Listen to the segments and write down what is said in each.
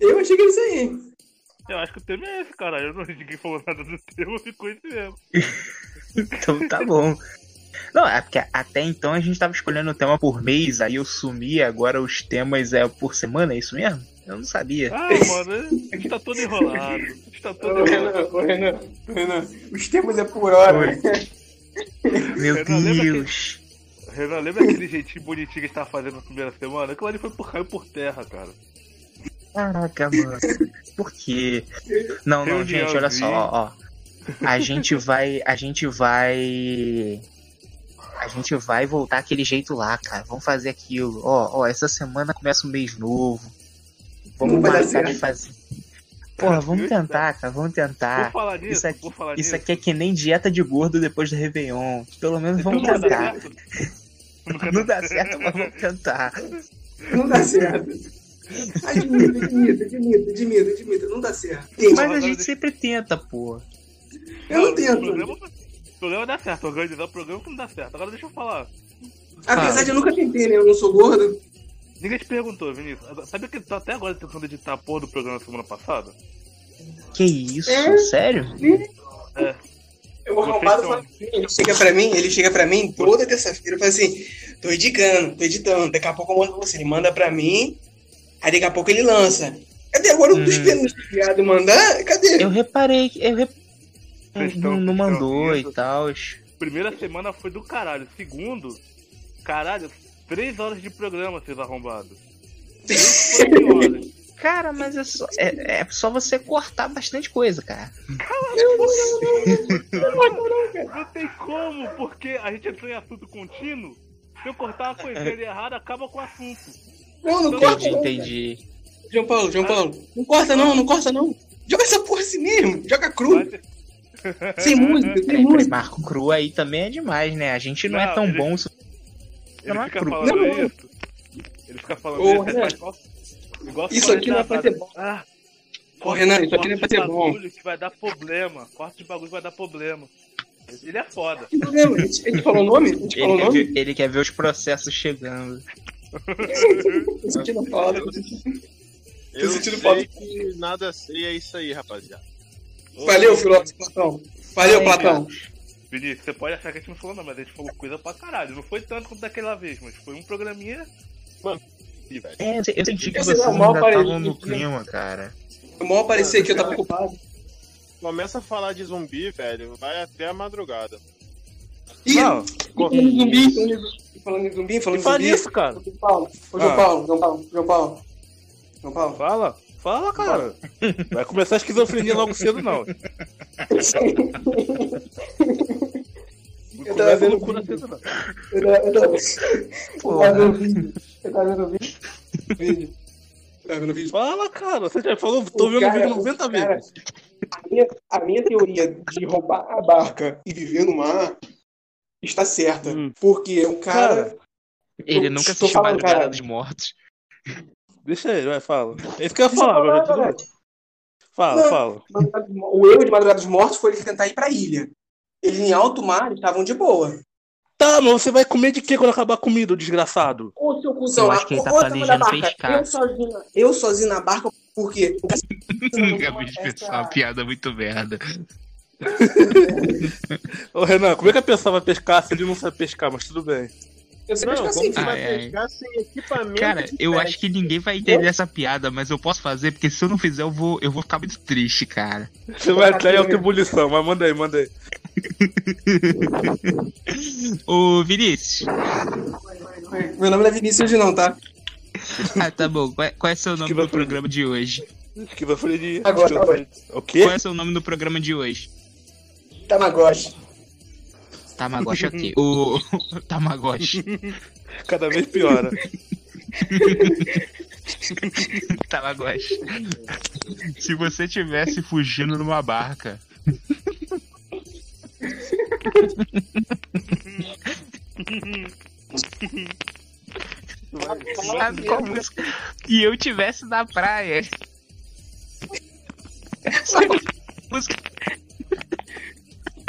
Eu achei que isso aí. Eu acho que o tema é esse, caralho. Eu não ninguém falou nada do tema, ficou esse mesmo. Então tá bom. Não, é porque até então a gente tava escolhendo o tema por mês, aí eu sumi, agora os temas é por semana, é isso mesmo? Eu não sabia. Ah, mano, a gente tá todo enrolado. A gente tá todo Ô, enrolado. Renan, ô, Renan, ô, Renan, os temas é por hora. Meu Renan, lembra Deus. Renan, lembra aquele jeitinho bonitinho que a gente tava fazendo na primeira semana? Aquilo ali foi por caiu por terra, cara. Caraca, mano. Por quê? Não, não, gente, olha só, ó, ó. A gente vai. A gente vai. A gente vai voltar aquele jeito lá, cara. Vamos fazer aquilo. Ó, ó, essa semana começa um mês novo. Vamos marcar de fazer. Porra, vamos tentar, cara. Vamos tentar. Vou falar nisso, Isso aqui, vou falar isso aqui é que nem dieta de gordo depois do Réveillon. Pelo menos vamos Então vai dar tentar. Não dá certo, mas vamos tentar. Não dá certo. Admita, admita, admita, admita, admita, não dá certo. Mas a gente sempre tenta, pô. eu não O tento. programa, o programa dá certo, organizar o programa que não dá certo. Agora deixa eu falar. Apesar de eu nunca tentei, né? Eu não sou gordo. Ninguém te perguntou, Vinícius. Sabe que tu tá até agora tentando editar a porra do programa semana passada? Que isso? É? Sério? É. Eu vou arrombado fala assim, ele chega pra mim, ele chega pra mim toda terça-feira e fala assim, tô editando, tô editando, daqui a pouco eu mando pra você, ele manda pra mim, aí daqui a pouco ele lança. Cadê agora? Hum. esperando esse viado mandar, cadê? Eu reparei, que- eu rep... Vocês não, não vocês mandou e tal. Primeira semana foi do caralho. Segundo, caralho, três horas de programa, seus arrombados. Três fucking horas. Cara, mas é só, é, é só você cortar bastante coisa, cara. Não tem como, porque a gente entrou em assunto contínuo. Se eu cortar uma coisinha ali errada, acaba com o assunto. Não, não Entendi, corta Entendi, não. entendi. João Paulo, João Paulo, não corta não, não corta não. Joga essa porra assim mesmo, joga cru, Mas- sem música, sem Peraí, música. Marco Cru aí também é demais, né? A gente não, é Não, tão ele- bom. se- Ele Não é fica cru. falando Não. isso. Ele fica falando Ô, isso. Renan, faz isso aqui não é pra ser bom. Ah, Ô, Renan, isso aqui não é pra ser de bom. bagulho que vai dar problema. Corte de bagulho que vai dar problema. Ele é foda. Que problema? A gente, a gente falou o nome? A gente Ele falou o quer, nome? ver, ele quer ver os processos chegando. Tô sentindo falta. Eu sentindo sei falta. que nada sei, é isso aí, rapaziada. Valeu, filósofo Platão. Valeu, Platão. Vinícius, você pode achar que a gente não falou não, mas a gente falou coisa pra caralho. Não foi tanto quanto daquela vez, mas foi um programinha. Velho. É, eu eu senti que Eu vocês mal ainda estavam no clima, cara. O mal parecer que eu tava ocupado. Começa a falar de zumbi, velho, vai até a madrugada. Ih, Não, zumbi, zumbi, falando em zumbi, falando em fala zumbi. isso, cara. Ô, João Paulo, ô, João Ah. Paulo, João Paulo, João Paulo. João Paulo. Fala, fala, cara. Vai começar a esquizofrenia logo cedo, não. Não Eu tava vendo vídeo. cedo, não. Eu tava, eu tava, eu tava vendo vídeo. Eu tava vendo vídeo. Vídeo. Tava vendo vídeo. Fala, cara. Você já falou, tô O vendo o cara- vídeo o 90 cara- vezes. A minha, a minha teoria de roubar a barca e viver no mar está certa. Hum. Porque o cara. Cara, Ele Eu nunca falando, Madrugada cara. dos Mortos. Deixa ele, vai, fala. É isso que eu ia falar, falar, tudo bem. Fala, Não. fala. O erro de Madrugada dos Mortos foi ele tentar ir pra ilha. Eles em alto mar estavam de boa. Tá, mas você vai comer de quê quando acabar a comida, desgraçado? Ô, seu cuzão, Eu acho que ele tá planejando pescar. Eu sozinho, eu sozinho na barca, por quê? Acabei de pensar uma piada muito merda. Ô Renan, como é que a pessoa vai pescar se ele não sabe pescar, mas tudo bem. Eu sei Não, pescar como assim, você Ai, vai ai. pescar sem equipamento? Cara, de eu acho que ninguém vai entender essa piada, mas eu posso fazer, porque se eu não fizer, eu vou, eu vou ficar muito triste, cara. Você vai até em ebulição, mas manda aí, manda aí. Ô, Vinícius. Meu nome não é Vinícius não, tá? Ah, tá bom. Qual é, qual é seu nome do programa de hoje? Esquizofrenia. Agora, agora. O quê? Qual é seu nome do programa de hoje? Tamagotchi. Tamagotchi aqui. O Tamagotchi. Cada vez piora. Tamagotchi. Se você tivesse fugindo numa barca. Sabe qual música? E eu tivesse na praia. Essa música,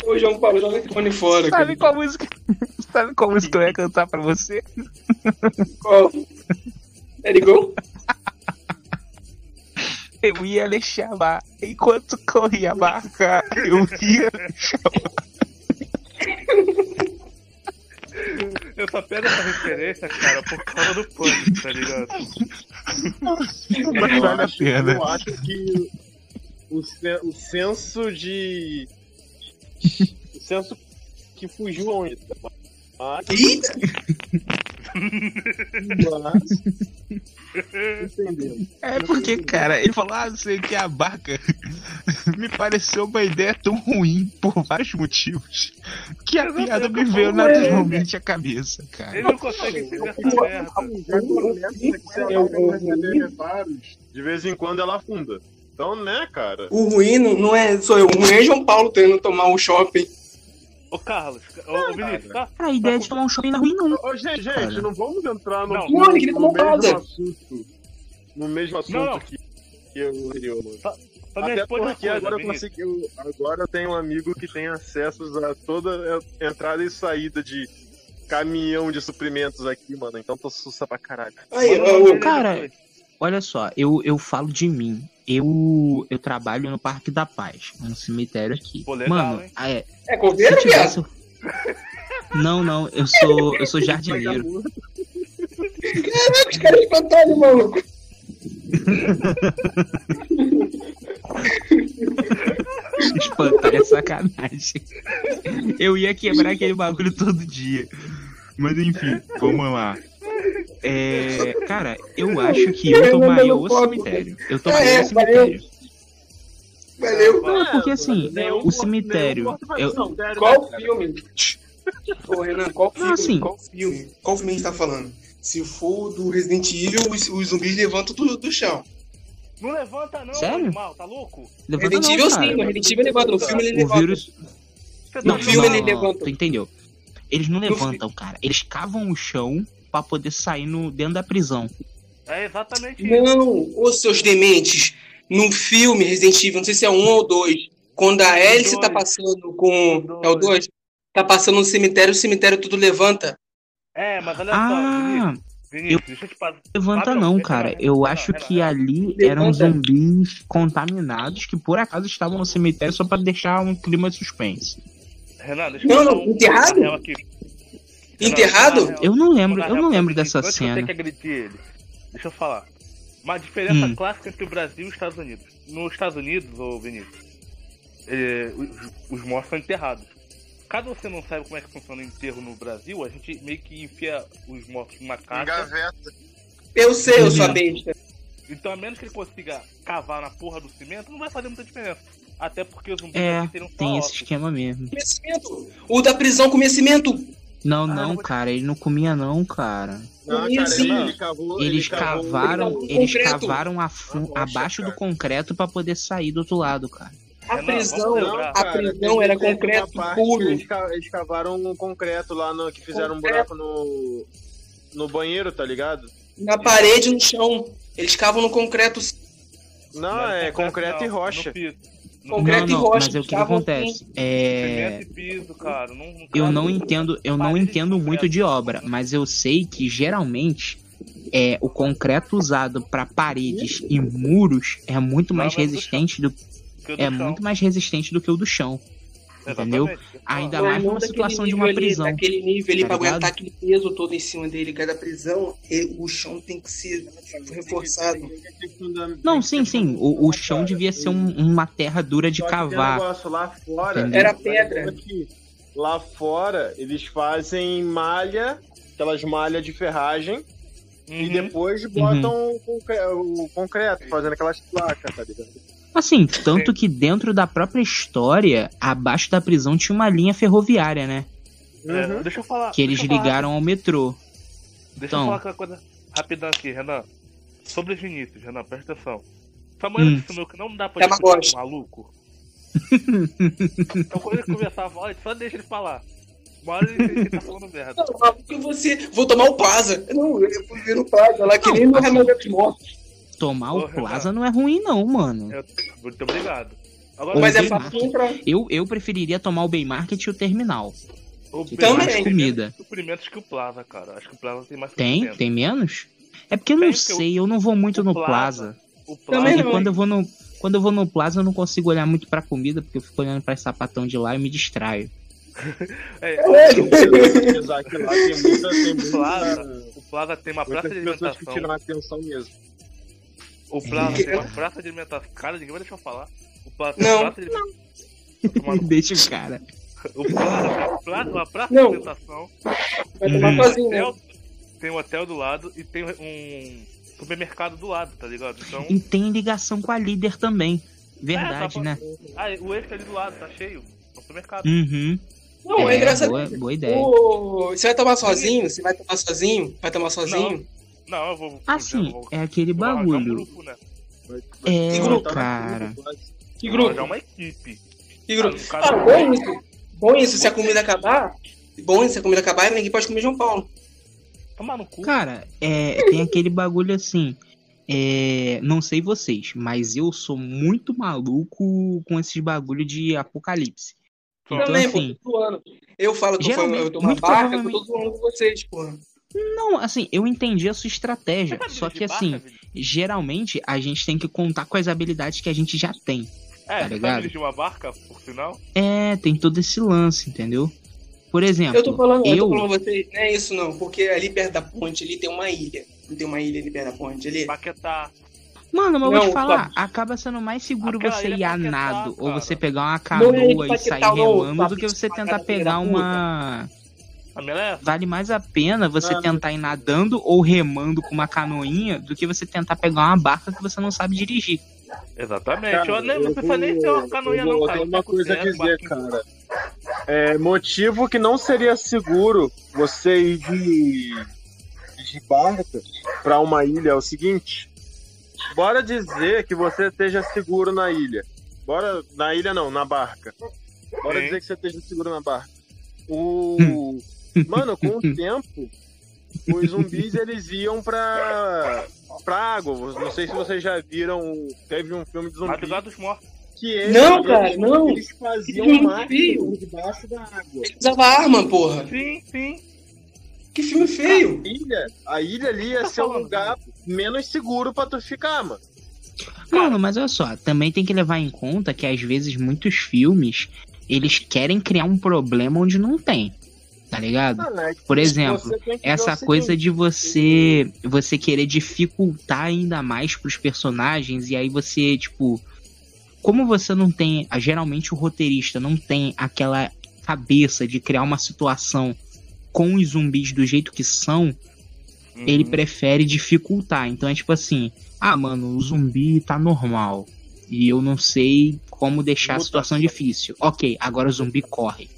Ô, João Paulo, joga esse fone fora. sabe cara. qual música? Sabe qual música eu ia cantar pra você? Qual? Let it go? eu ia lhe chamar. Enquanto corria a barca, eu ia lhe chamar. Eu só pego essa referência, cara, por causa do pânico, tá ligado? Mas vale a pena. Eu acho que o, sen- o senso de. O senso que fugiu onde? Mas, Eita! mas entendeu? É porque, cara, ele falou, ah, não sei o que é a barca. Me pareceu uma ideia tão ruim por vários motivos que a piada é me veio é. naturalmente à cabeça, cara. Ele não consegue reparos, de vez em quando ela afunda. Então, né, cara? O ruim não, não é sou eu, o ruim é João Paulo tendo tomar um shopping. Ô, Carlos, ô, ô Vinícius, tá? Cara, a ideia de tomar um shopping não é ruim, não. Ô, gente, gente, Cara. não vamos entrar no, Não. no, no mesmo assunto. No mesmo assunto Não, não. que, que eu anterior, mano. Só me Até porque agora eu consegui. eu- Agora eu tenho um amigo que tem acessos a toda a entrada e saída de caminhão de suprimentos aqui, mano. Então tô sussa pra caralho. Aí, o- maneira cara. Olha só, eu, eu falo de mim. Eu, eu trabalho no Parque da Paz, um cemitério aqui. Pô, legal, Mano, hein? é, é coveiro, tivesse. Não, não, eu sou, eu sou jardineiro. Os caras espantaram, maluco. Espantar é sacanagem. Eu ia quebrar aquele bagulho todo dia. Mas enfim, vamos lá. É, cara, eu acho que eu tomaria o cemitério. Eu tomaria É, o cemitério. Valeu. Não, é porque assim, Nenhum o cemitério. eu- Qual filme? Ô, Renan, qual filme? Não, assim- Qual filme? Qual filme a gente tá falando? Se for do Resident Evil, os, os zumbis levantam do, do chão. Não levanta não, Sério? animal, tá louco? Levanta Resident Evil sim, no Resident Evil levanta. No filme ele O levanta. vírus. Tá filme não, ligado? ele não, levanta. Tu entendeu? Eles não levantam, cara. Eles cavam o chão pra poder sair no, dentro da prisão. É exatamente isso. Não, os seus dementes. No filme Resident Evil, não sei se é um ou dois, quando a Alice dois. tá passando com. O É o dois. dois? Tá passando no cemitério, o cemitério tudo levanta. É, mas olha só, Ah, Vinícius, Vinícius, deixa eu te passar. levanta Fábio, não, cara. eu- Eu não, acho não, que não. ali eram zumbis contaminados que por acaso estavam no cemitério só pra deixar um clima de suspense. Renan, deixa eu Não, não, enterrado? real aqui. Enterrado? eu não lembro, eu não lembro dessa cena. Que agredir ele. Deixa eu falar. Uma diferença Hum. clássica entre o Brasil e os Estados Unidos. Nos Estados Unidos, ô Vinícius, eh, os, os mortos são enterrados. Caso você não saiba como é que funciona o enterro no Brasil, a gente meio que enfia os mortos numa caixa. Gaveta. Eu sei, eu sou a besta. Então, a menos que ele consiga cavar na porra do cimento, não vai fazer muita diferença. Até porque os zumbis É, só tem esse esquema mesmo. Conhecimento. O da prisão, conhecimento. Não, Ah, não, cara, ele não comia não, cara. Não, cara, sim. ele, cavou. Eles ele cavou- cavaram, ele eles concreto. cavaram a fu- A rocha, abaixo do cara. concreto pra poder sair do outro lado, cara. A Renan, prisão, Não, a prisão era concreto puro. Eles, ca- eles cavaram um concreto lá no, que fizeram um Concreto. buraco no, no banheiro, tá ligado? Na parede, no chão. Eles cavam no concreto. Não, Não é concreto e rocha. Concreto não, e não, rocha, mas é o que, que estavam acontece. É, piso, cara. Não, não eu não entendo, eu não entendo muito de obra, mas eu sei que geralmente é o concreto usado pra paredes e muros é muito mais resistente do Que o do é chão. muito mais resistente do que o do chão. Entendeu? Exatamente. Ainda Mas mais numa situação de uma ali, prisão. Daquele nível ali tá pra ligado? aguentar aquele peso todo em cima dele, cada prisão, e o chão tem que ser reforçado. Não, sim, sim. O, o chão devia ser um- uma terra dura de cavar. lá fora. Era pedra. Aqui, lá fora, eles fazem malha, aquelas malhas de ferragem, e Uhum. depois botam o, concre- o concreto, fazendo aquelas placas, tá ligado? Assim, tanto que dentro da própria história, abaixo da prisão tinha uma linha ferroviária, né? É, Uhum. Deixa eu falar. Que eles falar ligaram ao metrô. Deixa Então. eu falar uma coisa rapidão aqui, Renan. Sobre os Vinícius, Renan, presta atenção. Sua mãe Hum. ensinou que não dá pra discutir com maluco. então quando ele conversava, olha, só deixa ele falar. Uma hora ele, ele tá falando merda. Não, você. Vou tomar o Plaza. Não, eu fui ver no Plaza lá, que nem no assim- Renan dos Mortos. Tomar Ô, o Plaza não é ruim, não, mano. Eu- muito obrigado. Agora, Mas é Bem fácil comprar. Eu, eu preferiria tomar o Bay Market e o Terminal. o Que tem Também. mais comida. suprimentos que o Plaza, cara. Acho que o Plaza tem mais Tem? suprimentos. Tem menos? É porque eu Tem, não o- sei, eu não vou muito o no Plaza- Plaza. O O Também E quando eu vou no. Quando eu vou no plaza, eu não consigo olhar muito pra comida, porque eu fico olhando pra esse sapatão de lá e me distraio. É, Apesar que lá tem muita, tem muita, Plaza. o Plaza tem uma praça de pessoas que alimentação. tiram a atenção mesmo. O Plaza tem uma praça de alimentação. Cara, ninguém vai deixar eu falar. O Plaza tem Não. uma praça de alimentação. Deixa o cara. O Plaza tem uma praça, Não. de alimentação. Vai tomar Uhum. sozinho, né? Hotel, tem um hotel do lado e tem um supermercado do lado, tá ligado? Então. E tem ligação com a líder também. Verdade, É, né? Ah, o extra ali do lado, tá cheio. É um supermercado. Uhum. Não, é, engraçado. boa, boa ideia. O- Você vai tomar sozinho? Você vai tomar sozinho? Vai tomar sozinho? Não, eu vou. Assim, eu vou, é aquele eu um bagulho. grupo, né? Vai- É, Que grupo? cara. Que grupo? arranjar uma equipe. Que grupo? Ah, Ah, bom isso. Bom isso, se a comida acabar. Bom isso, se a comida acabar, ninguém pode comer João Paulo. Tomar no cu. Cara, é, tem aquele bagulho assim. É, não sei vocês, mas eu sou muito maluco com esses bagulho de apocalipse. Então, Também, assim, pô, todo ano. Eu falo que eu, geralmente, eu tô uma barca, eu tô provavelmente- todo ano com vocês, porra. Não, assim, eu entendi a sua estratégia. Você sabe Só que assim, barca, geralmente a gente tem que contar com as habilidades que a gente já tem. É, tá você ligado? dirigir uma barca, por sinal? É, tem todo esse lance, entendeu? Por exemplo, Eu tô falando, eu, eu- tô falando vocês, não é isso não, porque ali perto da ponte ali tem uma ilha. Não tem uma ilha ali perto da ponte ali? Paquetá. Mano, mas eu vou te falar, Fábio. acaba sendo mais seguro Aquela você ilha ir a nado ou você pegar uma é canoa de e sair remando do que você tentar pegar uma. É Vale mais a pena você Ah, tentar ir nadando ou remando com uma canoinha do que você tentar pegar uma barca que você não sabe dirigir. Exatamente. Cara, eu nem, eu não precisa nem ter uma canoinha, eu vou- não, eu cara. tenho uma Teco coisa a dizer, cara. É, motivo que não seria seguro você ir de, de barca pra uma ilha é o seguinte. Bora dizer que você esteja seguro na ilha. Bora. Na ilha não, na barca. Bora Sim. dizer que você esteja seguro na barca. O. Mano, com o tempo, os zumbis eles iam pra. pra água. Não sei se vocês já viram. Teve um filme de zumbi Madrugada dos Mortos. que eles, Não, cara, não. eles faziam máquina feio. debaixo da água. Ele usava arma, porra. Sim, sim. Que filme feio. A ilha, a ilha ali ia ser um falando, lugar menos seguro pra tu ficar, mano. Mano, mas olha só, também tem que levar em conta que às vezes muitos filmes eles querem criar um problema onde não tem. Tá ligado? Ah, é Por exemplo, essa coisa de você você querer dificultar ainda mais pros personagens e aí você tipo como você não tem geralmente o roteirista não tem aquela cabeça de criar uma situação com os zumbis do jeito que são ele Uhum. prefere dificultar então é tipo assim ah mano o zumbi tá normal e eu não sei como deixar a situação difícil ok agora o zumbi corre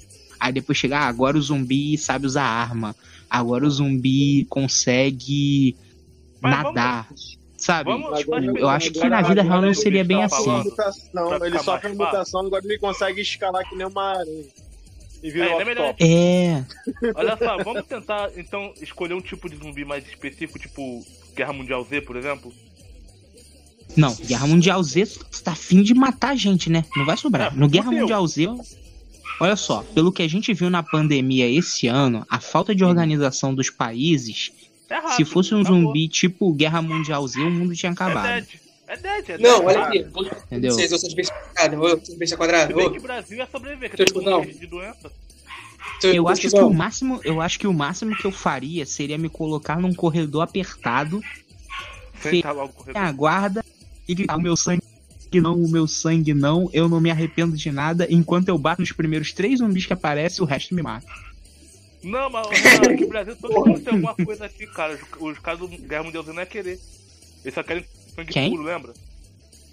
Aí depois chega, ah, agora o zumbi sabe usar arma. Agora o zumbi consegue Mas nadar. Sabe? Vamos, Tipo, vamos- eu acho que na vida real não seria bem tá assim. mutação, ele sofre uma mutação, agora ele consegue escalar que nem uma aranha. E É, melhor. É, Olha só, vamos tentar então escolher um tipo de zumbi mais específico, tipo Guerra Mundial Z, por exemplo. não, Guerra Mundial Z tá afim de matar a gente, né? Não vai sobrar. É, No Guerra. Mundial Z, olha só, pelo que a gente viu na pandemia esse ano, a falta de organização dos países, É rápido. se fosse um acabou. zumbi tipo Guerra Mundial Z, o mundo tinha É acabado. dead. É dead, é Não, dead. olha Ah, aqui. Vou Entendeu? vocês, eu sou de besta quadrada. Eu sou de besta Se quadrada. bem que o Brasil é sobreviver, que tem eu um de doença. acho que o máximo, eu acho que o máximo que eu faria seria me colocar num corredor apertado, corredor. a guarda e gritar o meu sangue não, o meu sangue não, eu não me arrependo de nada, enquanto eu bato nos primeiros três zumbis que aparecem, o resto me mata. Não, mas não, aqui no Brasil todo mundo tem alguma coisa aqui, cara. Os, os caras do Guerra Mundial Z não é querer. Eles só querem sangue Quem? puro, lembra?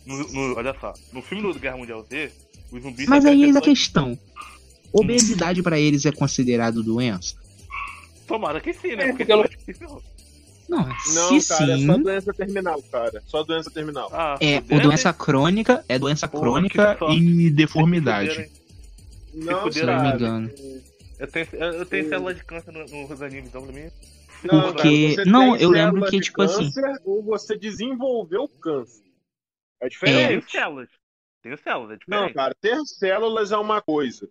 No, no- olha só, no filme do Guerra Mundial Z, os zumbis Mas aí eis a questão. Obesidade pra eles é considerado doença? Tomara que sim, né? É, Porque é. Não, Não, se cara, sim, é só doença terminal, cara. Só doença terminal. Ah, é o doença crônica, é doença Porra, crônica e deformidade. Não, Se não me engano. Eu tenho, eu tenho célula de câncer no- nos animes, então pra mim. Não, Porque- cara, não, tem eu lembro que, tipo assim- câncer Ou você desenvolveu câncer. É Eu diferente. tenho células. Tenho células, é diferente. Não, cara, ter células é uma coisa.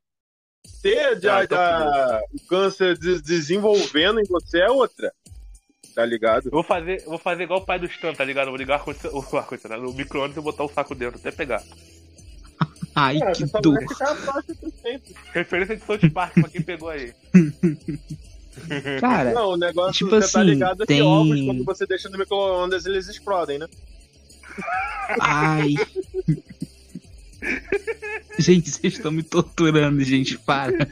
Ter Ah, já, então já- o câncer des- desenvolvendo em você é outra. Tá ligado? Eu vou fazer, eu vou fazer igual o pai do Stan, tá ligado? Eu vou ligar o ar-condicionado no micro-ondas e botar o saco dentro até pegar. Ai, Cara, que dor. Referência de South Park pra quem pegou aí. Cara, Não, o negócio, tipo você tá assim, ligado tem- que ovos, quando você deixa no micro-ondas, eles explodem, né? ai. Gente, vocês estão me torturando, gente. Para.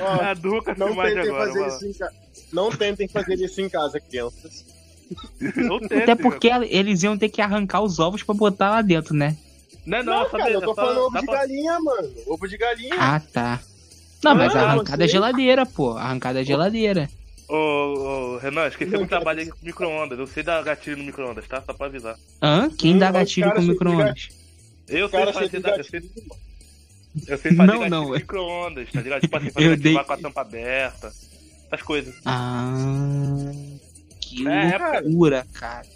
Ó, A Duca não tentem agora, fazer lá. isso em casa. Não tentem fazer isso em casa, crianças. Não Até porque eles iam ter que arrancar os ovos pra botar lá dentro, né? Não, não, Não, só cara, eu tô falando ovo dá de pra- galinha, mano. Ovo de galinha. Ah, tá. Não, mas Não, arrancada você- é geladeira, pô. Arrancada é geladeira. Ô, ô, Renan, esqueci Não, que trabalho com micro-ondas. Eu sei dar gatilho no micro-ondas, tá? Só pra avisar. Hã? Quem dá gatilho com micro-ondas? Eu sei fazer da, gatilho. sei, eu sei fazer Não, gatilho não, é- micro-ondas, tá ligado? Tipo assim, fazer ativar dei- com a tampa aberta. Essas coisas. Ah. Que É, loucura, cara.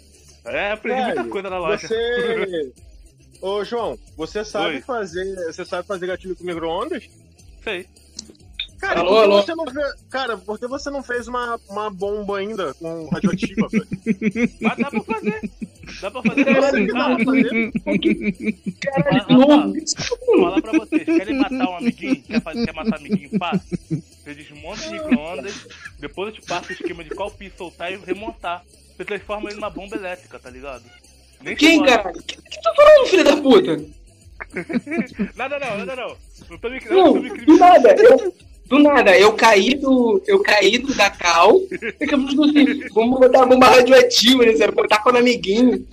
É, aprendi muita coisa na loja. Você. Ô, João, você sabe Oi. fazer. Você sabe fazer gatilho com micro-ondas? Sei. Cara, Alô, por que alô? Você não fe- Cara, por que você não fez uma, uma bomba ainda com radioativa, velho? Mas dá pra fazer. Dá pra fazer. Você que Cara, sabe fazer? Caralho. Vou falar pra vocês, querem matar um amiguinho? Quer, fazer, quer matar amiguinho fácil? Você desmonta o micro-ondas, depois eu te passo o esquema de qual pin soltar e remontar. Você transforma ele numa bomba elétrica, tá ligado? Nem Quem, caralho? O que que tá falando, filho da puta? Nada não, nada não. Não tô me, não, Não, tô me nada, eu, do nada, eu caí do. Eu caí do da cal. Eu assim, vamos botar uma bomba radioativa, né? Botar com o amiguinho.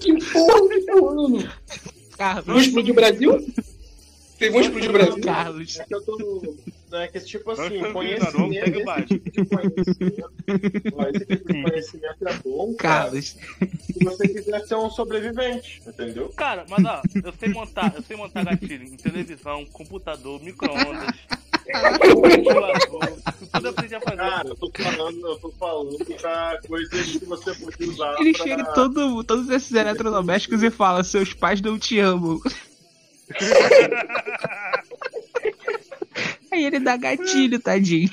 Que porra que tá rolando? Vamos Carlos. explodir o Brasil? Vocês vão explodir o Brasil? Carlos. É que eu tô. É que, tipo assim, conhecimento. vamos. Esse tipo de conhecimento. Esse tipo de conhecimento é bom, cara, Carlos. se você quiser ser um sobrevivente, entendeu? Cara, mas ó, eu sei montar, eu sei montar gatilho em televisão, computador, micro-ondas, tudo eu fazer. Cara, eu tô falando, eu tô falando pra coisas que você pode usar Ele pra... chega em todo, todos esses eletrodomésticos e fala: Seus pais não te amam. Aí ele dá gatilho, tadinho.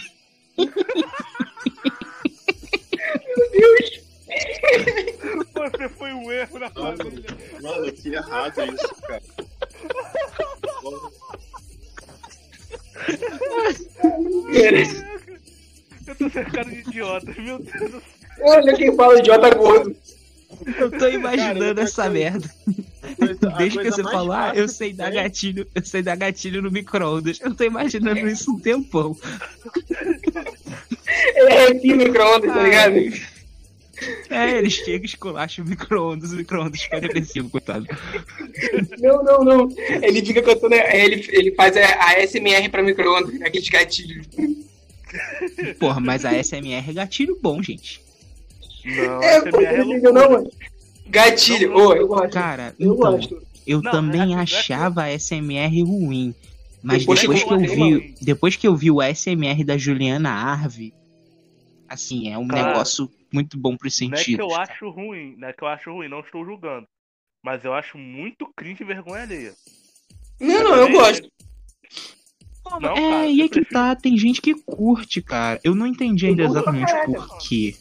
Você foi um erro na Mano, família. mano, que errado isso, cara. Eu tô cercado de idiotas, meu Deus do céu. Olha quem fala idiota gordo. Eu tô imaginando outra essa coisa- merda. Coisa- Desde que você falou, ah, eu que sei dar tem- gatilho, eu sei dar gatilho no micro-ondas. Eu tô imaginando isso um tempão. É aqui no micro-ondas, tá ligado? É, ele chega, esculacha o micro-ondas, o micro-ondas fica agressivo, coitado. Não, não, não. Ele fica cantando. é, Ele, ele faz a, a SMR pra micro-ondas, aqueles gatilhos. Porra, mas a SMR é gatilho bom, gente. Não, É, pô, minha não liga, não, mano. Gatilho, ô, eu gosto. Cara, Eu então, gosto. eu Não, também é é achava a SMR ruim. Mas Depois depois, que eu vi, depois que eu vi o SMR da Juliana Arve, assim, é um Cara, negócio muito bom pros Não é que sentidos. eu acho ruim, não é que eu acho ruim, não estou julgando. Mas eu acho muito cringe e vergonha alheia. Não, não, eu gosto. Não, é, cara, e eu é que tá, tem gente que curte, cara. Eu não entendi ainda exatamente por quê.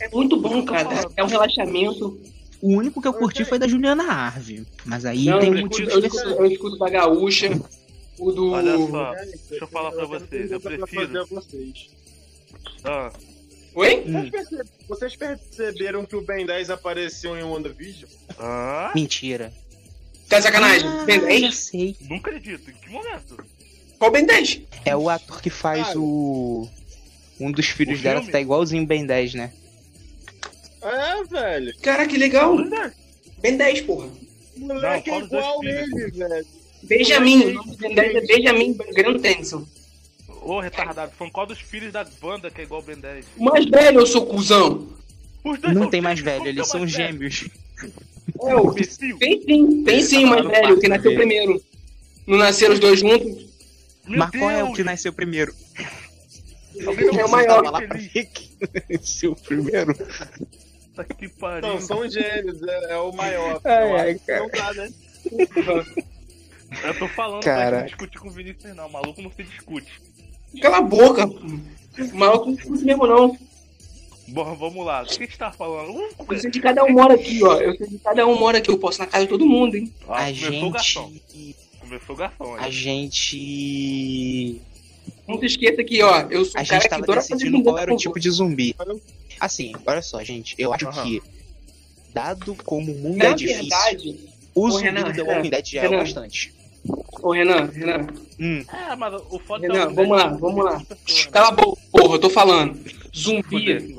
É muito bom, cara. É um relaxamento. O único que eu curti foi da Juliana Arve. Mas aí Não, tem um motivo eu, escuto, eu escuto da gaúcha, o do. Olha só, É, deixa eu falar pra vocês, eu prefiro. ah, Oi? Vocês perce- Vocês perceberam que o Ben 10 apareceu em WandaVision? ah, Mentira. Tá de sacanagem? Ah, Ben já 10? sei. não acredito, em que momento? Qual Ben 10? É o ator que faz Cara. o. Um dos filhos dela que tá igualzinho o Ben 10, né? É, velho. Cara, que legal. Ben 10, porra. O moleque Não, é igual ele, velho. Benjamin. O nome do Ben 10 é Benjamin Graham Tennyson. Ô, retardado, são qual dos filhos da banda que é igual o Ben 10? O mais velho, eu sou cuzão. Os dois Não tem mais velho, eles é o são gêmeos. É, o... Imbecil. Tem sim, tem sim o mais velho, que nasceu primeiro. Não nasceram os dois juntos? Meu Mas qual é o que nasceu primeiro? É o maior. falar Lá pra que nasceu primeiro. Puta que pariu. Não, são gêmeos, é, é o maior. Ai, Eu ai, que Não dá, né? Eu tô falando Cara. pra não discutir com o Vinícius, não. Maluco não se discute. Cala a boca. Maluco não discute mesmo, não. Bom, vamos lá. O que a gente tá falando? Uh, Eu sei de cada um mora aqui, ó. Eu sei de cada um mora aqui. Eu posso na casa de todo mundo, hein? ó, A começou o garçom. gente. Começou o garçom. A gente. Não se esqueça que, ó, eu sou A cara gente que tava fazer decidindo qual era o tipo de zumbi. Assim, olha só, gente. Eu acho Aham. que, dado como o mundo Na é difícil, verdade, o Ô, zumbi Renan, do The Renan, Walking Dead já é Renan. o bastante. Ô Renan, Renan, Hum, É, mas o foda Renan, é vamos lá, vamos lá. pessoas, né? cala a boca, porra, eu tô falando. Zumbi,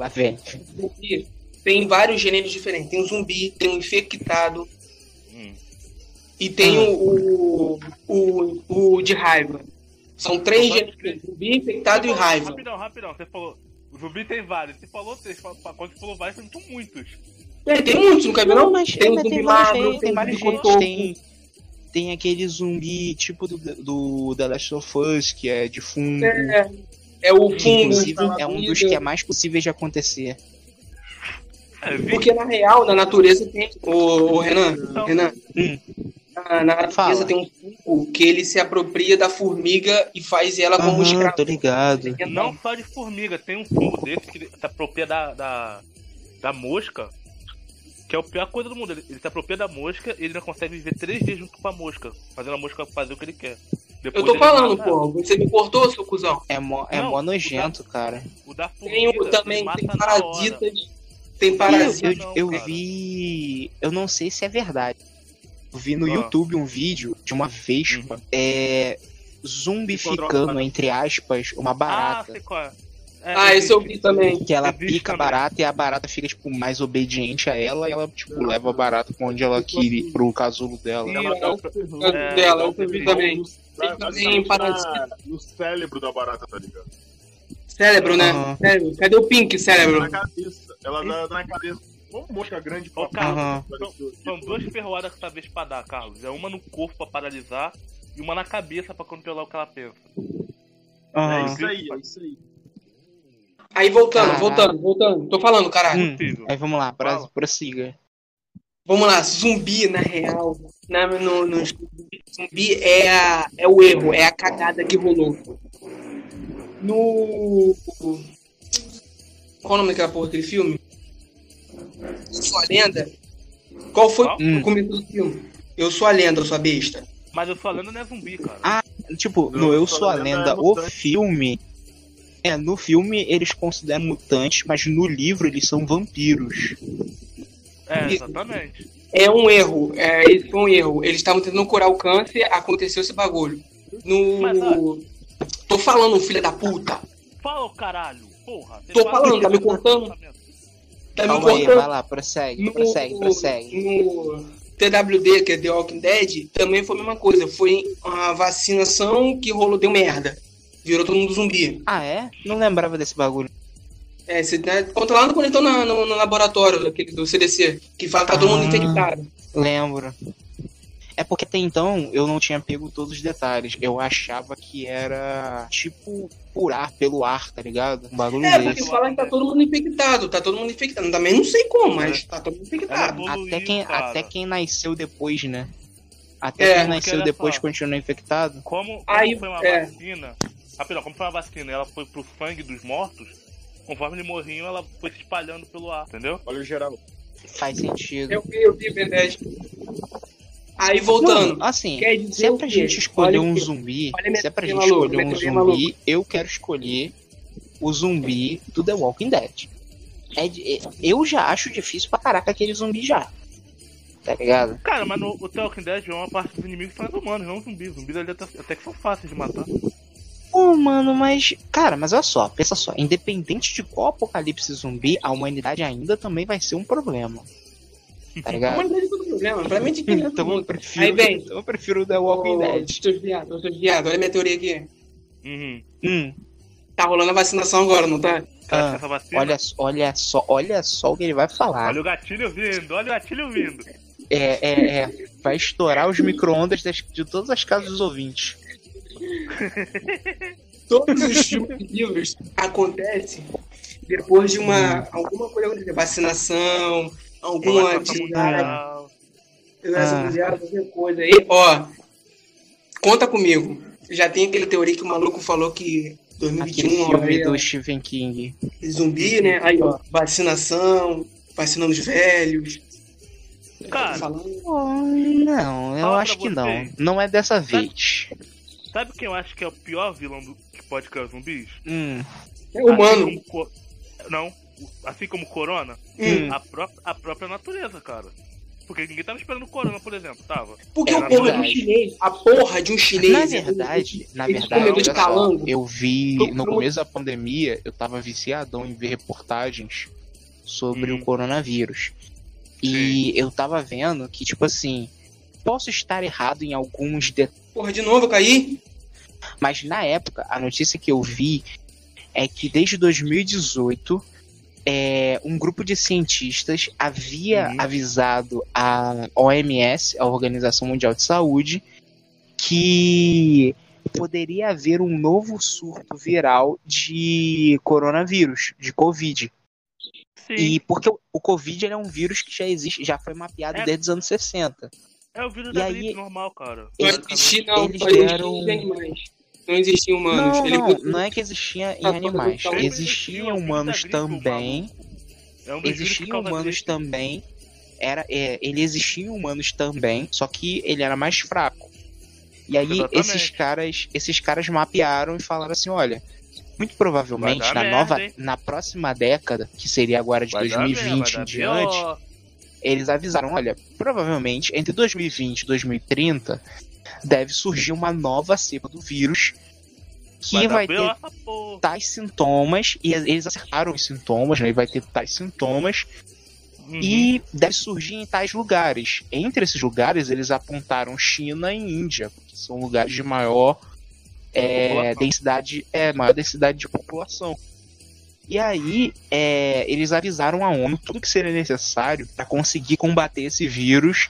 zumbi tem vários gêneros diferentes. Tem o zumbi, tem o infectado Hum. e tem Ah. o, o, o, o de raiva. São três gêneros diferentes. Zumbi, infectado e falou- raiva. Rapidão, rapidão. Você falou. O zumbi tem vários. Você falou três. Quando você falou vários, são muitos. É, tem muitos, não quer ver não? mas tem o mas zumbi tem vários magro, tem tem cotoco. Tem, tem aquele zumbi tipo do, do The Last of Us, que é de fungo. É, é o que, fungo. inclusive, zumbi. é um dos que é mais possíveis de acontecer. É. Porque na real, na natureza tem. Ô, ô Renan, Então- Renan. Hum. Na, na natureza Fala. tem um fungo que ele se apropria da formiga e faz ela como Aham, escravo. tô ligado. Não só de formiga, tem um fungo desse que se apropria da, da, da mosca, que é a pior coisa do mundo. Ele, ele se apropria da mosca e ele não consegue viver três dias junto com a mosca, fazendo a mosca fazer o que ele quer. Eu Depois tô ele falando, mata pô. Você me cortou, seu cuzão. É mó, é Não, mó o nojento, cara. O da Tem formiga, o também, ele mata tem na hora. parasitas. Tem Eu, parasitas. eu, não, eu cara. vi. Eu não sei se é verdade. Eu vi no Ah. YouTube um vídeo de uma vespa é, zumbificando, entre aspas, uma Ah, barata. sei qual é. É, Ah, esse eu vi também. que ela existe pica a barata e a barata fica, tipo, mais obediente a ela e ela, tipo, leva a barata pra onde ela quer ir, pro casulo dela. Sim, Ela é, dá um é, ferrão. É, dela, eu vi ferrão também. no- Tem parasita. No cérebro da barata, tá ligado? Cérebro, né? Aham. Cérebro. Cadê o Pink, cérebro? Na cabeça. Ela dá na cabeça. Uma mosca grande pra Ô, Carlos, Aham. são, são duas ferroadas que essa vespa dá, Carlos. É uma no corpo pra paralisar e uma na cabeça pra controlar o que ela pensa. É Aham. isso aí, é isso aí. Aí voltando, Caralho. voltando, voltando. Tô falando, caralho. Hum, aí vamos lá, pra, Fala. prossiga. Vamos lá, zumbi, na real. Na, no, no- zumbi é, a, é o erro, é a cagada que rolou. No. Qual o nome daquela porra daquele filme? Sou a lenda. Qual foi Qual? Hum. o começo do filme? Eu sou a lenda, eu sou a besta. Mas eu falando não é zumbi, cara. Ah, Tipo, Não, no Eu só Sou a Lenda, o mutante. filme. É, no filme eles consideram mutantes, mas no livro eles são vampiros. É, Isso. exatamente. É um erro, é, esse foi um erro. Eles estavam tentando curar o câncer, aconteceu esse bagulho. No. Mas, Tô falando, filha da puta. Fala o caralho, porra. Tô fala- falando, tá me cortando? Tá me Calma aí, vai lá, prossegue, prossegue, prossegue. no TWD, que é The Walking Dead, também foi a mesma coisa. Foi uma vacinação que rolou, deu merda. Virou todo mundo zumbi. Ah, é? Não lembrava desse bagulho. É, você né, conta lá no quando eles estão na- no, no laboratório daquele, do CDC, que fala que tá todo mundo Ah. infectado. Lembro. É porque até então eu não tinha pego todos os detalhes. Eu achava que era tipo curar pelo ar, tá ligado? Um bagulho É, porque desse. fala que tá todo mundo infectado, tá todo mundo infectado. Também não sei como, mas tá todo mundo infectado. evoluiu, Até quem, cara. até quem nasceu depois, né? Até É, quem nasceu depois continua infectado. Como, como Aí, foi uma é. vacina. Rapidão, como foi uma vacina e ela foi pro sangue dos mortos, conforme eles morriam, ela foi se espalhando pelo ar, entendeu? Olha o geral. Faz sentido. Eu vi, eu vi, Ben 10. Aí voltando. Mano, assim, quer dizer se é pra gente escolher Olha um zumbi, se é pra gente escolher um zumbi, maluca. eu quero escolher o zumbi do The Walking Dead. É é- eu já acho difícil pra caraca aquele zumbi já. Tá ligado? Cara, mas no o The Walking Dead, uma parte dos inimigos são humanos, não zumbis. Zumbis ali até, até que são fáceis de matar. Pô, mano, mas. Cara, mas olha só, pensa só. Independente de qual apocalipse zumbi, a humanidade ainda também vai ser um problema. Tá ligado? Mas não tem todo problema. Pra mim, de quem então eu prefiro. Aí vem. então eu prefiro o The Walking Dead. Seus viados, seus viados. Olha a minha teoria aqui. Uhum. Hum, Tá rolando a vacinação agora, não tá? Cara, Ah, vacina. olha, olha só, olha só o que ele vai falar. Olha o gatilho vindo, olha o gatilho vindo. É, é, é. Vai estourar os micro-ondas das- de todas as casas dos ouvintes. Todos os filmes e livros acontecem depois de uma. alguma coisa acontecer. Vacinação, alguma atividade, Ah. mundial, qualquer coisa aí. Ó, conta comigo. Já tem aquele teoria que o maluco falou que Aquele 2021, filme aí, ó, do Stephen King. zumbi, né? Aí, ó, vacinação, vacinando os velhos. Cara. Oh, não, eu Fala acho que não. vocês. Não é dessa vez. sabe quem eu acho que é o pior vilão do, que pode criar zumbis? Hum. É humano. Assim como Não, assim como o Corona, Hum. a, pró a própria natureza, cara. Porque ninguém tava esperando o Corona, por exemplo, tava. Porque É, o porra de um chinês, a porra de um chinês. Na é- verdade, na verdade, de calango. eu vi no começo da pandemia, eu tava viciadão em ver reportagens sobre Hum. o coronavírus. E eu tava vendo que, tipo assim, posso estar errado em alguns detalhes, Porra, de novo, eu caí. mas na época, a notícia que eu vi é que desde 2018, é, um grupo de cientistas havia Uhum. avisado a OMS, a Organização Mundial de Saúde, que poderia haver um novo surto viral de coronavírus, de Covid. Sim, E porque o, o Covid ele é um vírus que já existe, já foi mapeado É. desde os anos 60. É o vírus e da aí- gripe normal, cara. Não Eles- existia, não. eles animais. Não existiam humanos. Não, Ele não, não é que existia em Tá, animais. Existiam humanos também. É um Existiam humanos gripe. também. Era, é, ele existia em humanos também, só que ele era mais fraco. E aí Exatamente. esses caras, esses caras mapearam e falaram assim, olha, muito provavelmente na merda, nova, hein? na próxima década, que seria agora de Vai dar 2020 merda, em diante, pior. Eles avisaram, olha, provavelmente entre 2020 e 2030 deve surgir uma nova cepa do vírus que Vai vai ter pior tais sintomas e eles acertaram os sintomas, né? E vai ter tais sintomas Uhum. e deve surgir em tais lugares. Entre esses lugares, eles apontaram China e Índia, que são lugares de maior é, densidade, é, maior densidade de população. E aí, é, eles avisaram a ONU tudo que seria necessário para conseguir combater esse vírus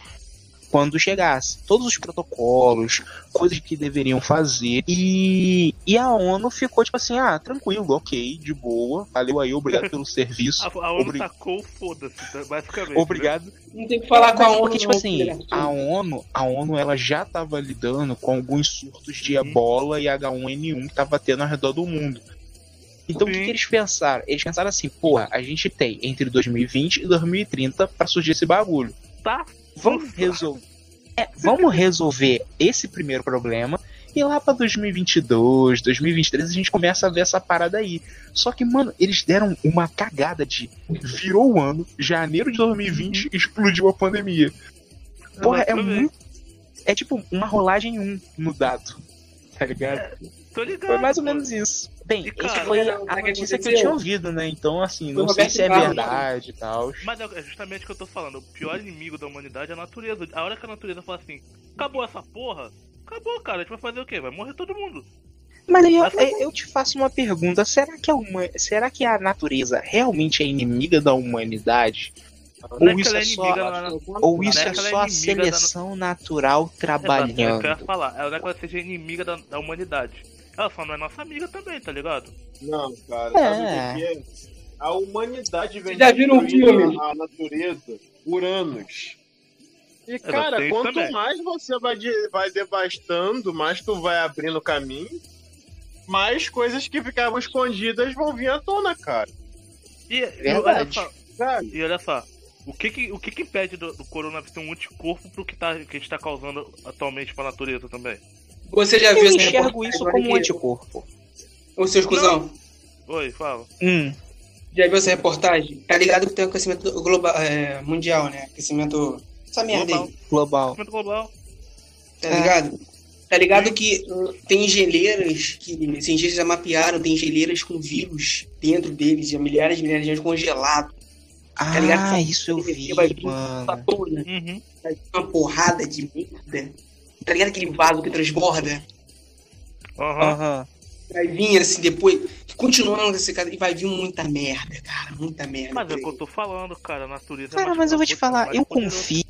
quando chegasse. Todos os protocolos, coisas que deveriam fazer. E, e a ONU ficou tipo assim: ah, tranquilo, ok, de boa, valeu aí, obrigado pelo serviço. A, a ONU Obri- tacou foda-se, tá? basicamente. Obrigado. Não tem que falar com a ONU. porque, tipo assim, a. ONU, a ONU ela já estava lidando com alguns surtos de ebola e H1N1 que tava tendo ao redor do mundo. Então o que, que eles pensaram? Eles pensaram assim, porra, a gente tem entre 2020 e 2030 para surgir esse bagulho. Tá? Vamos resolver. É, vamos resolver esse primeiro problema e lá pra 2022, 2023 a gente começa a ver essa parada aí. Só que, mano, eles deram uma cagada de virou o ano, janeiro de 2020 explodiu a pandemia. Porra, é muito. É tipo uma rolagem 1 no dado. Tá ligado? Tô ligado. Foi mais ou menos isso. Bem, E, cara, foi olha, a olha o que notícia que eu tinha ouvido, né? Então, assim, não sei se é verdade e tal. Mas é justamente o que eu tô falando. O pior inimigo da humanidade é a natureza. A hora que a natureza fala assim, acabou essa porra, acabou, cara. A gente vai fazer o quê? Vai morrer todo mundo. Mas aí eu, Mas- eu te faço uma pergunta: será que, a huma- será que a natureza realmente é inimiga da humanidade? Não Ou isso é é só, da- ou não isso é é é só a inimiga da- seleção natural Exato, é o que eu trabalhando? ia falar. Ela não é que ela seja inimiga da, da humanidade. Ela só não é nossa amiga também, tá ligado? Não, cara, É. sabe o que é? A humanidade vem Já viram um destruindo filme? a natureza por anos. E, cara, quanto também. mais você vai, de- vai devastando, mais tu vai abrindo caminho, mais coisas que ficavam escondidas vão vir à tona, cara. E, e olha só, Sabe? e olha só. O que que, o que, que impede do, do coronavírus ter um anticorpo pro que, tá, que a gente tá causando atualmente pra natureza também? Você já viu Eu essa enxergo reportagem, isso como um anticorpo. Ô, seus cuzão, Oi, fala. Hum, já viu essa reportagem? Tá ligado que tem um aquecimento global, é, mundial, né? Aquecimento. Essa merda Global. aí, global. Aquecimento global. tá É. ligado? Tá ligado que tem geleiras que cientistas já mapearam, tem geleiras com vírus dentro deles, já milhares de milhares de anos congelado. Tá ligado? Ah, Essa isso eu vi, mano. toda, Uhum. vai vir uma porrada de merda. Tá ligado aquele vaso que transborda? Aham. Aham. Vai vir assim depois, continuando esse cara, e vai vir muita merda, cara, muita merda. Mas é o que eu tô falando, cara. A natureza é Cara, mas eu vou te falar, eu confio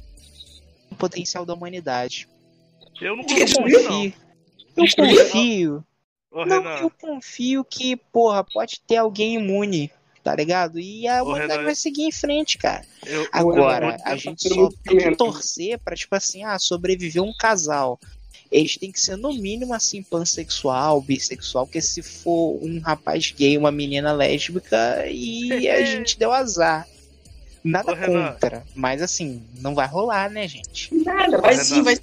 no potencial da humanidade. Eu não De Eu confio, confio. Eu confio. Não, eu confio que, porra, pode ter alguém imune, tá ligado? E a humanidade vai seguir em frente, cara. Eu, Agora, eu a gente só tem que torcer pra, tipo assim, ah, sobreviver um casal. eles têm que ser no mínimo assim pansexual, bissexual, porque se for um rapaz gay, uma menina lésbica e a gente deu azar. Nada Ô, Renan. contra, mas assim, não vai rolar, né, gente? Nada, vai sim, vai sim.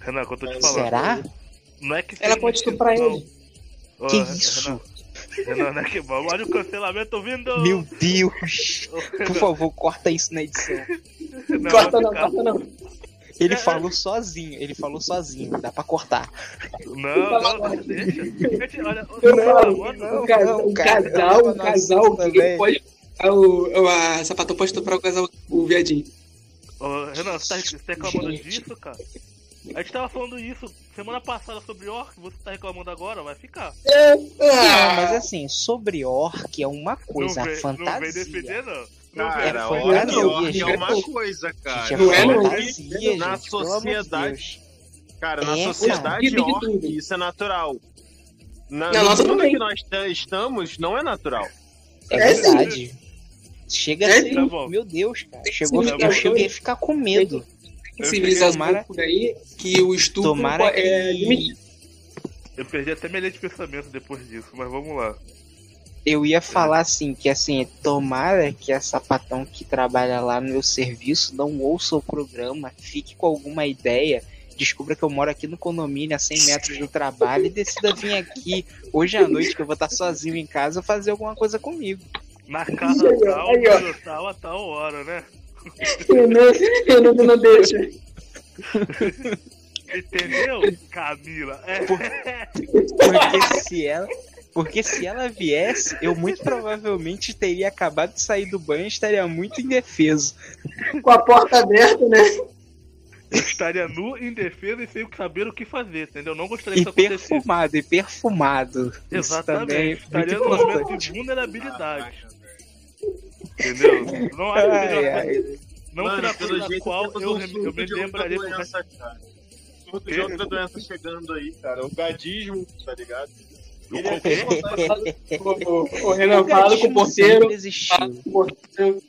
Renan, que eu tô te falando. Será? Não é que Ela pode estuprar ele. Ô, Que Renan, isso? Renan, não é que. Olha o cancelamento vindo. Meu Deus! Por favor, corta isso na edição. não, Corta não, ficar- corta não. Ele falou sozinho, ele falou sozinho, dá pra cortar. Não, não, deixa. Gente, olha, o, não, o cara, casal, eu o não casal também. pode. A, o, a sapatão pode estuprar o casal, o viadinho. Ô, Renan, você tá, você tá reclamando Gente. disso, cara? A gente tava falando isso semana passada sobre Orc, você tá reclamando agora, vai ficar. Não, mas assim, sobre orc é uma coisa, não, a vem, não vem fantasia. defender, não. Não Cara, defender, fantasia, não. orc é uma coisa, cara. Gente, é Não é, não. fantasia, gente, Na sociedade-. Cara, na É, sociedade cara. orc, isso é natural. Na, Na no nossa mundo também. que nós ta- estamos, não é natural. É, É verdade. Chega a É ser. sim. Tá. Meu Deus, cara. Chegou, sim, eu tá cheguei a ficar com medo. Tem civilização Tomara- por aí que o estupro Tomara é que- limite. Eu perdi até minha linha de pensamento depois disso, mas vamos lá. Eu ia falar assim, que assim, tomara que a sapatão que trabalha lá no meu serviço não ouça o programa, fique com alguma ideia, descubra que eu moro aqui no condomínio a 100 metros do trabalho e decida vir aqui hoje à noite, que eu vou estar sozinho em casa, fazer alguma coisa comigo. Na casa tal, aí, tal, a tal hora, né? Eu não, eu não, não deixa. Entendeu, Camila? É. Porque se ela. Porque se ela viesse, eu muito provavelmente teria acabado de sair do banho e estaria muito indefeso. Com a porta aberta, né? Eu estaria nu, indefeso e sem saber o que fazer, entendeu? Não gostaria que isso acontecesse. perfumado, e perfumado. Isso também Exatamente. é Estaria muito no momento de vulnerabilidade. Entendeu? Não acho que Ai, não Mano, será pelo jeito qual eu, um eu me de outra lembraria resto. doença, cara. Surto de outra doença chegando aí, cara. O gadismo, tá ligado? Ele O é ô, Renan, fala com o porteiro, Sempre existiu. fala com o porteiro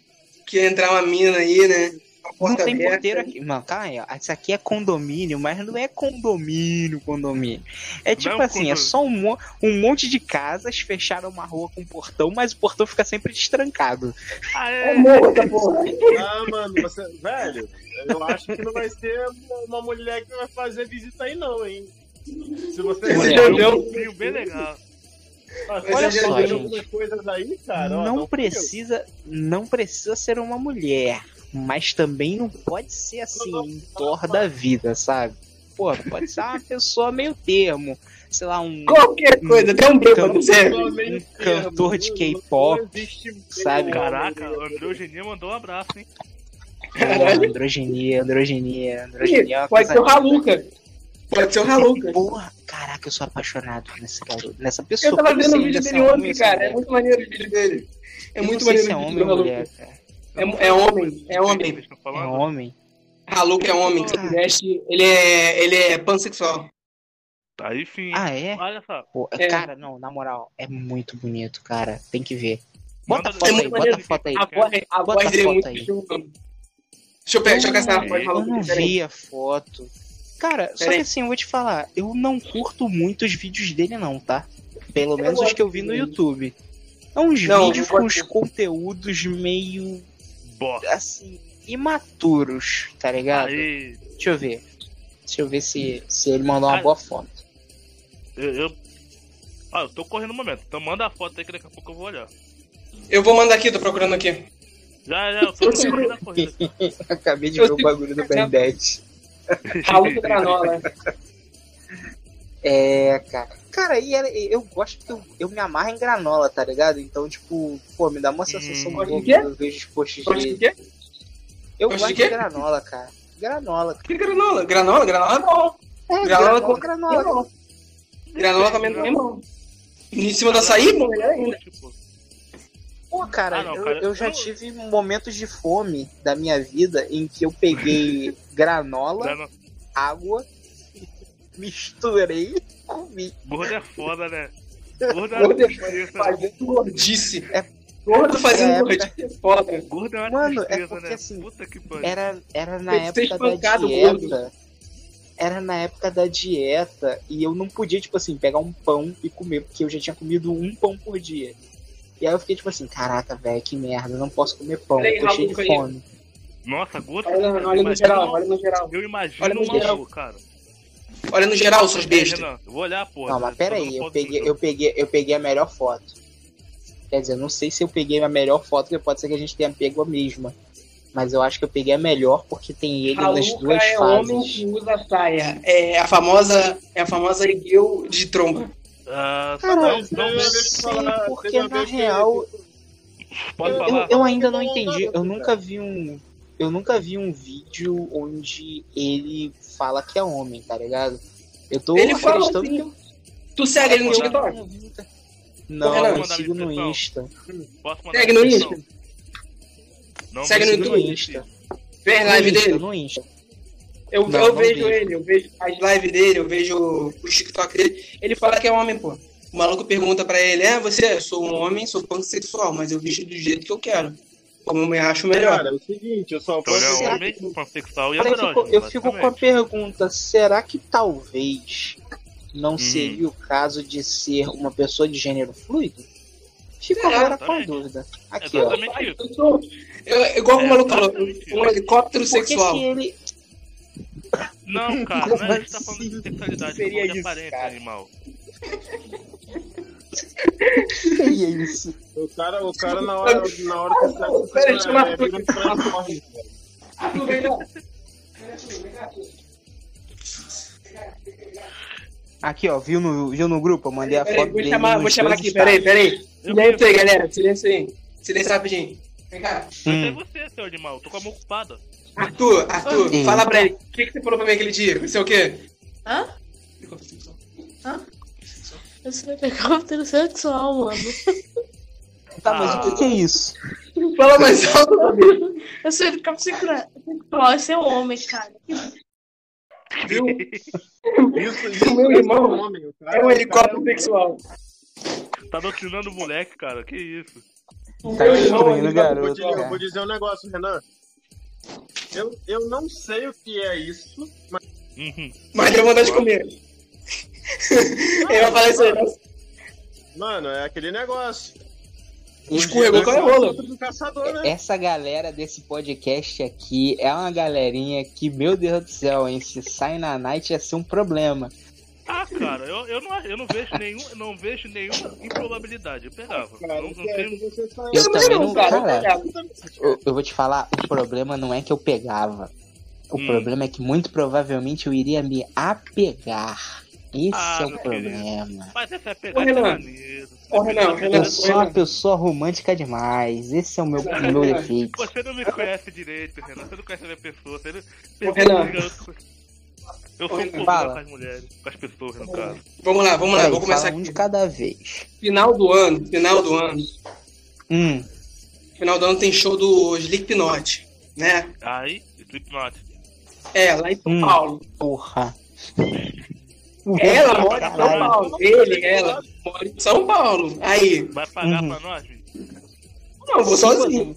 que entrar uma mina aí, né? Não tem aberta. porteiro aqui. Mano, calma aí, ó. Isso aqui é condomínio, mas não é condomínio, condomínio. É tipo Não é um assim, é condomínio. só um, um monte de casas fecharam uma rua com portão, mas o portão fica sempre destrancado. Ah, É é? essa porra. Ah, mano, você. Velho, eu acho que não vai ser uma mulher que vai fazer visita aí, não, hein? Se você É Jojo- um vinho bem legal. Ah, Olha só, viu gente. algumas coisas aí, cara. ó, não fudeu. precisa, não precisa ser uma mulher, mas também não pode ser assim em torno da vida, sabe? Pô, pode ser uma pessoa meio termo, sei lá, um Qualquer coisa, até um bêbado um termo, cantor de K-pop, sabe? Caraca, o André Eugenia mandou um abraço, hein? Pô, androgenia, androgenia, androgenia. é Pode ser o. Raluca. Pode ser o Raluca. Porra, caraca, eu sou apaixonado nesse garoto, nessa Eu pessoa. tava não vendo sei o vídeo dele ontem, cara. É muito maneiro o vídeo dele. É Eu muito não sei maneiro se é homem ou mulher, cara. É, é homem, é homem. É homem. Raluca é homem, que se veste. Ele é, ele é pansexual. Aí, enfim. Ah, é? Olha só. Pô, É. Cara, não, na moral, é muito bonito, cara. Tem que ver. Bota a foto É aí, bota a foto aí. A voz, dele é muito. foto aí. Deixa eu, pegar- deixa eu caçar a voz do Eu não vi a foto. Cara, só que assim, eu vou te falar, eu não curto muito os vídeos dele não, tá? Pelo menos os que eu vi no YouTube. É uns Não, vídeos com os conteúdos meio, Bosta. assim, imaturos, tá ligado? Aí. Deixa eu ver. Deixa eu ver se, se ele mandou uma Ah. boa foto. Eu, eu. Ah, eu tô correndo um momento. Então manda a foto aí que daqui a pouco eu vou olhar. Eu vou mandar aqui, tô procurando aqui. Já, já, eu tô da corrida. Acabei de Eu ver o bagulho do Ben 10. Raluca Granola. É, cara. Cara, e ela- eu gosto que eu, eu me amarro em granola, tá ligado? Então, tipo, pô, me dá uma sensação Hum. boa quando eu vejo os posts de? Eu gosto de de, granola, cara. Granola. Que granola? Granola? Granola é bom. É, Granola granola, com- granola. Granola também não é bom. Em cima do açaí, bom, melhor ainda. Tipo, Pô, cara, Ah, não, eu, cara, eu já tive momentos de fome da minha vida em que eu peguei granola, água, misturei e comi. Gordo é foda, né? Gordo é Gordo é tristeza. Fazendo gordice. É- Gordo fazendo É, gordice é foda. Gordo é uma Mano, é tristeza, porque né? assim, Puta que pariu. Era, era na Tem época da dieta. gordo. era na época da dieta e eu não podia, tipo assim, pegar um pão e comer, porque eu já tinha comido um pão por dia. E aí eu fiquei tipo assim, caraca, velho, que merda, eu não posso comer pão, Peraí, tô cheio de fome. Nossa, gota. Olha, cara, olha no geral, olha no geral. Eu imagino Olha no geral. cara. Olha no geral, suas bestas. Renan, eu vou olhar, porra. Não, mas só pera aí, eu peguei, eu peguei, eu peguei a melhor foto. Quer dizer, eu não sei se eu peguei a melhor foto, porque pode ser que a gente tenha pego a mesma. Mas eu acho que eu peguei a melhor porque tem ele nas Raluca duas é homem fases. que usa saia. É a famosa, é a famosa Igueu de tromba. Ah, Cara, não, Mas, não, eu- não sei, porque na real pode eu, falar. eu ainda não entendi. Eu nunca vi um. Eu nunca vi um vídeo onde ele fala que é homem, tá ligado? Eu tô Ele fala acreditando assim. que eu. Tu segue ele no eu TikTok? não vi Renan, eu mandar sigo no. Insta. Segue no? Insta. Não, Segue no. Insta. Vê as lives dele. no Insta. Eu, Não, eu não vejo vejo. ele, eu vejo as lives dele, eu vejo o TikTok dele. Ele fala que é homem, pô. O maluco pergunta pra ele, é, você, eu sou um homem, sou pansexual, mas eu visto do jeito que eu quero. Como eu me acho melhor. Cara, é o seguinte, eu só Então ele posso é Será homem, pansexual e eu andrógeno. fico, eu fico com a pergunta: será que talvez não Hum. seria o caso de ser uma pessoa de gênero fluido? Fico É, agora com a dúvida. Aqui, ó. Exatamente isso. Eu igual o É, maluco falou, um helicóptero Porque sexual. se ele. Não, cara, não é, a gente tá falando assim? de sexualidade, Seria de aparência cara? animal. Seria isso. O cara, o cara na hora, na hora que Pera, você deixa eu. Arthur, vem cá. Aqui, ó, viu no, viu no grupo? Eu mandei a Peraí, foto vou dele. chamar, vou chamar aqui, peraí, peraí. Silêncio aí, galera, silêncio aí. Silêncio rapidinho. Vem cá. Mas é Hum. você, seu animal, tô com a mão ocupada. Arthur, Arthur, Hum. fala pra ele. O que, que você falou pra mim aquele dia? Você é o quê? Hã? Eu sou helicóptero sexual, mano. Tá, mas o que, que é isso? Fala mais alto. Eu sou helicóptero sexual. Esse é um homem, cara. Viu? Isso, isso Meu é irmão um homem, o cara- É um o cara helicóptero sexual. Tá doutrinando o moleque, cara, que isso. Tá Meu irmão, destruindo o ele- Vou, garoto. dizer, vou dizer um negócio, Renan. Eu, eu não sei o que é isso, mas Uhum. Mas deu vontade de comer. Ele vai aí. né? Mano, é aquele negócio. Escorregou com a rola. Do caçador, né? Essa galera desse podcast aqui é uma galerinha que, meu Deus do céu, hein? Se sai na night ia ser um problema. Ah, cara, eu, eu, não, eu não vejo nenhum, não vejo nenhuma improbabilidade. Eu pegava. Cara, não, não é Eu também não, cara. Eu, eu vou te falar, o problema não é que eu pegava. O Hum. problema é que muito provavelmente eu iria me apegar. Esse Ah, é o problema. Mas essa é Ô, pegar Renan. maneiro. Ô, Renan, Renan. Eu sou uma pessoa romântica demais. Esse é o meu, o meu defeito. Você não me conhece direito, Renan. Você não conhece a minha pessoa. Você não... Ô, Renan. Eu sou um Renan. com as mulheres, com as pessoas, no caso. Vamos lá, vamos lá, Peraí, vou começar fala um aqui. de cada vez. Final do ano, final do ano. Hum, Final do ano tem show do Slipknot, né? Aí, Slipknot. É, lá em São Hum. Paulo. porra. Ela mora em São. Paulo. Ele, ela, mora em São Paulo. Aí, Vai pagar Uhum. pra nós, filho? não, vou sozinho.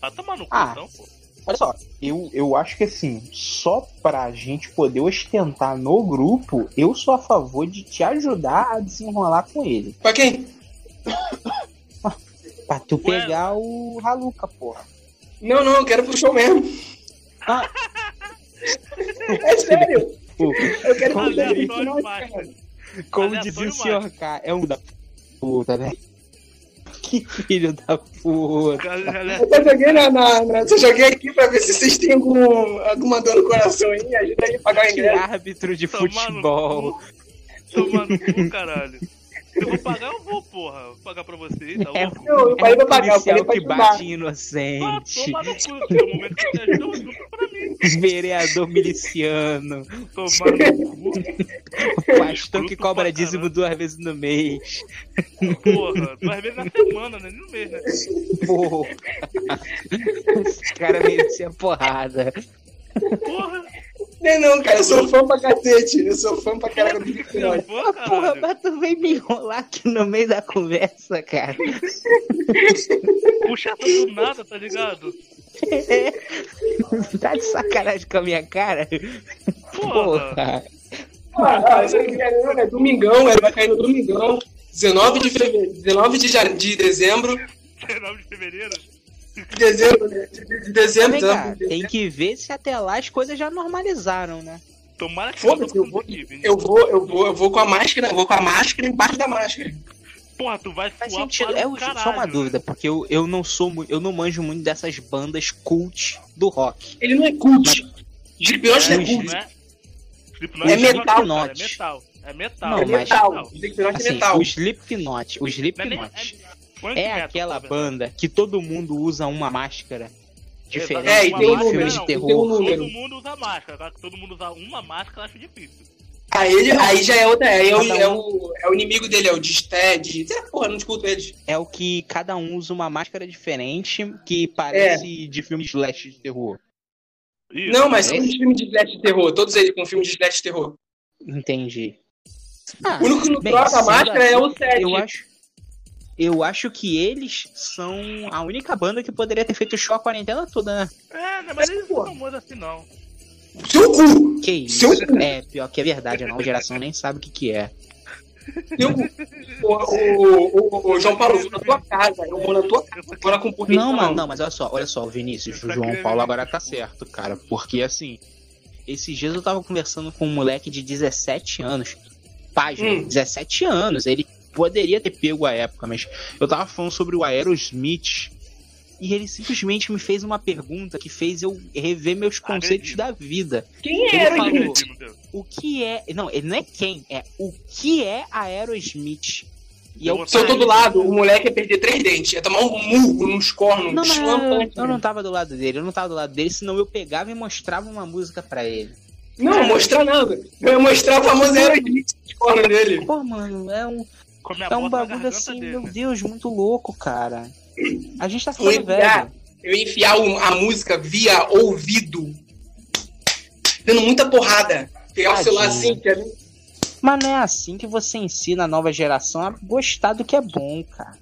Vai tomar no cu, Ah. não, pô. Olha só, eu, eu acho que assim, só pra gente poder ostentar no grupo, eu sou a favor de te ajudar a desenrolar com ele. Pra quem? Pra tu pegar o Haluca, porra. Não, não, eu quero pro show mesmo. Ah. É sério. Pô, Eu quero demais, cara. Como dizia o mais. senhor K, é um da puta, né? Que filho da puta. Eu só joguei, na, na, na- só joguei aqui pra ver se vocês têm algum, alguma dor no coração aí. Ajuda aí a pagar o ingresso. árbitro de Tomar no futebol. no cu, caralho. Se eu vou pagar, eu vou, porra. Vou pagar pra vocês, tá É? Eu, eu é falei pra pagar, eu falei policial pra que bate em Ah, inocente. toma no cu, no momento que você ajuda, eu pra mim. Vereador miliciano. Tomar no cu, Pastor que cobra dízimo duas vezes no mês. porra. Duas vezes na semana, né? Nem no mês, né? Porra. Esse cara merecia porrada. Porra. Não, não, cara, eu sou fã pra cacete. Eu sou fã pra caralho do Porra, mas tu vem me enrolar aqui no meio da conversa, cara. Puxa do nada, tá ligado? Tá de sacanagem com a minha cara? Porra. Porra. Ah, ah, isso aqui é, é domingão, ele vai cair no domingão. 19 de fevereiro, 19 de, ja- de dezembro. 19 de fevereiro? De dezembro, né? De, de dezembro, cá, 19 de dezembro. tem que ver se até lá as coisas já normalizaram, né? Tomara que eu não vou, eu vou, eu vou, eu vou com a máscara, eu vou com a máscara embaixo da máscara. Porra, tu vai Faz suar sentido. É o o- só caralho, uma dúvida, porque eu, eu não sou eu não manjo muito dessas bandas cult do rock. Ele não é cult. Slipknot não é É, cult. não é? Slipknot É é metal, é metal. É metal. Não, É é mas- metal. Slipknot é Assim, metal. o Slipknot, o é Slipknot é metal, aquela verdade. banda que todo mundo usa uma máscara diferente É, e tem um de terror. Todo mundo usa máscara, que todo mundo usa uma máscara, eu acho difícil. Aí, aí já é outra, aí é o, é, o, é o inimigo dele, é o Disted. Porra, não escuto eles. É o que cada um usa uma máscara diferente que parece É. de filme de slash de terror. Isso. Não, mas são os filmes de slash de terror, todos eles com filmes de slash de terror. Entendi. Ah, O único que não troca a máscara é assim, o 7. Eu acho. Eu acho que eles são a única banda que poderia ter feito show a quarentena toda, né? É, né, mas eles Pô. não são muito assim, não. Seu cu! Que isso? Seu cu! É, pior que é verdade, a nova geração nem sabe o que, que é. Seu cu! O, o, o, João Paulo, eu vou na tua casa, eu vou na tua casa, eu vou Não, mano, não, mas olha só, olha só, Vinícius, o João Paulo agora tá certo, cara. Porque assim, esses dias eu tava conversando com um moleque de 17 anos. Página, Hum. 17 anos. Ele poderia ter pego a época, mas eu tava falando sobre o Aerosmith. E ele simplesmente me fez uma pergunta que fez eu rever meus conceitos da vida. Quem Ele era o falou. O que é. Não, ele não é quem, é o que é Aerosmith. E eu Se eu tô do parei- lado, o moleque ia perder três dentes, ia tomar um murro nos cornos, Não, mas eu, eu não tava do lado dele, eu não tava do lado dele, senão eu pegava e mostrava uma música pra ele. Não, mostrar nada. Eu ia mostrar o famoso Aerosmith nos cornos dele. Pô, mano, é um, a é um bagulho assim, dele, meu né? Deus, muito louco, cara. A gente tá Eu ficando enfiar, velho. eu ia enfiar a música via ouvido, dando muita porrada. Pegar o celular assim, que é Mas não é assim que você ensina a nova geração a gostar do que é bom, cara.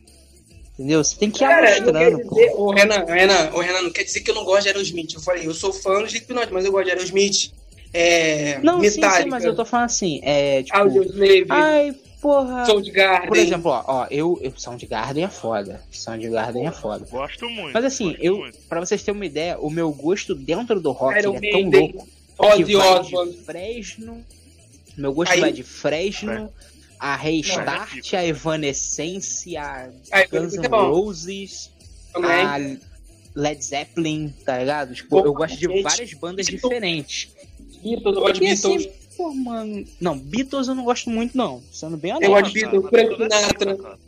Entendeu? Você tem que ir Cara, não quer mostrando, pô. dizer, ô Renan, Renan, ô Renan, não quer dizer que eu não gosto de Aerosmith. Eu falei, eu sou fã do Slipknot, mas eu gosto de Aerosmith. É, Não, sim, sim, mas eu tô falando assim, é tipo. Audioslave, Ai, porra. Soundgarden. Por exemplo, ó, ó, eu, eu. Soundgarden é foda. Soundgarden é foda. Gosto muito. Mas assim, eu, muito. pra vocês terem uma ideia, o meu gosto dentro do rock Iron é tão Maiden, louco Ozzy Osbourne. de Fresno. Meu gosto Aí- vai de Fresno, a Não, Restart, é a Evanescence, a Aí, Guns N' é. Roses, Também. a Led Zeppelin, tá ligado? Tipo, Pô, eu gosto de gente, várias bandas Beatles. diferentes. Beatles, eu gosto de E Beatles. Pô, mano. Não, Beatles eu não gosto muito, não. Sendo bem Eu honesto. gosto de Beatles, Frank Sinatra.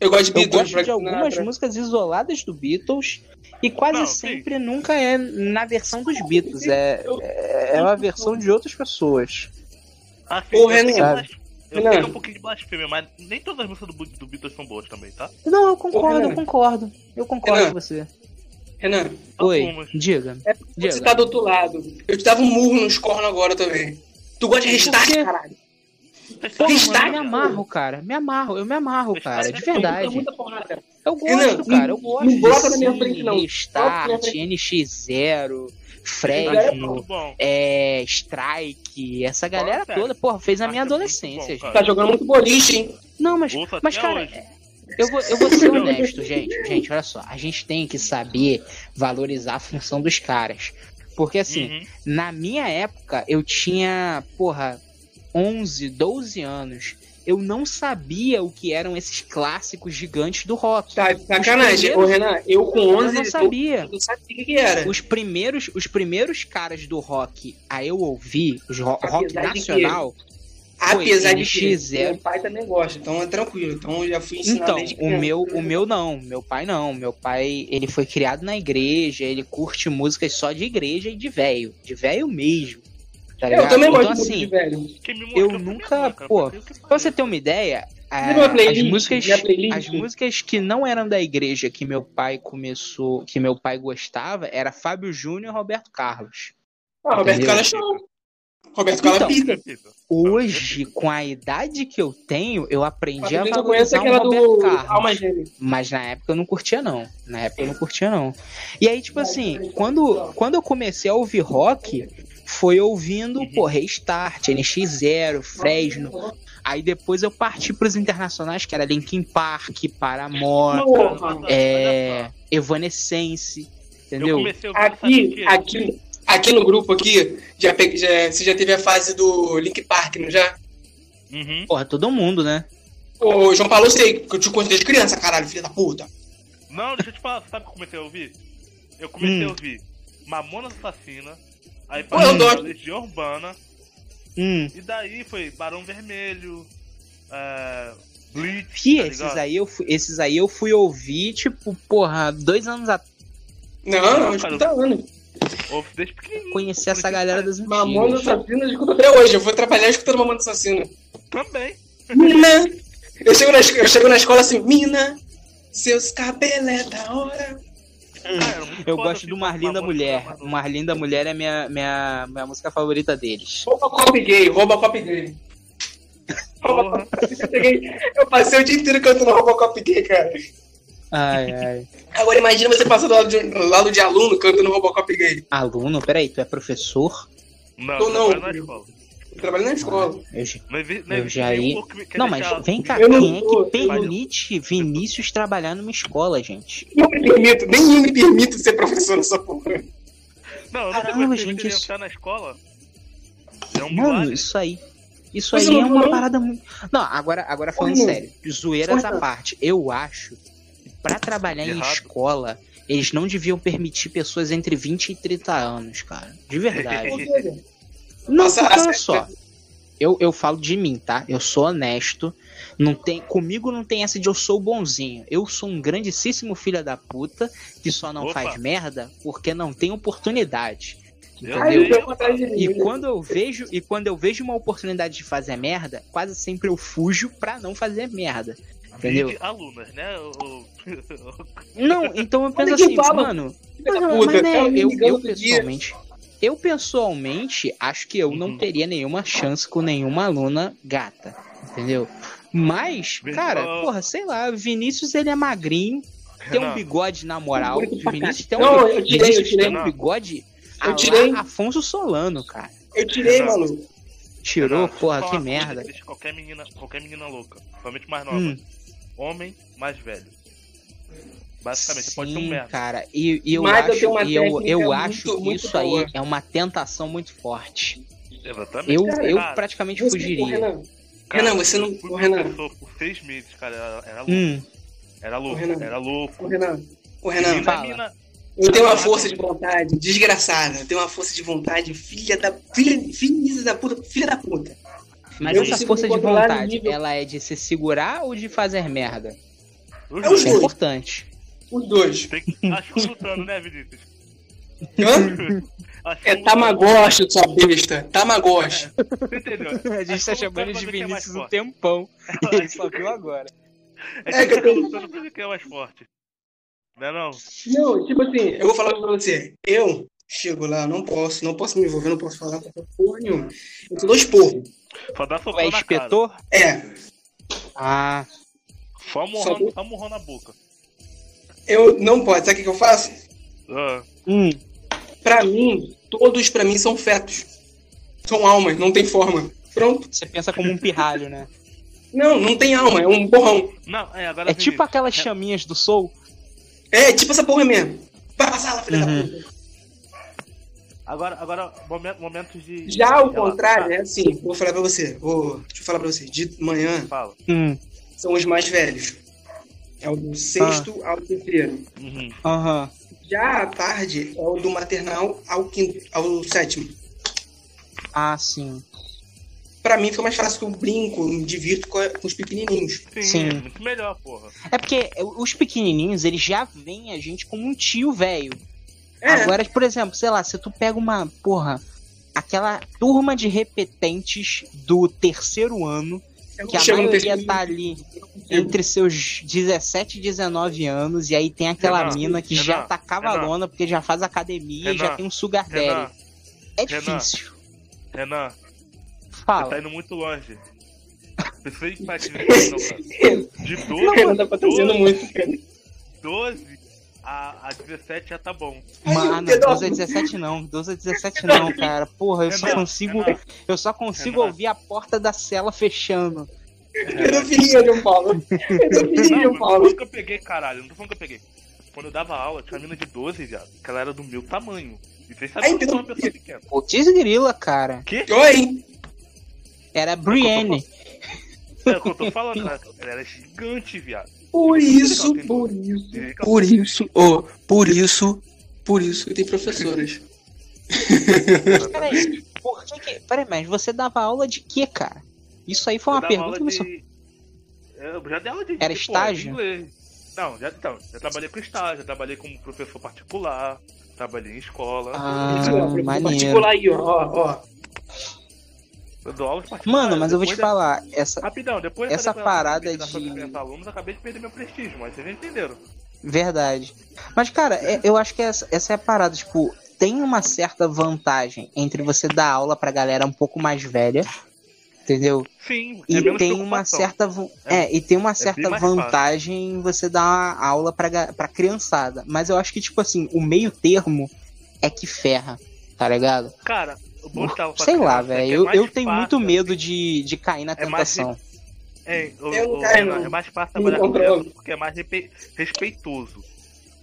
Eu gosto de Eu Beatles, gosto Frank de algumas Sinatra. músicas isoladas do Beatles e quase Não, sim. sempre nunca é na versão dos Beatles. É, é, é uma versão de outras pessoas. Ô, eu sei que é Renan. eu é um pouquinho de blasfêmia, mas nem todas as músicas do, do Beatles são boas também, tá? Não, eu concordo, eu concordo. Eu concordo Renan. com você. Renan, Oi, Algumas. diga. é porque você Diga. tá do outro lado. Eu te dava um murro nos cornos agora também. Tu gosta de restart, caralho? Pô, Restart, mano, me amarro, cara. Me amarro, eu me amarro, cara. De verdade. muita porrada. Eu gosto, Renan, cara. Eu não- gosto não de bota na minha Sim, frente, não. Restart, minha frente. NX0, Mas é Fresno, é, Strike, essa galera sério. toda, porra, fez a minha Nossa, adolescência, bom. Tá jogando muito boliche, hein? Não, mas, mas cara, hoje. eu vou, eu vou ser honesto, gente. Gente, olha só. A gente tem que saber valorizar a função dos caras. Porque assim, Uhum. na minha época, eu tinha, porra, 11, 12 anos. Eu não sabia o que eram esses clássicos gigantes do rock. Tá, sacanagem. Ô, primeiros- Renan, eu com 11 Eu não sabia. Eu não sabia o que, que era. Os primeiros, os primeiros caras do rock a eu ouvir, os ro- rock Apesar que- nacional, foi Apesar de que NX0. meu pai também gosta, então é tranquilo. Então eu já fui ensinado Então, desde o meu, o meu não, meu pai não. Meu pai, ele foi criado na igreja, ele curte músicas só de igreja e de velho, de velho mesmo. Tá Eu ligado? também gosto então, de assim, velho. Quem me eu nunca, pô, pra você ter uma ideia, a- playlist, as músicas, as músicas que não eram da igreja que meu pai começou, que meu pai gostava, era Fábio Júnior e Roberto Carlos. Ah, Roberto? Carlos é show. Roberto Carlos Então. Hoje, com a idade que eu tenho, eu aprendi a Mas eu conheço valorizar o Roberto do Carlos. Mas na época eu não curtia, não. Na época eu não curtia, não. E aí, tipo assim, quando, quando eu comecei a ouvir rock, foi ouvindo, Uhum. pô, Restart, NX0, Fresno. Aí depois eu parti pros internacionais, que era Linkin Park, Paramore, é, Evanescence, Eu entendeu? comecei a ouvir, Aqui, aqui, aqui no grupo aqui, já, pe- já- você já teve a fase do Link Park, não já? Uhum. Porra, todo mundo, né? Ô, João Paulo, eu sei, que eu te conheço desde criança, caralho, filha da puta. Não, deixa eu te falar, sabe o que eu comecei a ouvir? Eu comecei Hum. a ouvir Mamonas Assassina, aí gosto. Legião Urbana, Hum. e daí foi Barão Vermelho, é, Bleach, Fih, tá esses aí, eu fui, esses aí eu fui ouvir, tipo, porra, dois anos atrás. Não, Não, não, cara, escuta anos. Desde pequenininho. Conheci essa galera das Mamona. Assassina, eu escuto até hoje. Eu vou trabalhar escutando Mamona Assassina. Também. Mina! Eu chego, na, eu chego na escola assim, Mina, seus cabelos é da hora. Muito Eu gosto do Marlin da Mamonas Mulher. O Marlin da Mulher é minha, minha, minha música favorita deles. Robocop gay, Robocop gay. Porra. Eu cheguei- Eu passei o dia inteiro cantando Robocop gay, cara. Ai, ai. Agora imagina você passar do lado de, do lado de aluno cantando Robocop gay. Aluno, peraí, tu é professor? Não, Tô não, não. na escola. Eu trabalho na escola. Eu Não não Eu existe já ia- Não, mas deixar- vem cá, Eu não quem é que eu permite Vinícius trabalhar numa escola, gente? Não me permito, nem eu me permito ser professor nessa porra. Não, eu não Caramba, gente, isso- entrar na escola. É um Mano, milagre. isso aí. Isso Mas aí eu é uma não- parada muito. Não, agora, agora falando sério, zoeiras à parte, eu acho pra trabalhar em Errado. escola, eles não deviam permitir pessoas entre 20 e 30 anos, cara. De verdade. Não, Nossa, porque olha só. Eu, eu falo de mim, tá? Eu sou honesto. Não tem, comigo não tem essa de eu sou bonzinho. Eu sou um grandíssimo filho da puta que só não Opa. faz merda porque não tem oportunidade. Entendeu? E quando eu vejo e quando eu vejo uma oportunidade de fazer merda, quase sempre eu fujo pra não fazer merda. Entendeu? Alunas, né? O- Não, então eu penso assim, fala. mano, mas, puta, mas, né, eu, eu dia. pessoalmente, eu pessoalmente acho que eu não Uhum. teria nenhuma chance com nenhuma aluna gata, entendeu? Mas, cara, porra, sei lá, Vinícius ele é magrinho, tem um bigode na moral, Vinícius tem um, Não, eu tirei, eu Vinícius tirei. tem um bigode Eu tirei. Afonso Solano, cara. Eu tirei, Renan. maluco. Tirou, eu porra, que merda. Qualquer menina, qualquer menina louca, principalmente mais nova. Hum. Homem mais velho. Basicamente, você pode ser um Sim, merda. cara, e, e eu Mas eu acho, e eu, eu muito- acho que muito isso aí boa. é uma tentação muito forte. Exatamente. Eu, Cara, eu cara, praticamente fugiria. Renan, Cara, Renan, você não- eu fui Renan. por seis meses, cara. Era, era louco. Hum, Era louco, Renan. era louco. ô, Renan, ô, Renan, fala. mina- eu tenho uma força de vontade desgraçada. Eu tenho uma força de vontade, filha da. Filha, filha da puta, filha da puta. Mas Eu essa força de vontade, nível- ela é de se segurar ou de fazer merda? Os É é dois. dois. importante. Os dois. Tem que. Acho que lutando, né, Vinícius? Hã? Acho que É. Tamagotchi, sua besta. Tamagotchi. Você entendeu? A gente tá chamando de é Vinícius um tempão. E ele só viu agora. É que fica lutando pra ver quem é mais forte. Não é não? Não, tipo assim, eu vou falar pra você. Eu chego lá, não posso, não posso me envolver, não posso falar com porra nenhuma. Eu te dou esporro. Só dá Tu socão é na cara. inspetor? É, Ah, Só murrão, só na boca. eu não posso. Sabe o que eu faço? Ah, hum. Pra mim, todos pra mim são fetos. São almas, não tem forma. Pronto. Você pensa como um pirralho, né? Não, não tem alma, é um borrão. Não, é, agora É tipo aquelas é- chaminhas do Soul. É, tipo essa porra mesmo. Vai passar lá, filha Uhum. da puta. Agora, agora momen- momentos de. Já ao de contrário, relaxar. é assim, vou falar pra você. Vou, deixa eu falar pra você. De manhã Fala. Hum. são os mais velhos. É o do sexto ao terceiro. Uhum. Aham. Já à tarde é o do maternal ao quinto, ao sétimo. Ah, sim. Pra mim fica mais fácil que eu brinco, me divirto com os pequenininhos. Sim, Sim. é muito melhor, porra. É porque os pequenininhos, eles já veem a gente como um tio velho. É, Agora, por exemplo, sei lá, se tu pega uma, porra, aquela turma de repetentes do terceiro ano, eu que a maioria tá ali entre seus 17 e 19 anos, e aí tem aquela Renan, mina que Renan, já tá cavalona porque já faz academia e já Renan, tem um sugar daddy. Renan, É Renan. difícil. Renan, você Fala. tá indo muito longe. Precisa empatia, não, cara. De 12, Renan tá fazendo 12, muito, cara. 12 a, a 17 já tá bom. Mano, Pedro. 12 a 17 não, 12 a 17 não, cara. Porra, eu só Renan, consigo. Renan. Eu só consigo Renan. ouvir a porta da cela fechando. Pedofilia, João Paulo. Pedofilia, Não, João não tô Paulo. falando que eu peguei, caralho. Não tô falando que eu peguei. Quando eu dava aula, tinha uma mina de 12, viado. Que ela era do meu tamanho. E vocês sabem que eu sou uma pessoa pequena. Putz grila, cara. Oi. Era a Brienne. É o que eu tô falando. Ela, ela era gigante, viado. Por isso, por isso, por isso, oh, por isso, por isso que tem professoras. Peraí, por que que. Peraí, mas você dava aula de quê, cara? Isso aí foi uma pergunta que você. de... Eu já dei aula de. Era de, estágio? de. Não, já, então, já trabalhei com estágio, já trabalhei como professor particular, trabalhei em escola. Ah, ó, professor maneiro. particular aí, ó, ó. Eu dou particulares. Mano, mas eu vou te falar, essa. Rapidão, depois essa parada de- de 30 alunos, acabei de perder meu prestígio, mas vocês entenderam. Verdade. Mas, cara, é- eu acho que essa, essa é a parada. Tipo, tem uma certa vantagem entre você dar aula pra galera um pouco mais velha. Entendeu? Sim, é E tem uma certa. vo- É, e tem uma certa mais fácil. vantagem em você dar uma aula pra, pra criançada. Mas eu acho que, tipo assim, o meio termo é que ferra, tá ligado? Cara, Sei lá, é velho. é Eu, mais eu tenho muito medo de, de cair na É mais tentação. É, o- Eu não o- caio, é não. mais fácil trabalhar com criança porque é mais respeitoso.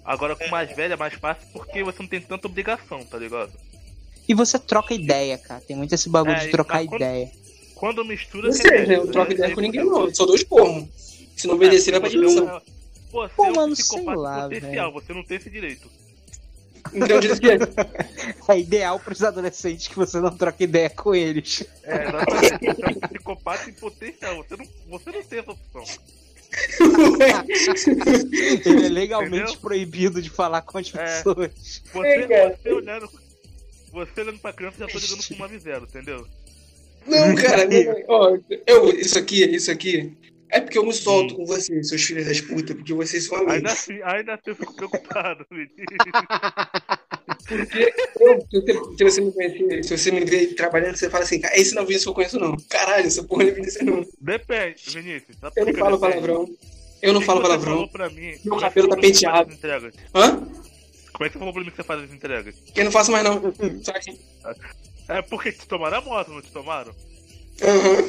Agora com mais velho é mais fácil porque você não tem tanta obrigação, tá ligado? E você troca ideia, cara. Tem muito esse bagulho É, de trocar quando- ideia. Quando mistura. Não você sei, perde, eu não né? troco ideia É com ninguém, não. Eu só dou esporro. Se não obedecer, vai pra você é um- direção. Pô, você Pô, é um mano, sei lá, potencial, você não tem esse direito. Então, diz que É ideal pros adolescentes que você não troca ideia com eles. É, exatamente. Você é um psicopata em potencial, você não, você não tem essa opção. Ele é legalmente Entendeu? proibido de falar com as É. pessoas. Você, É, você olhando. Você olhando pra criança já tô ligando com uma zero, entendeu? Não, cara, não, ó, eu, isso aqui, isso aqui. É porque eu me solto com vocês, seus filhos das putas, porque vocês são amigos. Ainda assim, ainda assim eu fico preocupado, menino. Porque eu, se, você, se você me conhecer, se você me ver trabalhando, você fala assim, esse não é Vinícius que eu conheço, não. Caralho, essa porra não é Vinícius, não. Depende, Vinícius. sabe Eu não que falo depende? palavrão. Eu não que falo você palavrão. pra mim, Meu é que cabelo tá penteado. Hã? Como é que você falou pra mim que você faz as entregas? Eu não faço mais, não. Só que. É porque te tomaram a moto, não te tomaram? Aham.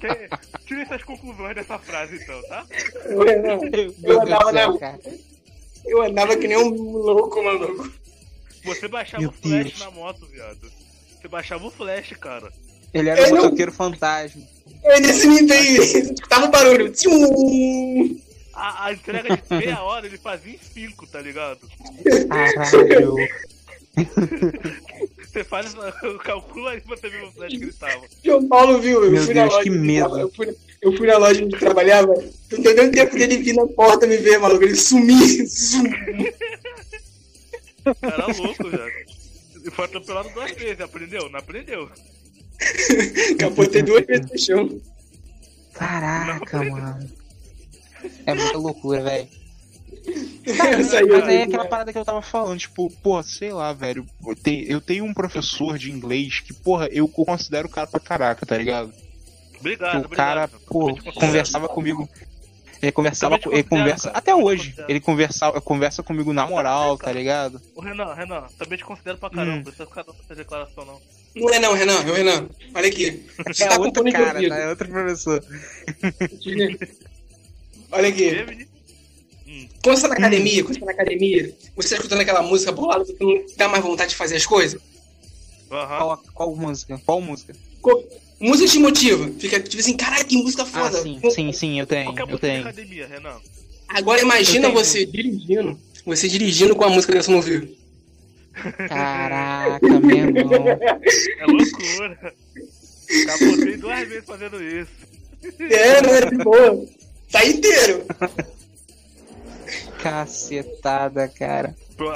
Que- Tire essas conclusões dessa frase então, tá? Eu, não, eu andava, céu, cara. eu andava que nem um louco, maluco. Você baixava Meu o flash Deus. na moto, viado. Você baixava o flash, cara. Ele era Eu um não- motoqueiro fantasma. Eu nesse nível aí, tava um barulho. Tchum! A, a entrega de meia hora ele fazia em cinco, tá ligado? Caralho. Você faz, calcula aí pra você ver o flash que ele tava. João Paulo viu, eu Meu fui Deus, na loja. que ele medo. Eu fui, eu fui na loja onde ele trabalhava. Não deu nem tempo dele vir na porta me ver, maluco. Ele sumiu. Era louco, velho. E foi atropelado duas vezes, aprendeu? Não aprendeu. Capotei duas vezes no chão. Caraca, mano. É muita loucura, velho. Eu saí Mas aí é aquela né? parada que eu tava falando, tipo, pô, sei lá, velho. Eu tenho, eu tenho um professor de inglês que, porra, eu considero o cara pra caraca, tá ligado? Que Obrigado, o cara, obrigado. pô, conversava comigo. Ele conversava, ele conversa cara. até hoje. Ele conversa, conversa comigo na moral, tá ligado? Ô, Renan, Renan, também te considero pra caramba. Hum. Não precisa ficar dando essa declaração, não. Não é não, Renan. Ô, Renan, olha aqui. Você É tá outro cara, tá? É outro professor. Olha aqui. Quando você tá na academia, quando você tá na academia, você tá escutando aquela música bolada, você não dá mais vontade de fazer as coisas? Aham. Qual, qual música? Qual música? Co- Música te motiva. Fica tipo assim, caralho, que música Ah, foda. sim, sim, sim, eu tenho, Qualquer eu tenho. academia, Renan. Agora imagina você dirigindo. Você dirigindo com a música dessa no ouvido. Caraca, meu irmão. É loucura. Capotei duas vezes fazendo isso. É, não é de boa. Tá inteiro. Cacetada, cara. Pra-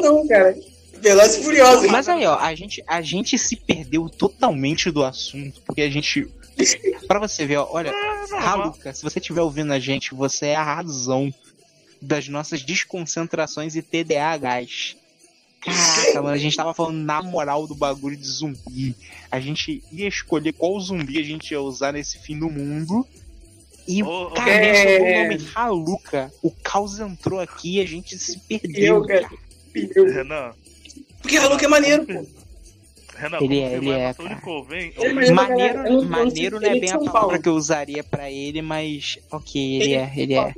Não a cara. Velozes e Furiosos. Mas aí, ó, a gente, a gente se perdeu totalmente do assunto, porque a gente. Pra você ver, ó, olha, Raluca, se você estiver ouvindo a gente, você é a razão das nossas desconcentrações e TDAHs. Caraca, mano, a gente tava falando na moral do bagulho de zumbi. A gente ia escolher qual zumbi a gente ia usar nesse fim do mundo. E ô, cara, é- o nome Haluca. O caos entrou aqui e a gente se perdeu. Eu, cara. Eu. Renan, Porque a Luca é maneiro, pô. Renan, Ele é, ele vai é, pra São cara. Ele é maneiro Maneiro, não- maneiro não ele é bem a palavra Paulo. que eu usaria pra ele, mas ok, ele Ele- é, ele é.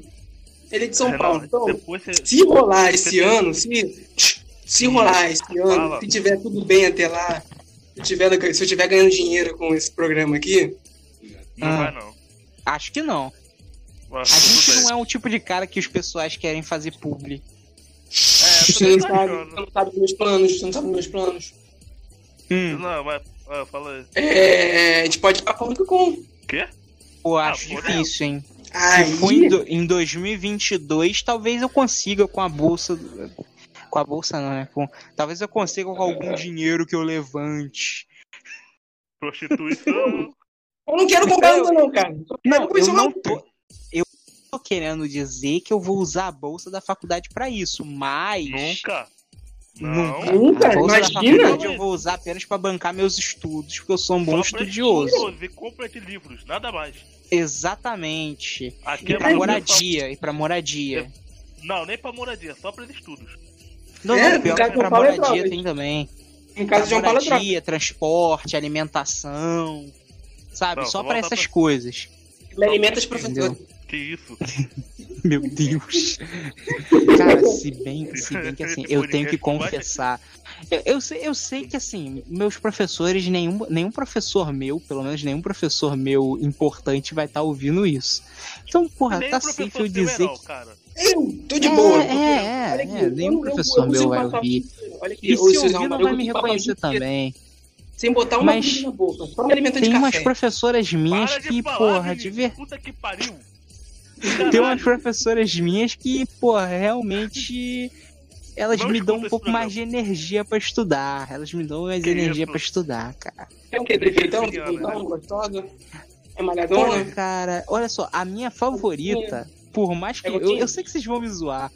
Ele é de São Renan, Paulo. Então, você... se rolar esse Você tem- ano, se, se rolar esse ano, Fala. se tiver tudo bem até lá, se eu tiver, se eu tiver ganhando dinheiro com esse programa aqui, Não Ah. vai, não. Acho que não. Mas A gente bem. não é o tipo de cara que os pessoais querem fazer publi. É, você não, sabe, você não sabe dos meus planos, você não sabe dos meus planos. Hum, Não, mas... ah, fala aí. É, a gente pode ir pra Comic Con. Quê? pô, Ah, acho pô, difícil, hein? Aí, Se for em, do- em 2022, talvez eu consiga com a bolsa. Com a bolsa não, né? Com, talvez eu consiga com algum dinheiro que eu levante. Prostituição. eu não quero comprar ainda não, cara. Não, eu não tô. Eu tô querendo dizer que eu vou usar a bolsa da faculdade pra isso, mas. Nunca. Nunca. Não. Nunca, a bolsa da imagina. faculdade eu vou usar apenas pra bancar meus estudos, porque eu sou um bom Só pra estudioso. E compra de livros, nada mais. Exatamente. Aqui E é pra moradia, e pra moradia. Só... Não, nem pra moradia, só pra estudos. Não, É, não, pior que de pra é moradia tem também. No caso de João Paulo, é moradia, transporte, alimentação, sabe? Não, Só voltar essas pra- coisas. Ele alimenta os professores. Que isso? Meu Deus. Cara, se bem, se bem que assim, eu tenho que confessar. Eu, eu sei, eu sei que assim, meus professores, nenhum, nenhum professor meu, pelo menos nenhum professor meu importante vai estar ouvindo isso. Então, porra, Nem tá safe eu dizer Several, que. cara. Eu tô de é, boa. É, é, Olha é, nenhum eu- professor eu meu vai ouvir. Olha aqui, E se ouvir, não vai me reconhecer inteiro também. Sem botar uma Mas na boca, só me alimentando Tem de umas café. professoras minhas Para de que, falar, porra, de ver. Puta que pariu. Tem umas professoras minhas que, porra, realmente. Elas Não me dão um pouco mais de energia pra estudar. Elas me dão mais Que energia pra estudar, cara. É o quê? Defeitão? Cristiano, Defeitão? Gostosa? É Porra, malhadona? cara, olha só, a minha favorita, por mais que. É Eu, gotinha? eu sei que vocês vão me zoar.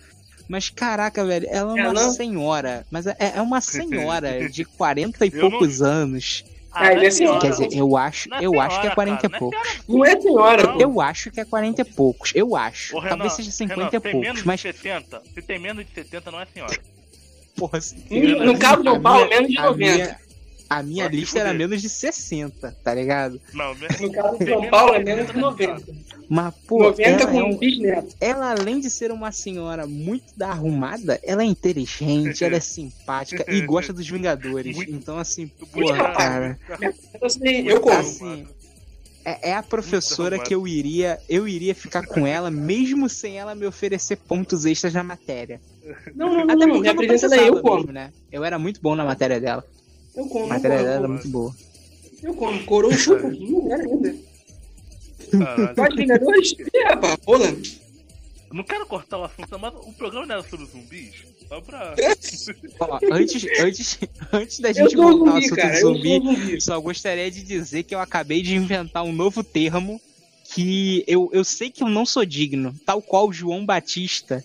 Mas caraca, velho, ela é É, uma não? senhora. Mas é, é uma senhora de 40 e Eu não- poucos anos. Ah, ele é senhora. Quer dizer, eu acho, é eu acho que é senhora, 40 cara, e poucos. Não é senhora, Não. Eu acho que é 40 e poucos. Eu acho. Ô, Renan, Talvez seja 50 Renan, e tem poucos. menos Mas, de 60. Se tem menos de 70, não é senhora. porra, assim, No caso a Paulo, menos de a 90. minha, a minha lista era menos de 60, tá ligado? Não, No caso de menos Paulo, é de menos de 90. Mas, pô, 90 ela, com é um um- bisneto. ela, além de ser uma senhora muito da arrumada, ela é inteligente, ela é simpática e gosta dos Vingadores. Muito- Então, assim, porra, cara. Eu sei, eu como. Assim, é, é a professora que eu iria, eu iria ficar com ela, mesmo sem ela me oferecer pontos extras na matéria. Não, não, não, Até não. porque Me eu não daí, eu mesmo, né? Eu era muito bom na matéria dela. Eu como. A matéria dela era muito boa. Eu como. Coroa chupa. Não era ainda. Pode Vingadores? Ih, rapaz, rola. Não quero cortar o assunto, mas o programa não era sobre zumbis? Só pra. Ó, antes, antes, antes da gente voltar ao zumbi, assunto cara. zumbi, um zumbi. Só gostaria de dizer que eu acabei de inventar um novo termo que eu, eu sei que eu não sou digno, tal qual João Batista.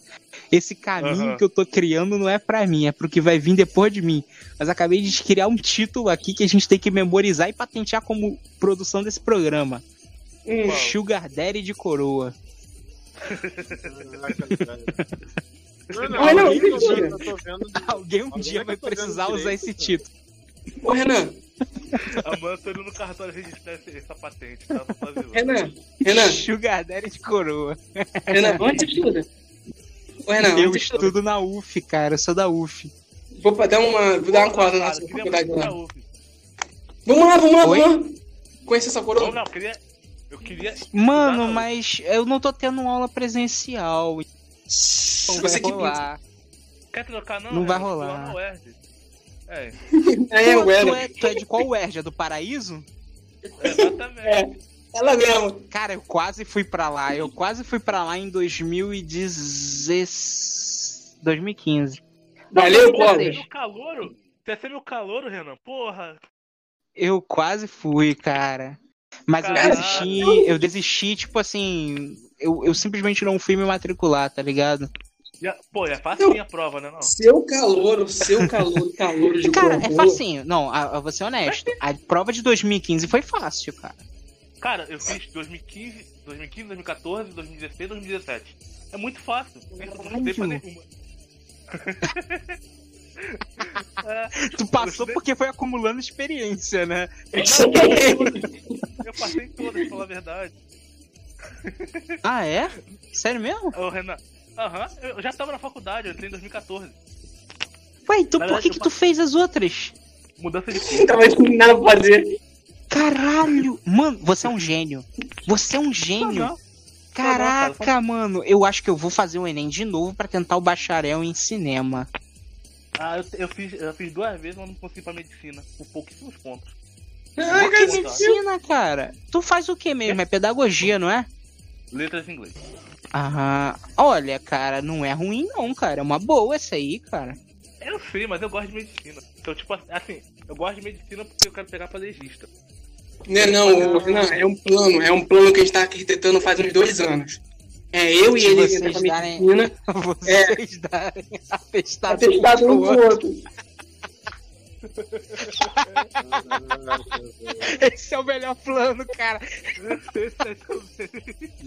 Esse caminho Aham. que eu tô criando não é pra mim, é pro que vai vir depois de mim. Mas acabei de criar um título aqui que a gente tem que memorizar e patentear como produção desse programa. Hum. Sugar Daddy de coroa. Não, não, não, alguém vendo de- Alguém um Alguém dia vai precisar usar direito, esse cara. título. Ô, Renan, Amanhã eu tô indo no cartório registrar essa patente, tá? Renan, Renan, Sugar Daddy de coroa. Renan, onde você Renan, eu estudo na UF, cara. Eu sou da UF. Vou dar uma, vou dar uma cola na Cara, sua faculdade lá. Vamos lá, vamos lá, Oi? vamos lá. Conhecer essa Não, coroa? não, eu queria. Eu queria. Mano, mas eu não tô tendo aula presencial. Você vai que rolar. Quer trocar, não? Não vai vou rolar. É, É, tu, é, tu é de qual UERJ? É do Paraíso? exatamente. É, ela mesmo. Cara, eu quase fui pra lá. Eu quase fui pra lá em 2016... 2015. Valeu, Clóvis. você é calouro? Você é meu calouro, Renan? Porra. Eu quase fui, cara. Mas eu desisti, eu desisti, tipo assim. Eu, eu simplesmente não fui me matricular, tá ligado? Já- Pô, é fácil a prova, né? Não? Seu calor, seu calor, calor de Cara, é facinho. Não, a, a- vou ser honesto. A prova de 2015 foi fácil, cara. Cara, eu fiz 2015, 2015, 2014, 2016, 2017. É muito fácil. É, Tu passou porque foi acumulando experiência, né? eu passei todas, pra falar a verdade. Ah, é? Sério mesmo? Ô, Renan. Aham, eu já tava na faculdade, eu entrei em 2014. Ué, então Na por que verdade, que eu tu fez as outras? Mudança de curso. Tava sem nada pra fazer. Caralho! Mano, você é um gênio. Você é um gênio. Aham. Caraca, mano. Eu acho que eu vou fazer o Enem de novo pra tentar o bacharel em cinema. Ah, eu, eu fiz, eu fiz duas vezes, mas não consegui pra medicina. Por pouquíssimos pontos. Por que medicina, cara? Tu faz o que mesmo? É pedagogia, não é? Letras em inglês. Ah, olha, cara, não é ruim não, cara. É uma boa essa aí, cara. Eu sei, mas eu gosto de medicina. Então, tipo assim, eu gosto de medicina porque eu quero pegar pra legista. Não, é não, Renan, é um plano, é um plano que a gente tá arquitetando faz uns dois anos. É eu e Se ele vocês entrar pra darem- medicina, Vocês darem atestado atestado um pro outro. Esse é o melhor plano, cara.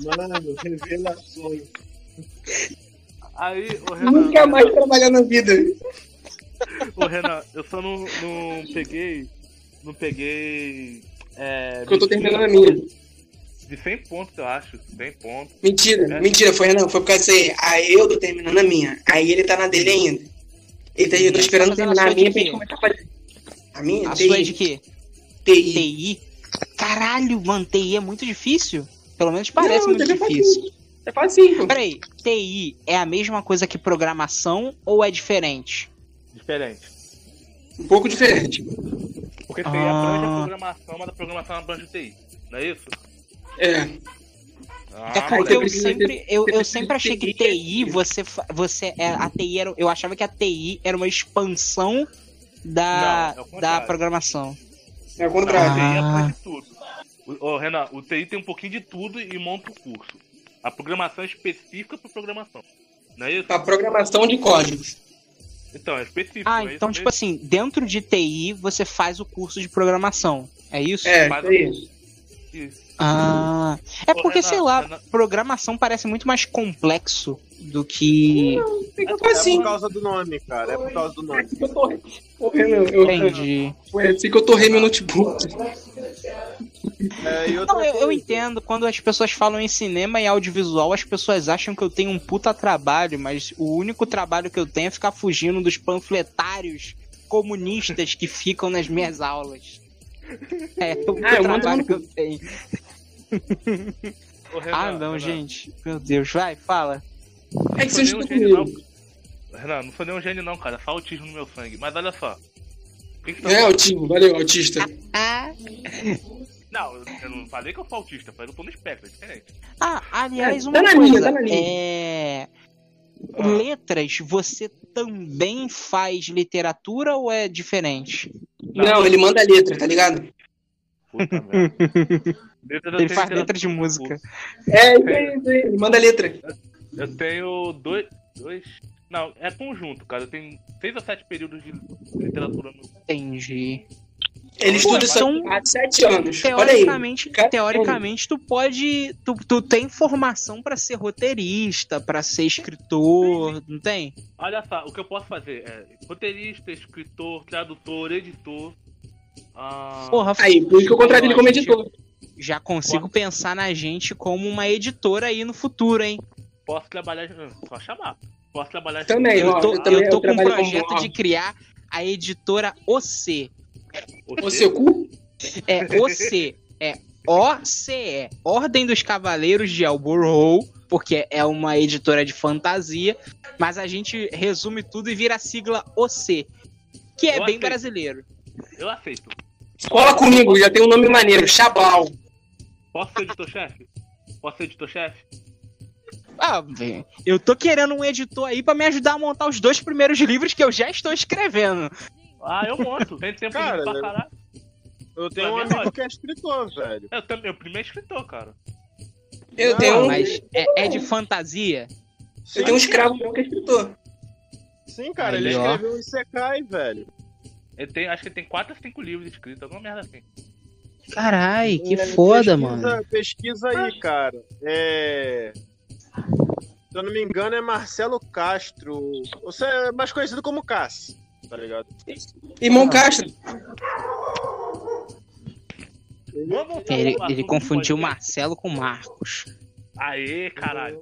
Mano, revelações. Aí, o Renan. Nunca mais trabalhar na vida. Ô, Renan, eu só não, não peguei. Não peguei. É, Porque eu tô terminando a minha. De 100 pontos, eu acho. 100 pontos. Mentira, É. mentira, foi Renan, foi por causa disso aí. Aí eu tô terminando a minha. Aí ele tá na dele ainda. Ele tá, eu tô Tá esperando a terminar a minha pra gente começar a fazer. A minha? A TI. sua é de quê? TI. TI? Caralho, mano, TI é muito difícil. Pelo menos parece Não, muito é difícil. facinho. É facinho. Peraí, TI é a mesma coisa que programação ou é diferente? Diferente. Um pouco diferente. Porque TI Ah. abrange a programação, mas a programação abrange o TI. Não é isso? É. Ah, É porque eu sempre, eu, eu sempre achei que TI. TI, você, você é, a TI era, eu achava que a TI era uma expansão da, Não, é da programação. É o contrário. o TI Ah. abrange tudo. O, ô, Renan, o TI tem um pouquinho de tudo e monta o curso. A programação é específica para programação. Não é isso? A programação de códigos. Então, é específico. Ah, é então, tipo assim, dentro de TI você faz o curso de programação. É isso? É, Faz isso mesmo. Isso. Ah. É Ô, porque, Renan, sei lá, Renan- programação parece muito mais complexo do que. Fica É facinho. por causa do nome, cara. É por causa do É nome. assim que eu tô. Eu, Entendi. foi assim que eu torrei meu notebook. É, e outra Não, eu, eu entendo, quando as pessoas falam em cinema e audiovisual, as pessoas acham que eu tenho um puta trabalho, mas o único trabalho que eu tenho é ficar fugindo dos panfletários comunistas que ficam nas minhas aulas. É o único Ah, eu mando trabalho que eu tenho. Ô, Renan, Ah, não, Renan, gente. Meu Deus, vai, fala. É que Não você sou estuda nenhum gênio, comigo. não. Renan, não sou nenhum gênio, não, cara. Só autismo no meu sangue. Mas olha só. O que que tá É, autismo, valeu, autista. Ah, Não, eu- eu não falei que eu sou autista, falei que eu tô no espectro, é diferente. ah aliás, Tá uma na coisa. linha, tá na linha. É. Ah. Letras, você também faz literatura ou é diferente? Não, ele manda a letra, tá ligado? Puta merda. Ele faz letra de música. É, isso aí, isso aí. Ele manda a letra. Eu tenho dois. dois. Não, é conjunto, cara. Eu tenho seis ou sete períodos de literatura no. Entendi. Ele estuda isso há sete anos. Olha aí. Teoricamente, teoricamente tu pode. Tu, tu tem formação pra ser roteirista, pra ser escritor, não tem? Olha só, o que eu posso fazer é roteirista, escritor, tradutor, editor. Ah, Porra, Aí, por isso que eu contratei ele como editor. Já consigo pensar na gente como uma editora aí no futuro, hein? Posso trabalhar. Só chamar. Posso trabalhar Também, Eu ó, tô, eu também- eu tô eu com um projeto ó. de criar a editora OC. O seu cu? É OC. É OCE. Ordem dos Cavaleiros de Alborrow, porque é uma editora de fantasia, mas a gente resume tudo e vira a sigla OC, que é Eu bem aceito. brasileiro. Eu aceito. Cola comigo, já tem um nome maneiro, Chabal. Posso ser editor-chefe? Posso ser editor-chefe? Ah, velho, eu tô querendo um editor aí pra me ajudar a montar os dois primeiros livros que eu já estou escrevendo. Ah, eu monto. Tem tempo Cara, pra caralho. Eu tenho um Pra mim é amigo que é escritor, velho. Eu também, meu primeiro escritor, cara. Eu Não, tenho, um, Mas é, é de fantasia. eu tenho um escravo meu que é escritor. Sim, cara, Aí, ele ó. escreveu um Isekai, velho. Ele tem, acho que ele tem 4 ou 5 livros escritos, alguma merda assim. Carai, que É, foda, pesquisa, mano. Pesquisa aí, cara. É. Se eu não me engano, é Marcelo Castro. Você é mais conhecido como Cássio, tá ligado? Irmão Castro. Ele, ele confundiu. Marcelo com Marcos. Aê, caralho.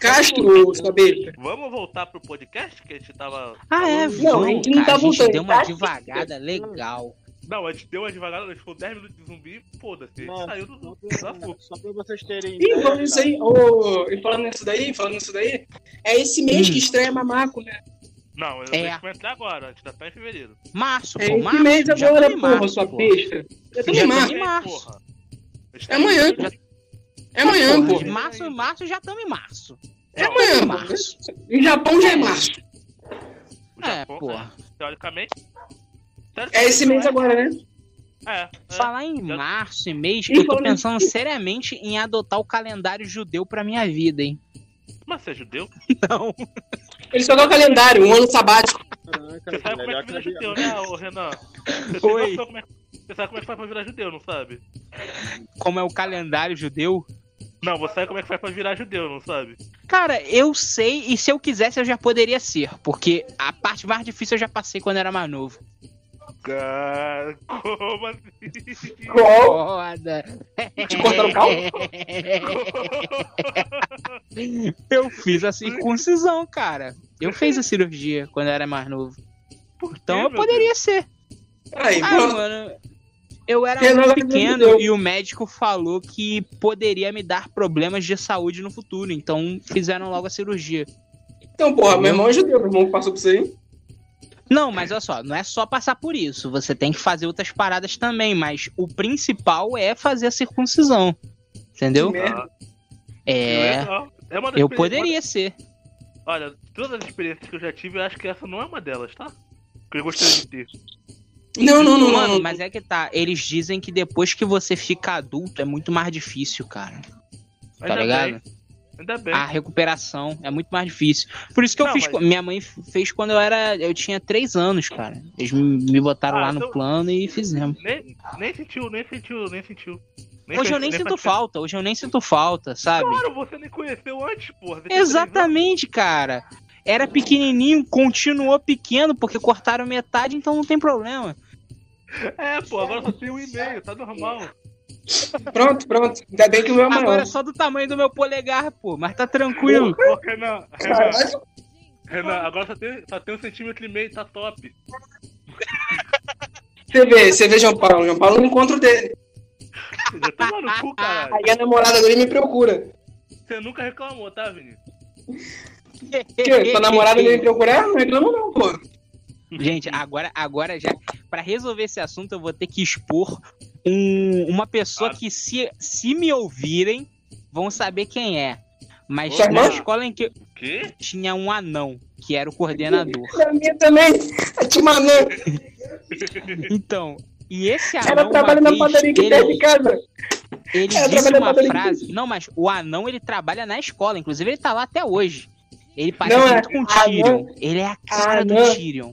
Castro, sua besta. Vamos voltar pro podcast que a gente tava. Ah, é? Não, a gente não tá a gente voltando, deu uma devagada legal. Não, a gente deu uma devagada, a gente ficou 10 minutos de zumbi, foda-se, a gente saiu do, só do só pra vocês terem Ih, nisso cara. aí, ô, e falando nisso daí, falando nisso daí, é esse mês Hum. que estreia Mamaco, né? Não, eu É. é. vou entrar agora, a gente já tá em fevereiro. Março, É pô, esse março. mês agora, porra, março, sua pô. besta. Eu tô em março. É amanhã, pô. É amanhã, pô. de março, março já estamos em março. É amanhã, março. Em Japão já é março. É, Japão, porra. Teoricamente. É esse mês agora, né? É. é. Falar em março e mês, eu tô pensando seriamente em adotar o calendário judeu pra minha vida, hein? Mas você é judeu? Não. Ele só dá o calendário, um ano sabático. Caraca, Você sabe como é que vira judeu, né, ô Renan? Você Oi. como é Você sabe como é que faz pra virar judeu, não sabe? Como é o calendário judeu? Não, você sabe como é que faz pra virar judeu, não sabe? Cara, eu sei, e se eu quisesse eu já poderia ser, porque a parte mais difícil eu já passei quando era mais novo. Cara, como assim? Qual? Foda. Te cortaram o caldo? Eu fiz a circuncisão, cara. Eu fiz a cirurgia quando eu era mais novo. Então eu poderia ser. Aí, Ah, pronto. mano. Eu era muito pequeno Deus. e o médico falou que poderia me dar problemas de saúde no futuro. Então fizeram logo a cirurgia. Então, porra, meu irmão é judeu, meu irmão passou por isso aí. Não, mas olha só, não é só passar por isso. Você tem que fazer outras paradas também. Mas o principal é fazer a circuncisão. Entendeu? Que merda. É. legal. É uma das Eu poderia ser. uma- Olha, todas as experiências que eu já tive, eu acho que essa não é uma delas, tá? Que eu gostaria de ter. Não, não, não. Mano, não. mas é que tá. Eles dizem que depois que você fica adulto é muito mais difícil, cara. Tá Ainda ligado? bem. Ainda bem. A recuperação é muito mais difícil. Por isso que eu Não, fiz. mas- Minha mãe fez quando eu era. Eu tinha três anos, cara. Eles me botaram Ah, lá no então- plano e fizemos. Nem, nem sentiu, nem sentiu, nem sentiu. Nem Hoje eu fez- nem sinto falta, hoje eu nem sinto falta, sabe? Claro, você nem conheceu antes, porra. Exatamente, cara. Era pequenininho, continuou pequeno porque cortaram metade, então não tem problema. É, pô, agora só tem um e-mail, tá normal. Pronto, pronto. Ainda bem que o meu é maior. Agora é só do tamanho do meu polegar, pô, mas tá tranquilo. Ô, Renan, Renan. Renan, agora só tem, só tem um centímetro e meio, tá top. Você vê, você vê João Paulo. João Paulo não encontra o dele. Já tá no cu, caralho. Aí a namorada dele me procura. Você nunca reclamou, tá, Vinícius? Que? Sua namorada me procurar? Não reclamo não, pô. Gente, agora, agora já, Pra resolver esse assunto, eu vou ter que expor um- uma pessoa Ah. que, se, se me ouvirem, vão saber quem é. Mas Opa. na escola em que eu tinha um anão, que era o coordenador. Na minha também. A Timanã. Então, e esse anão. Ela trabalha na padaria aqui perto de ele, casa. ele Ela disse uma frase. Não, mas o anão ele trabalha na escola, inclusive ele tá lá até hoje. Ele parece Não, é muito com o anão. Tyrion. Ele é a cara do Anão. Tyrion.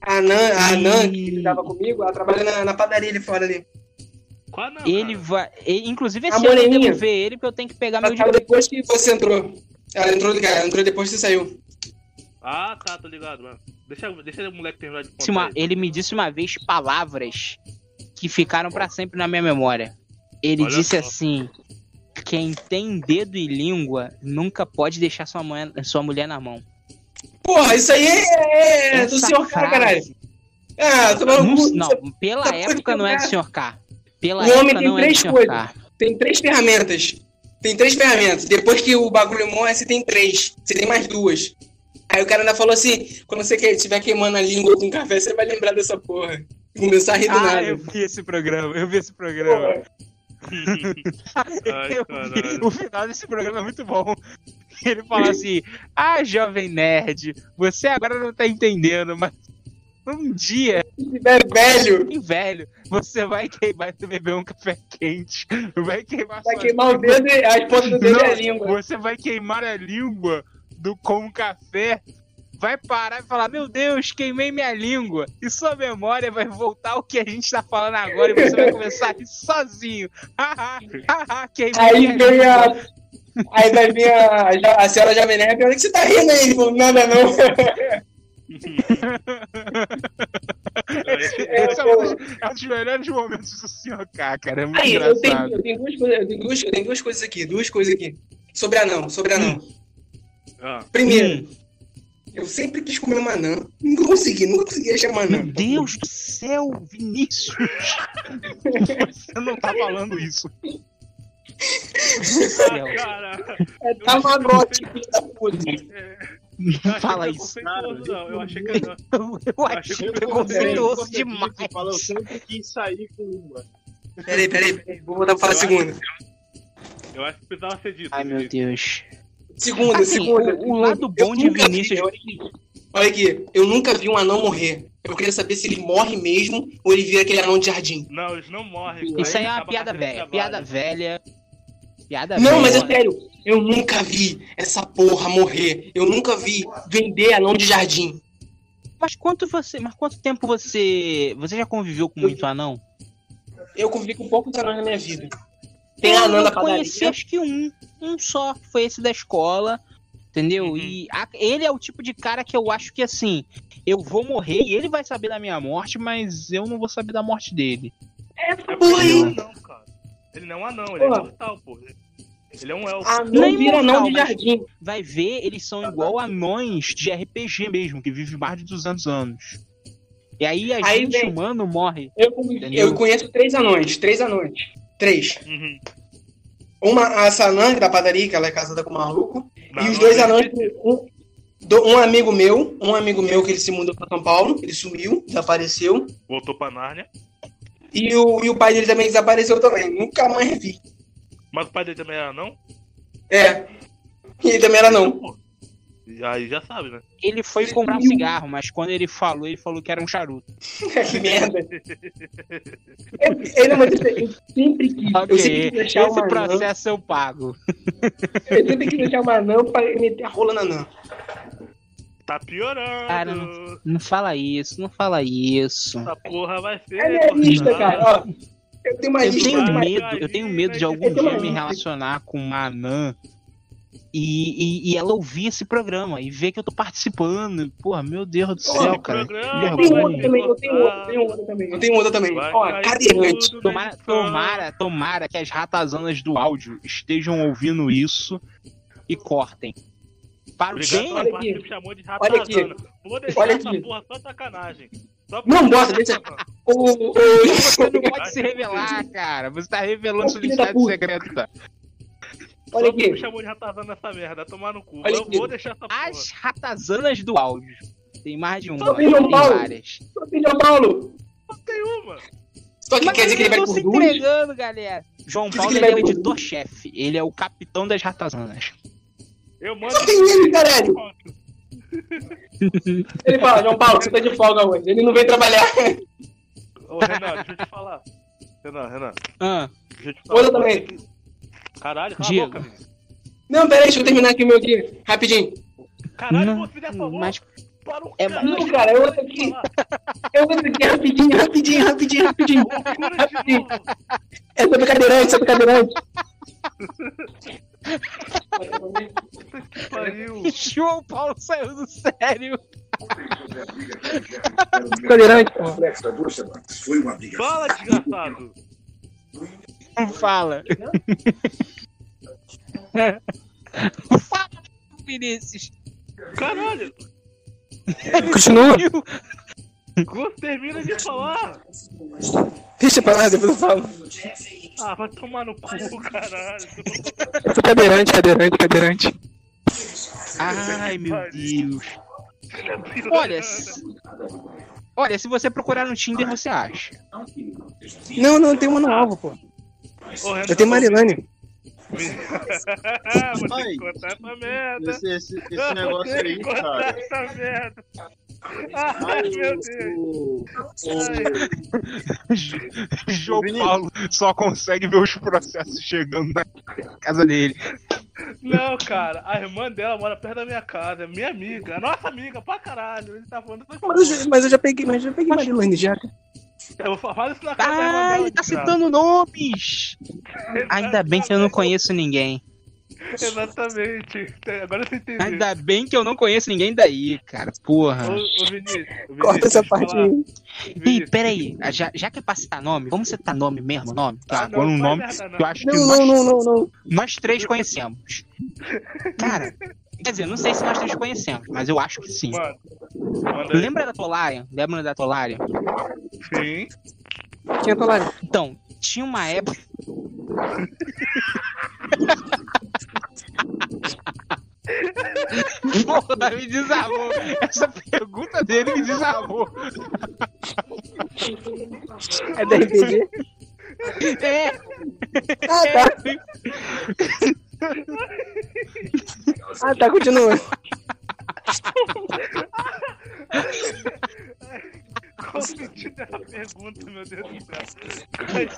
A Nan, a. Nan, que tava comigo, ela trabalha na, na padaria ali fora ali. Qual não? Ele cara? vai. ele- inclusive, esse A ano eu devo ver ele, porque eu tenho que pegar meu Ela tava dinheiro. depois que você entrou. Ela entrou, ela entrou depois que você saiu. Ah, tá, tô ligado, mano. Deixa, deixa o moleque terminar de uma- contar. ele me disse uma vez palavras que ficaram pra sempre na minha memória. Ele Olha disse só. assim: quem tem dedo e língua nunca pode deixar sua, mãe, sua mulher na mão. Porra, isso aí é, é do Essa senhor frase- caralho. Ah, Não, não, pela Tá época não é do Sr. K. Pela O homem tem é três Sr. coisas. Tem três ferramentas. Tem três ferramentas. Depois que o bagulho morre, você tem três. Você tem mais duas. Aí o cara ainda falou assim: quando você estiver queimando a língua com café, você vai lembrar dessa porra. E começar a rir do Ah, nada. eu vi esse programa, eu vi esse programa. Ai, Eu caralho. vi- o final desse programa é muito bom. Ele fala assim: Ah, jovem nerd, você agora não tá entendendo, mas um dia, Se tiver velho, velho, você vai queimar, você beber um café quente, vai queimar vai queimar o dedo e a ponta do dedo Não, é a língua. Você vai queimar a língua do com café vai parar e falar: Meu Deus, queimei minha língua. E sua memória vai voltar ao que a gente tá falando agora e você vai começar a rir sozinho. Haha, haha, queimei Aí minha vem língua. a. Aí vai vir a, a, a senhora Jameneca, olha que você tá rindo aí, falou, nada não. Esse é um dos, é um dos melhores momentos do Sr. K, cara. É muito Aí, eu tenho, engraçado. eu, tenho duas coisas, eu, tenho duas, eu tenho duas coisas aqui, duas coisas aqui. Sobre anão, sobre anão. Ah, Primeiro, Hum, eu sempre quis comer uma anã. Nunca consegui, nunca consegui achar uma anã. meu Deus do céu, Vinícius! Você não tá falando isso. Céu, cara, É Tamagotchi, filho da puta. Não fala eu achei isso. não. Eu achei que não. Eu achei preconceituoso demais. Fala, eu sempre quis sair com uma. Peraí, peraí, peraí. Vou voltar pra falar a segunda. Eu acho que precisava ser dito. Ai, meu Deus. Segunda, Assim, segunda. o- o lado bom Eu de Vinícius- vi, olha aqui. Eu nunca vi um anão morrer. Eu queria saber se ele morre mesmo ou ele vira aquele anão de jardim. Não, eles não morrem. Isso aí é uma piada velha. Piada velha. Piada Não, mas é sério, eu nunca vi essa porra morrer. Eu nunca vi vender anão de jardim. Mas quanto você. Mas quanto tempo você. Você já conviveu com muito anão? Eu convivi com poucos anões na minha vida. Tem eu, anã da eu conheci padaria. acho que um. Um só. que Foi esse da escola. Entendeu? Uhum. E a- ele é o tipo de cara que eu acho que assim. Eu vou morrer e ele vai saber da minha morte, mas eu não vou saber da morte dele. É Porra, não Ele não é um anão, ele é Porra. imortal, pô. Ele é um elfo. Anão Nem vira anão de mortal, jardim. Vai ver, eles são igual anões de RPG mesmo, que vivem mais de 200 anos. E aí a Aí gente vem- humano morre. Eu, eu conheço três anões, três anões. Três. Uhum. Uma, a Sanã, da padaria, que ela é casada com o maluco. Não, e os não dois é anões, um, do- um amigo meu, um amigo meu que ele se mudou pra São Paulo, ele sumiu, desapareceu. Voltou pra Nárnia. E o, e o pai dele também desapareceu também. Nunca mais vi. Mas o pai dele também era anão? É. E ele também era não. Aí já sabe, né? Ele foi comprar um cigarro, mas quando ele falou, ele falou que era um charuto. que merda. Eu, eu, não, mas eu, eu sempre quis. eu Ok, sempre quis deixar esse uma anã. processo eu pago. Eu sempre quis deixar uma anã pra meter a rola na anã. Tá piorando. Cara, Não fala isso, não fala isso. Essa porra vai ser. É minha lista, cara. Ó, eu tenho uma Eu lista tenho mais. medo, eu tenho medo de algum dia me relacionar com uma anã e, e, e ela ouvir esse programa e ver que eu tô participando. Porra, meu Deus do céu, cara. programa Eu tenho outra também, eu tenho outra, eu tenho outra também. Eu tenho outra também. Vai Ó, cadeirante. Tomara, tomara, tomara que as ratazanas do áudio estejam ouvindo isso e cortem. Para o pela Olha aqui. que me chamou de Olha aqui. ratazana. Vou deixar Olha essa aqui. porra só de sacanagem. Só Não, bota, deixa- O, o, Você não pode se revelar, cara. Você tá revelando sua identidade secreta. olha Só aqui. me chamou de ratazana nessa merda. Tomar no cu. Olha eu aqui. vou deixar essa porra. As ratazanas do áudio. Tem mais de uma, Só tem João tem Paulo. várias. De São Paulo. Tem uma. Só que Mas quer dizer que ele vai por se entregando, galera. João Paulo ele é o editor-chefe. Ele é o capitão das ratazanas. Eu mando. Só tem ele, caralho. Ele fala, João Paulo, você tá de folga hoje. Ele não vem trabalhar. Ô, Renan, deixa eu te falar. Renan, Renan, Ah, deixa eu te falar. Outra também. Caralho, cala Diego. a boca, amigo. Não, peraí, deixa eu terminar aqui o meu aqui. Rapidinho. Caralho, Não, você favor. mas Para o é- caralho, Não, cara, é outra aqui. Eu vou aqui rapidinho, rapidinho, rapidinho, rapidinho. Novo. É sobre cadeirante, sobre cadeirante. Que pariu. João Paulo saiu do sério. Cadeirante, semanas. Foi uma briga. Fala, desgraçado. Não fala. Fala, Vinícius. Caralho. Continua. Gus, termina de falar. Deixa pra lá, depois eu falo. Ah, vai tomar no cu, caralho. Eu sou cadeirante, cadeirante, cadeirante. Ai, meu Deus. Olha, se... Olha, se você procurar no Tinder, você acha. Não, não, tem uma no alvo, pô. Eu tenho Marilane. Vou ter Ai. que contar essa merda. Esse, esse, esse negócio ter aí, cara. essa merda. Ai, meu Deus. O- João. Paulo só consegue ver os processos chegando na casa dele. Não, cara, a irmã dela mora perto da minha casa, é minha amiga, é nossa amiga pra caralho. Ele tá falando Mas eu, já- mas eu já peguei, mas eu já peguei Marilene já. Eu vou falar isso na cara da irmã Ah, ele tá citando nomes! Ainda bem que eu não conheço ninguém. Exatamente. Agora você entendeu. Ainda bem que eu não conheço ninguém daí, cara. Porra. Ô, ô Vinícius, ô, Vinícius, Corta essa parte falar. aí. Ih, peraí. Já, já que é pra citar nome, vamos citar nome mesmo, nome? Ah, Agora não, um nome não. que eu acho que Não, nós, não, não, não, não. nós três conhecemos. Cara, quer dizer, não sei se nós três conhecemos, mas eu acho que sim. Mano. Lembra da Tolarian? Lembra da Tolarian? Sim. Tinha Tolari. Então, tinha uma época. Porra, me desarmou. Essa pergunta dele me desarmou. É da RPG? É, Ah, tá. Ah, tá, continua. Qual o sentido dessa pergunta, meu Deus do céu? Ai,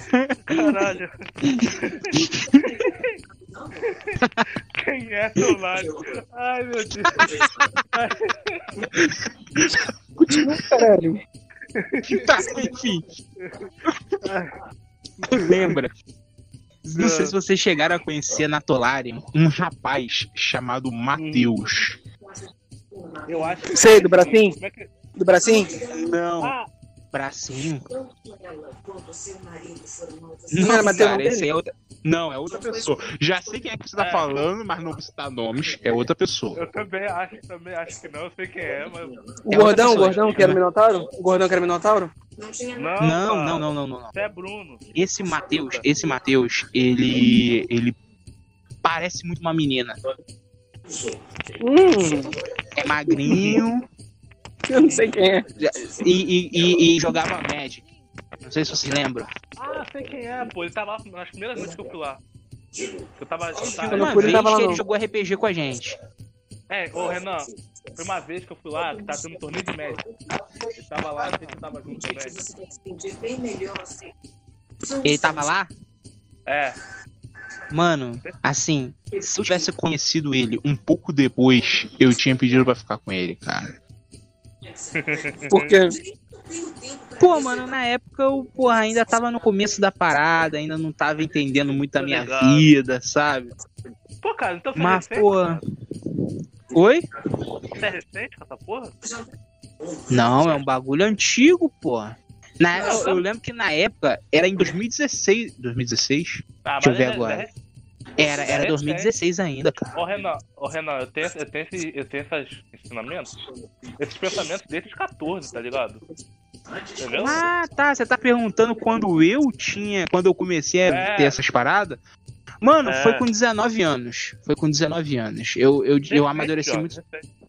Caralho. Quem é Solário? Ai, meu Deus. Continua, caralho. tá, enfim. Lembra? Não sei se vocês chegaram a conhecer na Tolarian um rapaz chamado Matheus. Eu acho que. Sei, do bracinho? Como é que... Do bracinho? Não. Ah, Bracinho? Não Matheus cara, esse é outra. Não, é outra pessoa. Já sei quem é que você tá É. falando, mas não vou citar nomes. É outra pessoa. eu também acho, também acho que não, eu sei quem é, mas. O É gordão, o gordão que era o Minotauro? O gordão que era o Minotauro? Não, Não, não, não, não, não, não. Você é Bruno. Esse Matheus, esse Matheus, ele. ele parece muito uma menina. Hum, É magrinho eu não sei quem é. e, e, e- e jogava Magic. Não sei se vocês lembram. Ah, sei quem é, pô. Ele tava lá nas primeiras vezes que eu fui lá. Eu tava. Eu Eu tava não Uma vez tava que ele jogou RPG com a gente. É, ô Renan, foi uma vez que eu fui lá, que tava tendo um torneio de médico. Ele tava lá, a gente tava junto também. Ele tava lá? É, Mano, assim, se eu tivesse conhecido ele um pouco depois, eu tinha pedido pra ficar com ele, cara. Porque Pô, mano, na época eu porra, ainda tava no começo da parada, ainda não tava entendendo muito a minha vida, sabe? Pô, cara, então você Mas, é recente? pô. Oi? Você é recente com essa porra? Não, é um bagulho antigo, pô. Na, eu, eu lembro que na época era em 2016. 2016? Ah, Deixa eu ver ele é- agora. é- Era, era É 2016 ainda, cara. Ô Renan, ô Renan, eu tenho, eu tenho, esse, eu tenho esses ensinamentos, esses pensamentos desde os 14, tá ligado? Entendeu? Ah, tá. Você tá perguntando quando eu tinha. Quando eu comecei a É. ter essas paradas? Mano, É. foi com 19 anos. Foi com 19 anos. Eu, eu, eu amadureci muito. ó, recente.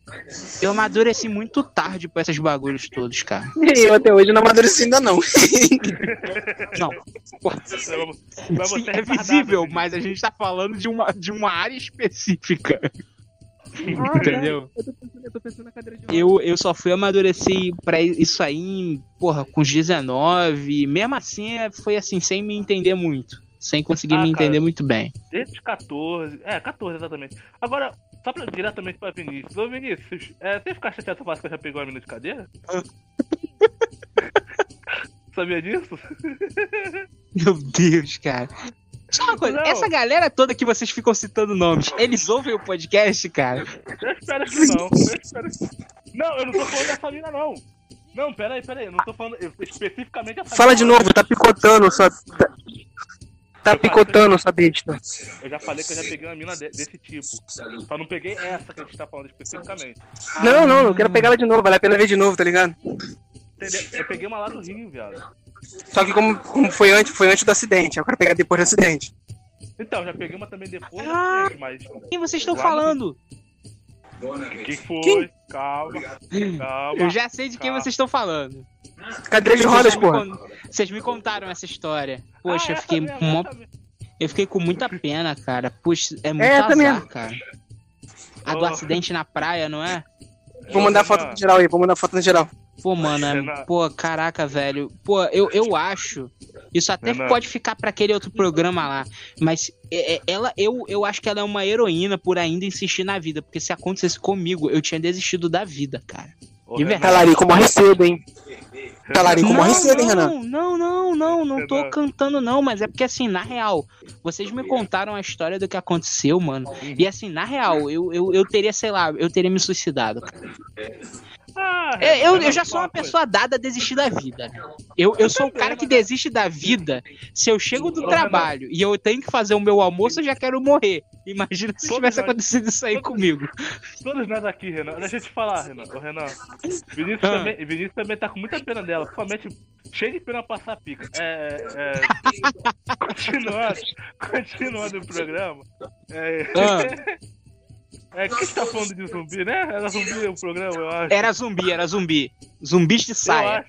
Eu amadureci muito tarde pra esses bagulhos todos, cara. eu até hoje não amadureci ainda não. Não, sim, você é retardado, visível, Vinícius. mas a gente tá falando de uma, de uma área específica. Entendeu? Eu tô pensando na cadeira de Eu, eu só fui amadurecer pra isso aí, porra, com os 19. Mesmo assim, é- foi assim, sem me entender muito. Sem conseguir Ah, me cara. entender muito bem. Desde os 14. É, 14 exatamente. Agora, só pra, diretamente pra Vinícius. Ô Vinícius, é, você ficar chateado eu falar que você já pegou a mina de cadeira? Sabia disso? Meu Deus, cara. Só uma coisa, Não. essa galera toda que vocês ficam citando nomes, eles ouvem o podcast, cara? Eu espero que não. Eu espero que... Não, eu não tô falando dessa mina, não. Não, pera aí, pera aí. Eu não tô falando eu- especificamente dessa Fala de mina. novo, tá picotando sua. Tá, tá picotando sua besta. Eu já falei que eu já peguei uma mina de- desse tipo. Só não peguei essa que a gente tá falando especificamente. Não, não, eu quero pegar ela de novo, vale a pena ver de novo, tá ligado? Entendeu? Eu peguei uma lá do Rio, viado. Só que como, como foi antes, foi antes do acidente, eu quero pegar depois do acidente. Então, já peguei uma também depois, Ah. mas. Quem vocês estão Lá no- falando? Que foi? Quem? Calma, calma. Eu já sei de quem vocês estão falando. Cadeira de rodas, porra. con- Vocês me contaram essa história. Poxa, Ah, eu fiquei com eu fiquei com muita pena, cara. Puxa, é muito essa azar, mesmo. cara. A do Oh. acidente na praia, não é? Vou mandar foto no geral aí, vou mandar foto no geral. Pô, mano, é- pô, caraca, velho. Pô, eu, eu acho. Isso até Renan. pode ficar pra aquele outro programa lá. Mas é- é- ela, eu, eu acho que ela é uma heroína por ainda insistir na vida. Porque se acontecesse comigo, eu tinha desistido da vida, cara. Ô, De verdade. Talarico morre cedo, hein? Talarico morre cedo, hein, Renan? não, não, não, não, não tô Renan. cantando não, mas é porque assim, na real, vocês me contaram a história do que aconteceu, mano. E assim, na real, eu, eu, eu teria, sei lá, eu teria me suicidado. cara. Ah, Eu, eu, Renan, eu já sou uma pessoa dada a desistir da vida. Eu, eu sou o cara que desiste da vida. Se eu chego do trabalho e eu tenho que fazer o meu almoço, eu já quero morrer. Imagina se Todos tivesse nós- acontecido isso aí comigo. Todos nós aqui, Renan. Deixa eu te falar, Renan. Ô, Renan. Vinícius, Ah. também, Vinícius também tá com muita pena dela. Principalmente cheio de pena passar pica. É. é continuando, continuando o programa. É. É, que você tá falando de zumbi, né? Era zumbi o programa, eu acho. Era zumbi, era zumbi. Zumbis de saia.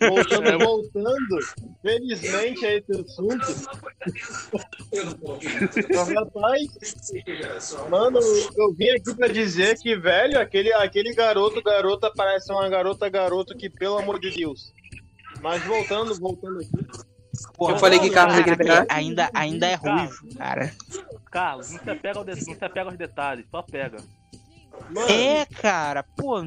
Não, voltando, voltando, felizmente a esse assunto. Rapaz, mano, eu vim aqui pra dizer que, velho, aquele, aquele garoto, garota, parece uma garota, garoto que, pelo amor de Deus. Mas voltando, voltando aqui. Porra, Eu falei que caraca, queria pegar. ainda, ainda é ruivo, cara. Carlos, não se apega, de- não se apega aos detalhes, só pega. Mano, É, cara, pô.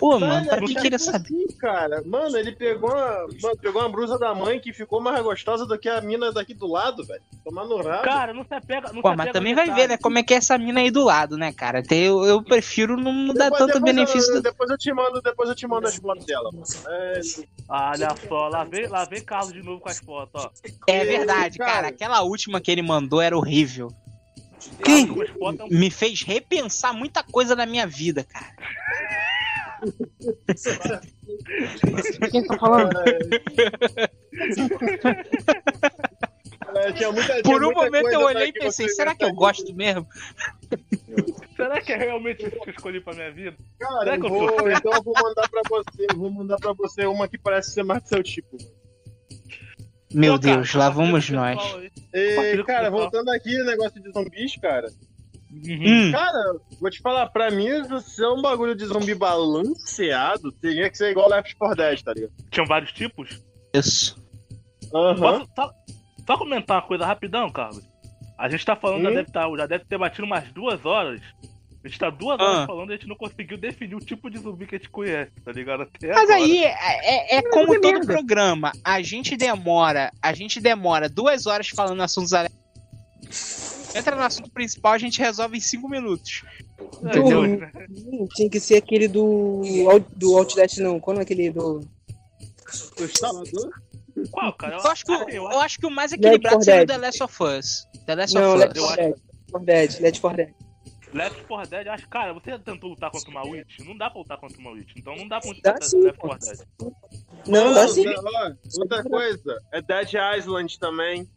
Pô, mano, pra que ele queria saber? assim, cara. Mano, ele pegou uma, mano, pegou uma blusa da mãe que ficou mais gostosa do que a mina daqui do lado, velho. Tomar no rabo. Cara, não se apega. Não Pô, se mas também vai ver, né? Como é que é essa mina aí do lado, né, cara? Eu, eu prefiro não, dar Depois- tanto depois benefício. Eu, do- depois eu te mando, depois eu te mando as fotos dela, mano. É, Olha só, lá vem, lá vem Carlos de novo com as fotos, ó. É verdade, cara. cara. Aquela última que ele mandou era horrível. Quem? É Me fez repensar muita coisa na minha vida, cara. Quem tá falando? é, muita, Por um momento eu olhei e pensei, será que eu gosto mesmo? Será que é realmente isso que eu escolhi pra minha vida? Cara, eu eu vou, sou? então eu vou mandar pra você, eu vou mandar pra você uma que parece ser mais do seu tipo. Meu Pô, cara, Deus, lá compartilha vamos nós. E, cara, voltando aqui no negócio de zumbis, cara. Uhum. Hum, Cara, vou te falar, pra mim, se é um bagulho de zumbi balanceado, teria que ser igual Left 4 Dead, tá ligado? Tinham vários tipos? isso. Aham. Posso só, só comentar uma coisa rapidão, Carlos? A gente tá falando, já, Hum? deve tá, já deve ter batido umas duas horas. A gente tá duas Ah. horas falando e a gente não conseguiu definir o tipo de zumbi que a gente conhece, tá ligado? Até Mas agora. aí é, é- é como de todo merda. programa. A gente demora, a gente demora duas horas falando assuntos aleatórios. Entra no assunto principal, a gente resolve em cinco minutos. É, entendeu? dois, né? Tinha que ser aquele do. Do Outlast, não. Quando é aquele do. O instalador? Qual, cara? Eu acho que, o- eu eu acho que o mais equilibrado for seria o. The Last of Us. The Last Não, of Left Us. 4 Dead. Left 4 Dead. Left 4 Dead. Left 4 Dead, acho, cara, você tentou lutar contra uma Witch? Não dá pra lutar contra uma Witch, então não dá pra lutar sim, Left pô. 4 Dead. Não, dá sim. outra coisa, é Dead Island também.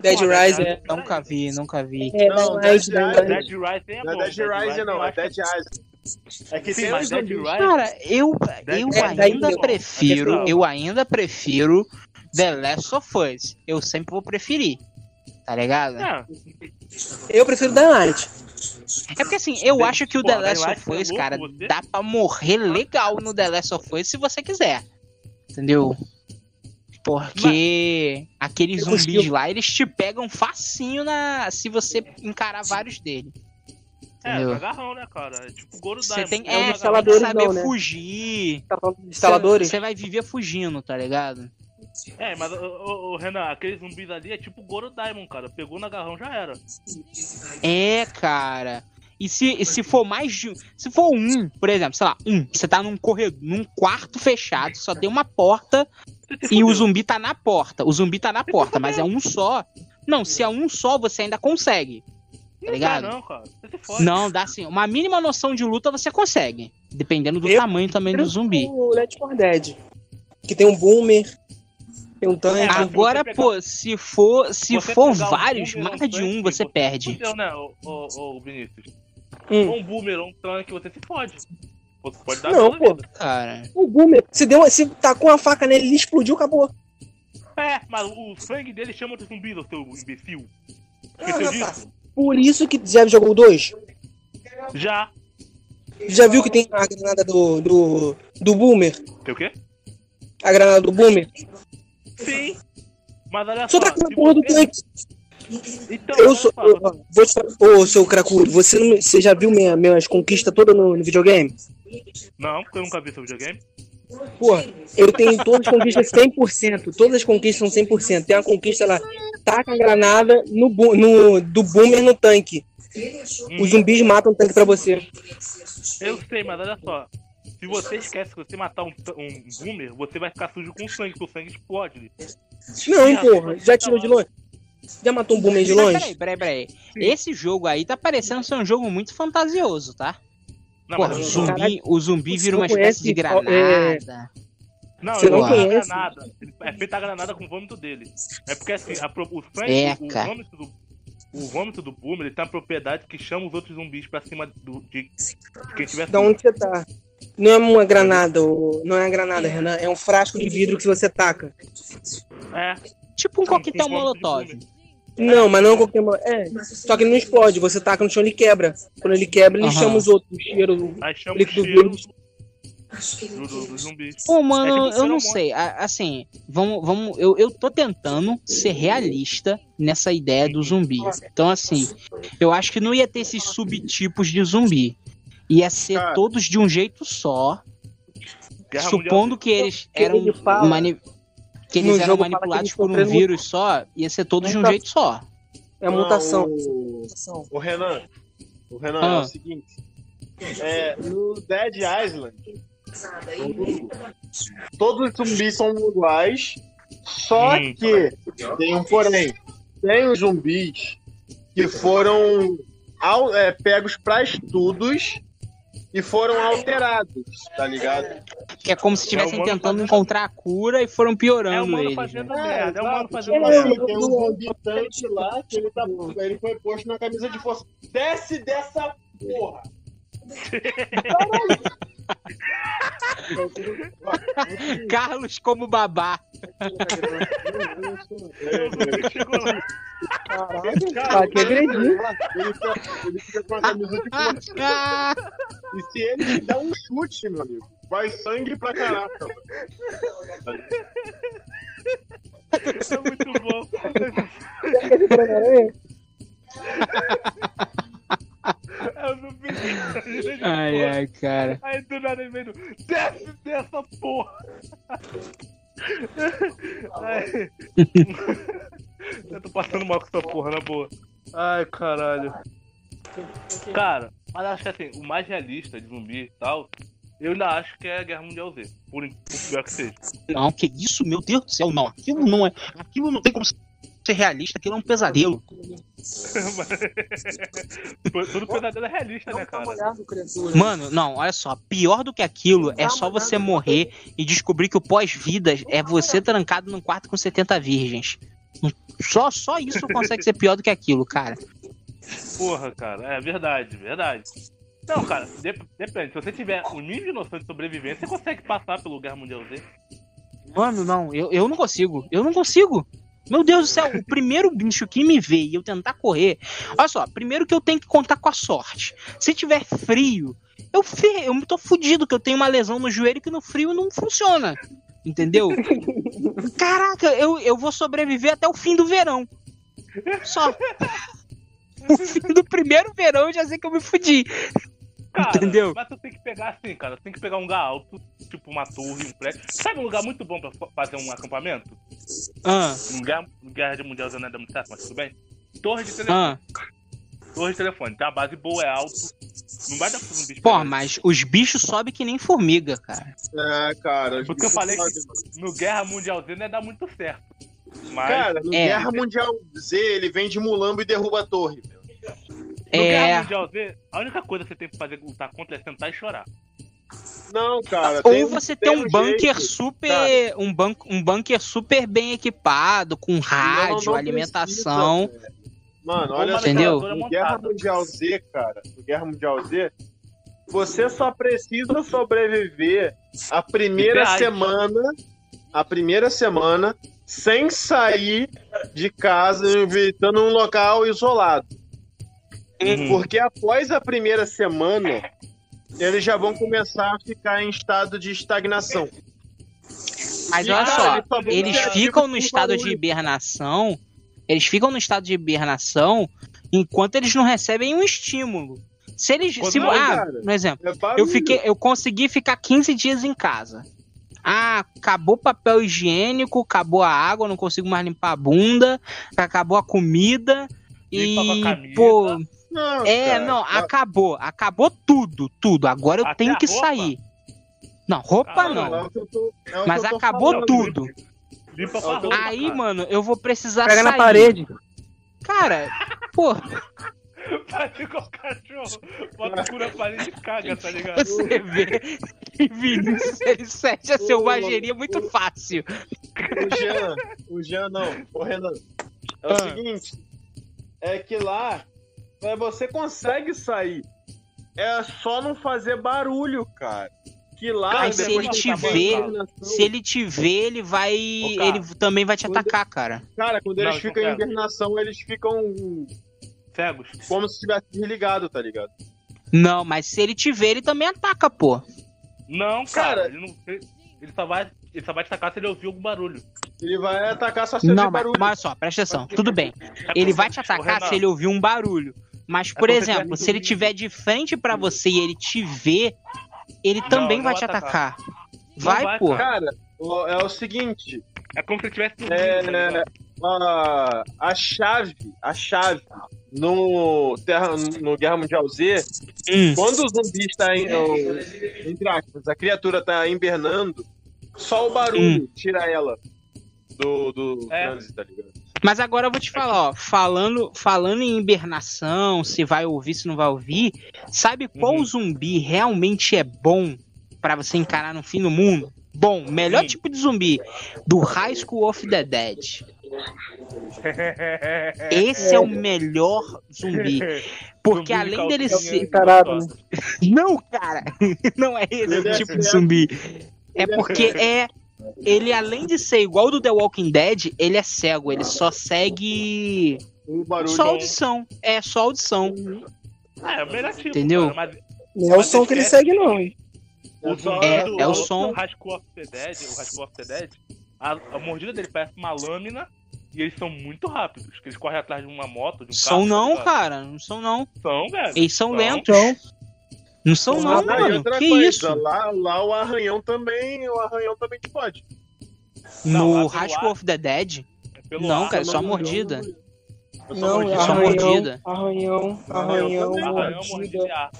Dead Pô, Rising. Dead- Nunca vi, nunca vi. É, Não, Dead Rising. Dead Dead Dead Rising. Rising é Não bom. é Dead Rising, não, eu é acho que- Dead Island. É que Sim, tem mas os Dead. Rising... Cara, eu, Dead eu Rising é ainda prefiro, Não. eu ainda prefiro The Last of Us. Eu sempre vou preferir. Tá ligado? É, Eu prefiro The Night. É porque assim, eu acho que o The Last of é Us, cara, dá pra morrer legal no The Last of Us se você quiser. Entendeu? Porque aqueles Eu zumbis consigo. lá, eles te pegam facinho na se você encarar vários deles. é, Entendeu? agarrão, né, cara? É tipo Goro Você tem, um é, você tem que saber não, né? fugir. Tá instaladores? Você vai viver fugindo, tá ligado? É, mas, ô, Renan, aqueles zumbis ali é tipo Goro Diamond, cara. Pegou no agarrão, já era. É, cara. E se, e se for mais de. Se for um, por exemplo, sei lá, um, você tá num corredor, num quarto fechado, só tem uma porta e o zumbi tá na porta. O zumbi tá na porta, mas é um só. Não, se é um só, você ainda consegue. Não dá, ligado? não, cara. Você se fode. Não, dá assim. Uma mínima noção de luta você consegue. Dependendo do Eu- tamanho também do zumbi. O Left 4 Dead. Que tem um boomer, tem um tanque. É, Agora, pegar- pô, se for, se você for pegar um vários, boomer, mais de um, tanque, você você perde. Fudeu, né, ô, ô, ô, Vinícius? Hum. Um boomer, um tanque, você se fode. Pode dar Não, pô. vida. Cara. O boomer, se, deu, se tacou uma faca nele, ele explodiu, acabou. É, mas o sangue dele chama de zumbi, seu imbecil. Ah, Esqueceu disso? Por isso que já jogou o 2? Já. Já viu que tem a granada do, do, do Boomer? Tem o quê? A granada do Boomer? Sim. Mas olha Só só. tá com a porra do tanque. Então, Eu sou. eu- vou te falar. Ô, seu cracudo, você, não- você já viu minha, minhas conquistas todas no, no videogame? Não, porque eu nunca vi seu videogame. Porra, eu tenho todas as conquistas 100%. Todas as conquistas são 100%. Tem uma conquista lá. Taca a granada no, no, do Boomer no tanque. Os zumbis matam o tanque pra você. Eu sei, mas olha só. Se você esquece que você matar um, um boomer, você vai ficar sujo com sangue, porque o sangue explode. Não, porra. Já tirou de longe? Já matou um Boomer de longe? peraí, peraí, peraí. Esse jogo aí tá parecendo ser um jogo muito fantasioso, tá? Não, mas o zumbi, Caralho, o zumbi vira não uma espécie de granada. Não, Você eu não não conheço conhece? granada. É feita a granada com o vômito dele. É porque assim, a pro- o É, o, cara. vômito do, o vômito do Boomer, ele tem uma propriedade que chama os outros zumbis pra cima do, de, de quem tiver Da onde você tá? Não é uma granada, não é uma granada, Renan. É um frasco de vidro que você taca. É, Tipo um Com- coquetel molotov. Não, mas não é qualquer. É, só que ele não explode. Você taca no chão ele quebra. Quando ele quebra, ele Aham. chama os outros. O cheiro. Aí chama o líquido cheiro verde. do, do, dos zumbis. Pô, mano, É tipo eu não feromônio. sei. A- Assim, vamos, vamos. Eu, eu tô tentando ser realista nessa ideia do zumbi. Então, assim, eu acho que não ia ter esses subtipos de zumbi. Ia ser Cara. todos de um jeito só. Guerra supondo Mundial que eles Que eram. ele fala- mani- Que eles no eram manipulados por um vírus só, ia ser todos de um jeito só. É a mutação. Não, o, o Renan. O Renan é Ah. o seguinte. É, no Dead Island, todos os zumbis são iguais, só Hum. que tem um porém. Tem os zumbis que foram al- é, pegos para estudos e foram alterados, tá ligado? Que é como se estivessem humano tentando fazendo- encontrar a cura e foram É o piorando mano eles. fazendo né? merda, é o mano fazendo merda. assim, tem um zumbi tanque lá que ele, tá, ele foi posto na camisa de força. Desce dessa porra! Carlos como babá. Aqui agredindo. Ele fica, ele fica com a camisa de. Ah, E se ele te der um chute, meu amigo, vai sangue pra caraca. É muito bom. Ai, ai, cara. Aí do nada ele veio. Desce dessa porra! Ai. Eu tô passando mal com essa porra, na boa. Ai, caralho. Cara, mas acho que assim, o mais realista de zumbi e tal, eu ainda acho que é a Guerra Mundial Z. Por, por pior que seja. Não, que isso, meu Deus do céu, não. Aquilo não é. Aquilo não tem como ser realista, aquilo é um pesadelo. Tudo pesadelo é realista, né, cara? Mano, não, olha só, pior do que aquilo é só você morrer e descobrir que o pós-vida é você trancado num quarto com 70 virgens. Só, só isso consegue ser pior do que aquilo, cara. Porra, cara, é verdade, verdade. Não, cara, dep- depende. Se você tiver o nível de noção de sobrevivência, você consegue passar pelo Guerra Mundial Z. Mano, não, eu, eu não consigo. Eu não consigo. Meu Deus do céu, o primeiro bicho que me vê e eu tentar correr. Olha só, primeiro que eu tenho que contar com a sorte. Se tiver frio, eu, fe... eu tô fudido, que eu tenho uma lesão no joelho que no frio não funciona. Entendeu? Caraca, eu, eu vou sobreviver até o fim do verão. Só. O fim do primeiro verão eu já sei que eu me fudi. Cara, Entendeu? Mas tu tem que pegar assim, cara. Tu tem que pegar um lugar alto, tipo uma torre, um prédio. Sabe um lugar muito bom pra fa- fazer um acampamento? Ah, Um guerra, guerra de mundial não é da muito certo, mas tudo bem. Torre de telefone. ah. Torre de telefone. Tem uma base boa, é alto. Não vai dar pra fazer um bicho Pô, mas os bichos sobem que nem formiga, cara. É, cara. Porque eu falei que no Guerra Mundial Z não ia dar muito certo. Mas Cara, no É. Guerra Mundial Z, ele vem de mulambo e derruba a torre. meu. No Guerra É. Mundial Z, a única coisa que você tem que fazer lutar contra é sentar e chorar. Não, cara. tem Ou um- você tem um jeito. bunker super. Um, ban um bunker super bem equipado, com Não, rádio, não alimentação. precisa. Mano, olha só. Entendeu? No Guerra. Mundial Z, cara, no Guerra Mundial Z, você só precisa sobreviver a primeira semana, a primeira semana, sem sair de casa, evitando um local isolado. Uhum. Porque após a primeira semana, eles já vão começar a ficar em estado de estagnação. Mas E, olha cara, só, eles ficam no estado de hibernação. Eles ficam no estado de hibernação enquanto eles não recebem um estímulo. Se eles. Quando Se, não, ah, cara. no exemplo, É eu fiquei. Eu consegui ficar 15 dias em casa. Ah, acabou o papel higiênico, acabou a água, não consigo mais limpar a bunda, acabou a comida. E, camisa. pô, Não, é, cara. não, acabou, acabou tudo, tudo. Agora eu Até tenho que roupa? sair. Não, roupa Ah, não. é o que eu tô- é Mas acabou falando. tudo. Limpa com a Aí, roupa, Aí, cara. mano, eu vou precisar Pega sair. na parede. Cara, pô, Faz igual o cachorro. Bota o cu na parede e caga, tá ligado? você vê que Vinícius ele cede a selvageria muito fácil. O Jean, o Jean não, o Renan. É o Ah. seguinte, é que lá é, você consegue sair. É só não fazer barulho, cara. Que lá Cara, Mas se ele te vê, Se ele te vê, ele vai. Ô, cara. ele também vai te Quando- atacar, cara. Cara, quando eles Não, ficam em hibernação, eles ficam Cegos. como se tivesse desligado, tá ligado? Não, mas se ele te vê, ele também ataca, pô. Não, cara, Cara. ele não. Ele só vai. Ele só vai te atacar se ele ouvir algum barulho. Ele vai atacar só se ouvir Não, mas, barulho. mas olha só, presta atenção. Tudo bem. É Ele vai te atacar se ele ouvir um barulho. Mas, por como se exemplo, se ele tiver de frente pra você e ele te vê, ele também não vai vai te atacar. atacar. Vai, vai, pô. cara. É o seguinte, É como se ele tivesse dormindo, É, tá né, ligado? a, a chave, a chave no, Terra, no Guerra Mundial Z, Hum. quando o zumbi está em, entre aspas, a criatura está hibernando, só o barulho tira ela do, do É. trânsito, tá ligado? Mas agora eu vou te falar, ó, falando, falando em hibernação, se vai ouvir, se não vai ouvir, sabe qual Uhum. zumbi realmente é bom pra você encarar no fim do mundo? Bom, melhor Hum. tipo de zumbi do High School of the Dead. Esse é, o melhor zumbi, porque Zumbi de além dele ser gostosa. Não, cara, não é esse Ele o é tipo de cego. zumbi. É Ele é porque é ele além de ser igual do The Walking Dead, ele é cego, ele só segue O barulho só audição. É só audição. Ah, é o melhor tipo, Entendeu? cara, mas Não é o som que ele segue, não, hein? o zumbi É- do, é o som. Rascal of the Dead, o Rascal of the Dead, a, a mordida dele parece uma lâmina e eles são muito rápidos. Que eles correm atrás de uma moto, de um São carro. não, tá ligado? cara. Não são não. São, velho. Eles são São. lentos. Não são não, Ah, e mano. Que coisa, isso? Lá, lá o arranhão também, o arranhão também te pode. Não, No ar. School of the Dead? É Não, ar, cara, só Não, mordida. Não, mordida. Só mordida. arranhão, Arranhão arranhão, mordida.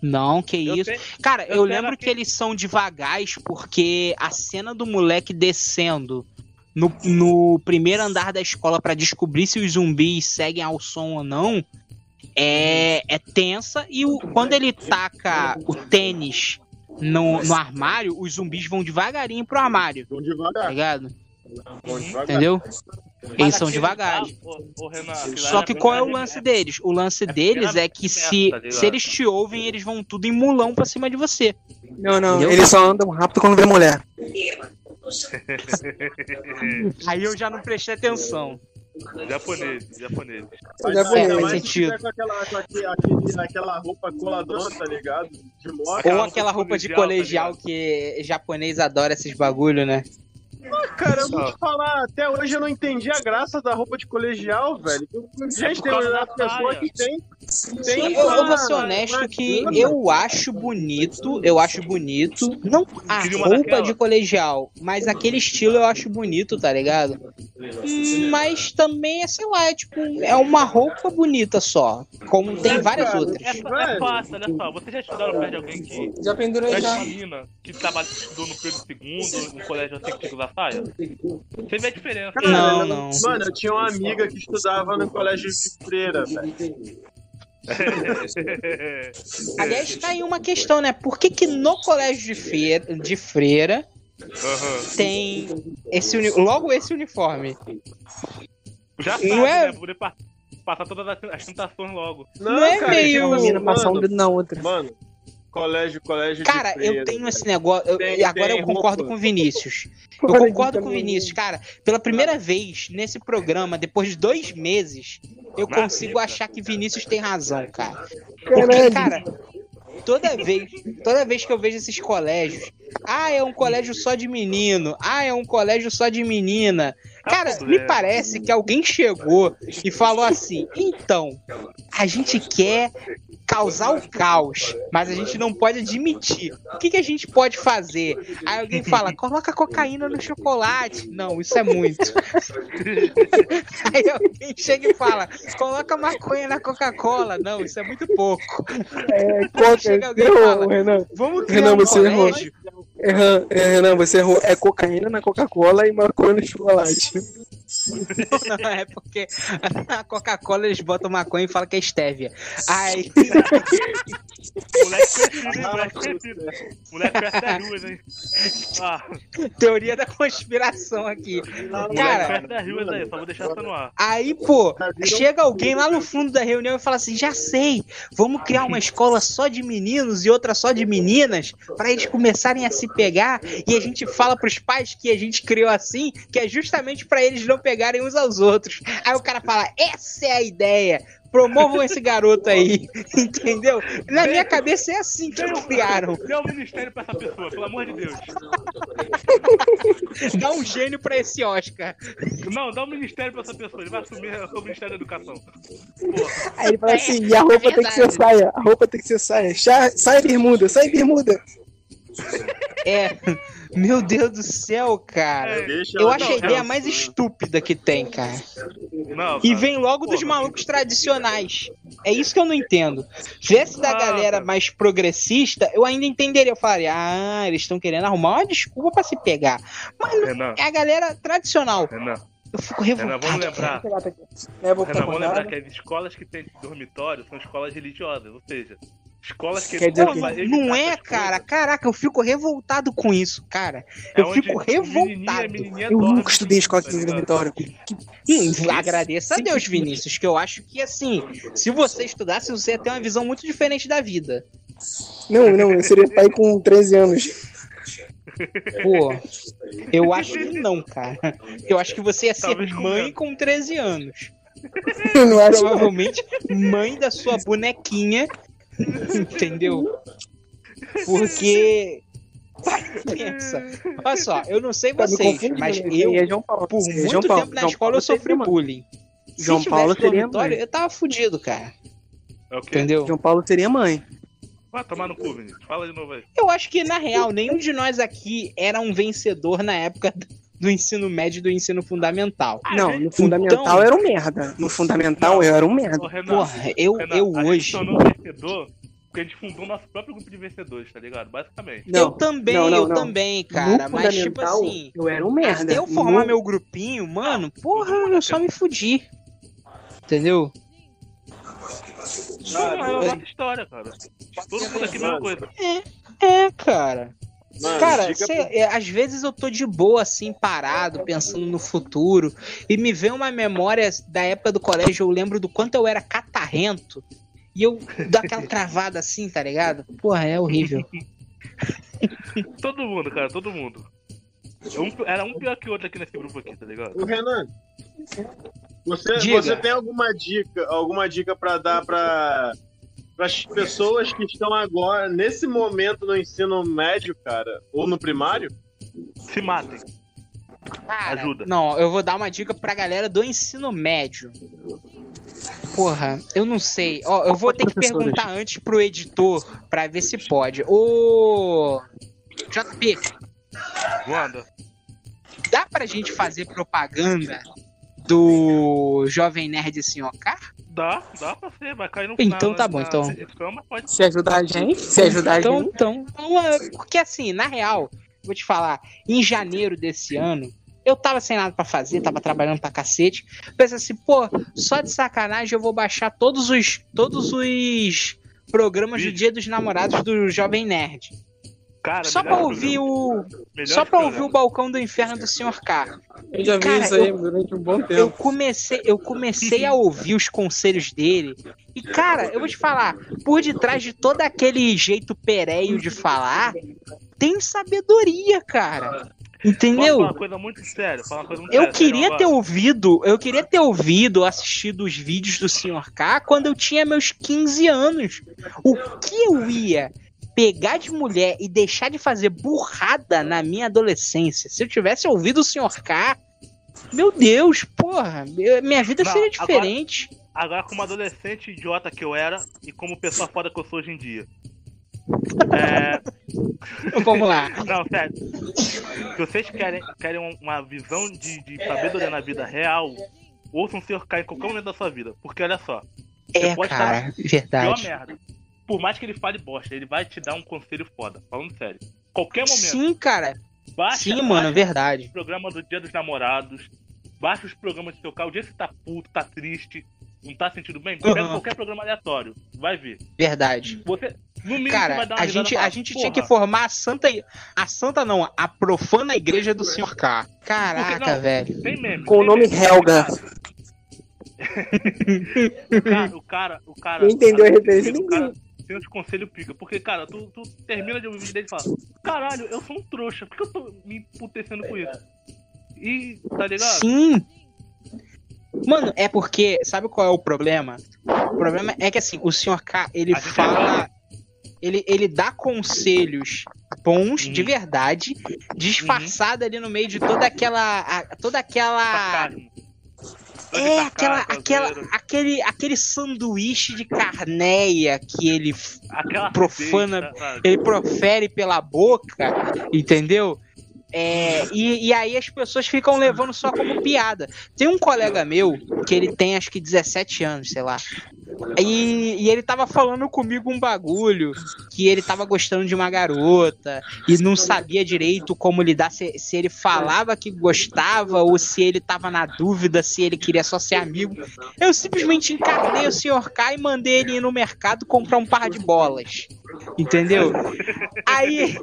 Não, que Eu isso. sei- Cara, eu eu lembro aquele- que eles são devagais porque a cena do moleque descendo no, no primeiro andar da escola pra descobrir se os zumbis seguem ao som ou não é, é tensa e o, quando ele taca o tênis no, no armário, os zumbis vão devagarinho pro armário, Vão tá devagar, ligado? vão devagar. Entendeu? Mas Eles são Renan, aquilo lá Só que qual é o lance deles? O lance deles é que se, tá ligado? se eles te ouvem, eles vão tudo em mulão pra cima de você. Não, não, Entendeu? eles só andam rápido quando vê mulher. Aí eu já não prestei atenção. Japonês, japonês. Mas ainda faz mais se sentido. tiver Com aquela, com aquele, aquele- aquela roupa coladona, tá ligado? De moto. Aquela Ou roupa aquela de roupa de colegial, colegial que japonês adora esses bagulho, né? Cara, eu vou te falar, até hoje eu não entendi a graça da roupa de colegial, velho. Gente, tem uma da pessoa que tem. Eu, tem eu vou ser honesto que eu acho bonito, eu acho bonito, não a roupa de colegial, mas aquele estilo eu acho bonito, tá ligado? Mas também é, sei lá, é tipo, é uma roupa bonita só, como tem várias outras. É, é fácil, olha só. Vocês já estudaram perto de alguém que. Já pendurei É já. que trabalha, estudou no Pedro II, no colégio assim que tinha que usar saia? Você vê a diferença. Cara, Não, não. Mano, eu tinha uma amiga que estudava no colégio de freira, velho. Aliás, tá aí uma questão, né? Por que, que no colégio de freira, de freira Aham. tem esse uni- logo esse uniforme? Já sabe, Não é- né? Poder pa- passar todas as- tentações logo. Não é meio- Uma menina passar um dedo na outra. mano, colégio, colégio Cara, eu tenho esse negócio. eu- Tem- e agora tem eu concordo roupa. com o Vinícius. Eu concordo com o. Vinícius. Cara, pela primeira vez nesse programa, depois de dois meses, eu consigo achar que Vinícius tem razão, cara. Porque, cara, toda vez, toda vez que eu vejo esses colégios, ah, é um colégio só de menino, ah, é um colégio só de menina. Cara, me parece que alguém chegou e falou assim: então, a gente quer causar o caos, mas a gente não pode admitir. O que, que a gente pode fazer? Aí alguém fala: coloca cocaína no chocolate. Não, isso é muito. Aí alguém chega e fala: coloca maconha na Coca-Cola. Não, isso é muito pouco. É, coca, Chega alguém e fala, Renan. Vamos criar Renan, um você errou. colégio. É, Renan, você errou. É cocaína na Coca-Cola e maconha no chocolate. Não, é porque a Coca-Cola eles botam maconha e falam que é estévia. Aí, Moleque conhecido, hein? Moleque conhecido. Moleque conhece ruas, hein? Ah, teoria da conspiração aqui. moleque Cara, conhece da ruas aí, só vou deixar essa no ar. aí, pô, chega alguém lá no fundo da reunião e fala assim: já sei, vamos criar uma escola só de meninos e outra só de meninas, pra eles começarem a se pegar. E a gente fala pros pais que a gente criou assim, que é justamente pra eles não pegarem uns aos outros. Aí o cara fala: essa é a ideia. Promovam esse garoto aí, entendeu? Na minha cabeça é assim que criaram. Dê um ministério pra essa pessoa, pelo amor de Deus. Dá um gênio pra esse Oscar. Não, dá um ministério pra essa pessoa, ele vai assumir o Ministério da Educação. Porra. Aí ele fala assim, e a roupa É tem que ser saia. A roupa tem que ser saia. Sai bermuda, sai bermuda. É. Meu Deus do céu, cara. Deixa Eu ela acho a ideia mais estúpida que tem, cara. Não, E vem logo dos Porra. malucos tradicionais. É isso que eu não entendo. Vesse da Ah, galera cara. mais progressista, eu ainda entenderia. Eu falaria, ah, eles estão querendo arrumar uma desculpa pra se pegar. Mas não, Renan, é a galera tradicional. Renan, Eu fico Renan, revoltado. vamos lembrar. É, vou Renan, vamos lembrar que as escolas que tem dormitório são escolas religiosas, ou seja, escolas que Quer dizer que- evitar não é, cara. coisas, Caraca, eu fico revoltado com isso, cara. é Eu fico revoltado. menininha Eu dormem nunca estudei em escola tá ligado? dormitório. Hum, agradeça a Deus, Vinícius, que eu acho que assim, se você estudasse, você ia ter uma visão muito diferente da vida. Não, não, eu seria pai com 13 anos. Pô, eu acho que não, cara. Eu acho que você ia ser Talvez mãe com 13 anos. Eu não acho. Provavelmente mãe da sua bonequinha. Entendeu? Porque. Pensa. Olha só, eu não sei Tá vocês, confundindo, mas eu, É João Paulo. por É muito João Paulo. tempo na João escola, Paulo eu sofri bullying. Se João Paulo seria mãe. eu tava fudido, cara. É? Entendeu? João Paulo seria mãe. Vai tomar no cu, Vinícius. Fala de novo aí. Eu acho que, na real, nenhum de nós aqui era um vencedor na época do ensino médio e do ensino fundamental. Não, no fundamental Então- era um merda. No fundamental eu era um merda. Porra, eu, Renan, eu a gente hoje. tornou vencedor porque a gente fundou nosso próprio grupo de vencedores, tá ligado? Basicamente. eu também, não, não, eu não. também, cara. no Mas, tipo assim, eu era um merda. até eu formar No- meu grupinho, mano, porra, eu só me fudi. Entendeu? Não, é a nossa história, cara. Todo mundo aqui é a mesma coisa. É, cara. Mano, Cara, é, às vezes eu tô de boa, assim, parado, pensando no futuro, e me vem uma memória da época do colégio, eu lembro do quanto eu era catarrento, e eu dou aquela travada assim, tá ligado? Porra, é horrível. Todo mundo, cara, todo mundo. Um- era um pior que o outro aqui nesse grupo aqui, tá ligado? Ô, Renan, você, Diga. você tem alguma dica, alguma dica para dar para as pessoas que estão agora nesse momento no ensino médio, cara, ou no primário? Se matem. Cara, Ajuda. Não, eu vou dar uma dica pra galera do ensino médio. Porra, eu não sei. Ó, eu vou ter que perguntar antes pro editor pra ver se pode. Ô. JP, Wanda. dá pra gente fazer propaganda do Jovem Nerd Senhor K? Dá, dá pra ser, vai cair no Então na- tá bom, na então. mas pode Se ajudar a gente, se ajudar a Então, gente. então, então, é, porque assim, na real, vou te falar, em janeiro desse ano, eu tava sem nada pra fazer, tava trabalhando pra cacete. Pensei assim, pô, só de sacanagem eu vou baixar todos os todos os programas do Dia dos Namorados do Jovem Nerd. Cara, Só pra ouvir o Melhor só pra ouvir o balcão do inferno do Sr. K. Eu já vi Cara, isso aí eu- durante um bom Eu tempo. comecei, eu comecei a ouvir os conselhos dele. E, cara, eu vou te falar, por detrás de todo aquele jeito pereio de falar, tem sabedoria, cara. Entendeu? falar uma coisa muito séria? Uma coisa muito Eu séria, queria ter agora? ouvido, eu queria ter ouvido, assistido os vídeos do Sr. K quando eu tinha meus 15 anos. O que eu ia pegar de mulher e deixar de fazer burrada na minha adolescência? Se eu tivesse ouvido o Sr. K, meu Deus, porra, eu- minha vida Não, seria agora- diferente. Agora, como adolescente idiota que eu era e como pessoa foda que eu sou hoje em dia. É, Vamos lá. não, sério. Se vocês querem, querem um- uma visão de, de sabedoria na vida real, ouçam o Sr. K em qualquer momento da sua vida. Porque olha só, É, pode cara, pior verdade. merda. Por mais que ele fale bosta, ele vai te dar um conselho foda. Falando sério. Qualquer momento. Sim, cara. Baixa, Sim, mano, é baixa verdade. os programas do Dia dos Namorados. Baixa os programas do seu carro. O dia que você tá puto, tá triste, não tá sentindo bem, pega Uhum. qualquer programa aleatório. Vai ver. Verdade. Você, no mínimo, você vai Cara, dar uma a gente, falar, a gente tinha que "Porra, formar a santa. A santa não, a profana igreja do Sr. K. Caraca, Porque não, velho. Tem meme. Com o nome meme. Helga. O cara, o cara, o cara. Entendeu a referência? O cara Ninguém. Tem uns conselho pica. Porque, cara, tu, tu termina de ouvir o vídeo dele e fala: Caralho, eu sou um trouxa. Por que eu tô me emputecendo com isso? E, tá ligado? Sim. Mano, é porque, sabe qual é o problema? O problema é que assim, o Sr. K, ele fala. Ele, ele dá conselhos bons, de Uhum. verdade, disfarçado ali no meio de toda aquela. a- toda aquela. Sarcasmo. É, aquela, aquela, aquele, aquele sanduíche de carneia que ele Aquela profana- receita, ele profere pela boca, entendeu? É, e, e aí as pessoas ficam levando só como piada. Tem um colega meu que ele tem acho que 17 anos, sei lá. E, e ele tava falando comigo um bagulho que ele tava gostando de uma garota e não sabia direito como lidar, se, se ele falava que gostava ou se ele tava na dúvida se ele queria só ser amigo. Eu simplesmente encarnei o Sr. K e mandei ele ir no mercado comprar um par de bolas. Entendeu? Aí,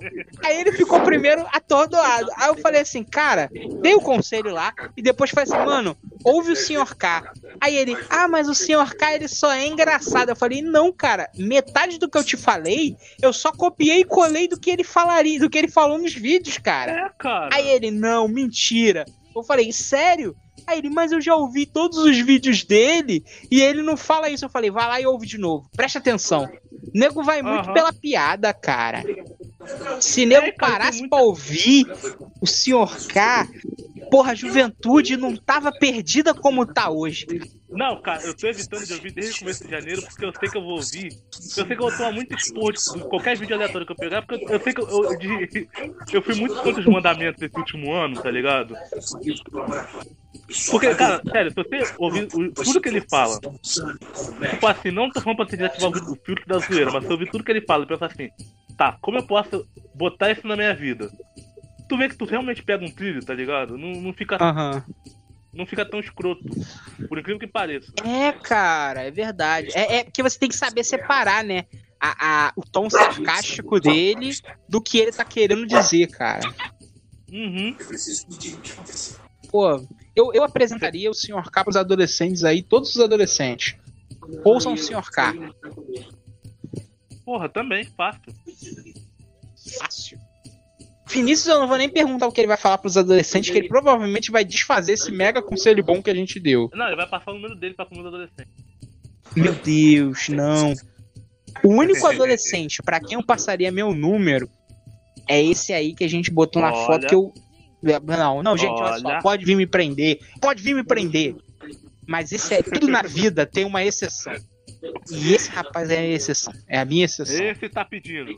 aí ele ficou primeiro atordoado. Aí eu falei assim, cara, dei o conselho lá e depois falei assim, mano, ouve o Sr. K. Aí ele, ah, mas o Sr. K ele só é engraçado. Eu falei, não, cara, metade do que eu te falei, eu só copiei e colei do que ele falaria, do que ele falou nos vídeos, cara. É, cara. Aí ele, não, mentira. Eu falei, sério? Aí ele, mas eu já ouvi todos os vídeos dele e ele não fala isso. Eu falei, vai lá e ouve de novo. Presta atenção. O nego vai muito Aham. pela piada, cara. Se nego É, parasse pra ouvir o Sr. K, porra, a juventude não tava perdida como tá hoje. Não, cara, eu tô evitando de ouvir desde o começo de janeiro, porque eu sei que eu vou ouvir. Eu sei que eu vou tomar muito expor de qualquer vídeo aleatório que eu pegar, porque eu, eu sei que eu, eu, de- eu fui muito contra os mandamentos esse último ano, tá ligado? Porque, cara, sério, se você ouvir o- tudo que ele fala, tipo assim, não tô falando pra você desativar o filtro da zoeira, mas se eu ouvir tudo que ele fala e pensar assim, tá, como eu posso botar isso na minha vida? Tu vê que tu realmente pega um trilho, tá ligado? Não, não, fica, não fica tão escroto, por incrível que pareça. É, cara, é verdade. É, é porque você tem que saber separar, né? A, a- o tom sarcástico dele do que ele tá querendo dizer, cara. Uhum. Pô, eu, eu apresentaria o Sr. K pros adolescentes aí, todos os adolescentes. Ouçam o Sr. K. Porra, também, fácil. Fácil. Vinícius, eu não vou nem perguntar o que ele vai falar pros adolescentes, que ele provavelmente vai desfazer esse mega conselho bom que a gente deu. Não, ele vai passar o número dele pra comer os adolescentes. Meu Deus, não. O único adolescente pra quem eu passaria meu número é esse aí que a gente botou na Olha. foto que eu. Não, não, gente, olha, só, Olha. pode vir me prender. Pode vir me prender. Mas esse é tudo na vida tem uma exceção. E esse rapaz é a exceção. É a minha exceção. Esse tá pedindo.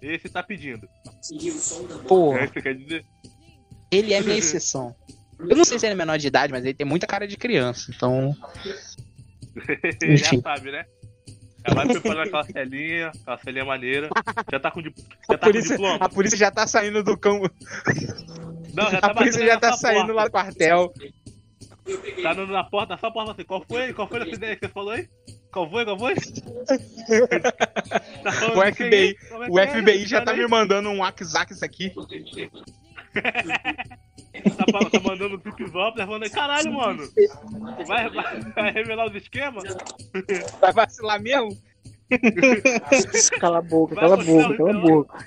Esse tá pedindo. Porra, É isso que quer dizer? ele é minha exceção. Eu não sei se ele é menor de idade, mas ele tem muita cara de criança. Então. Já sabe, né? Já vai preparando aquela celinha, aquela celinha maneira. Já tá com, já tá com polícia, diploma. a polícia já tá saindo do campo. Não, já tá A polícia já tá saindo porta. lá do quartel. Tá no- na porta, na sua porta assim. Qual foi? Qual foi essa ideia que você falou aí? Qual foi? Qual foi? Tá O FBI, é O é? FBI já tá me mandando um WhatsApp isso aqui. Tá, tá mandando zip zop, levando aí. Caralho, mano. Vai, vai, vai revelar os esquemas? Vai vacilar mesmo? Cala a boca, Vai cala a boca, cala a então. boca.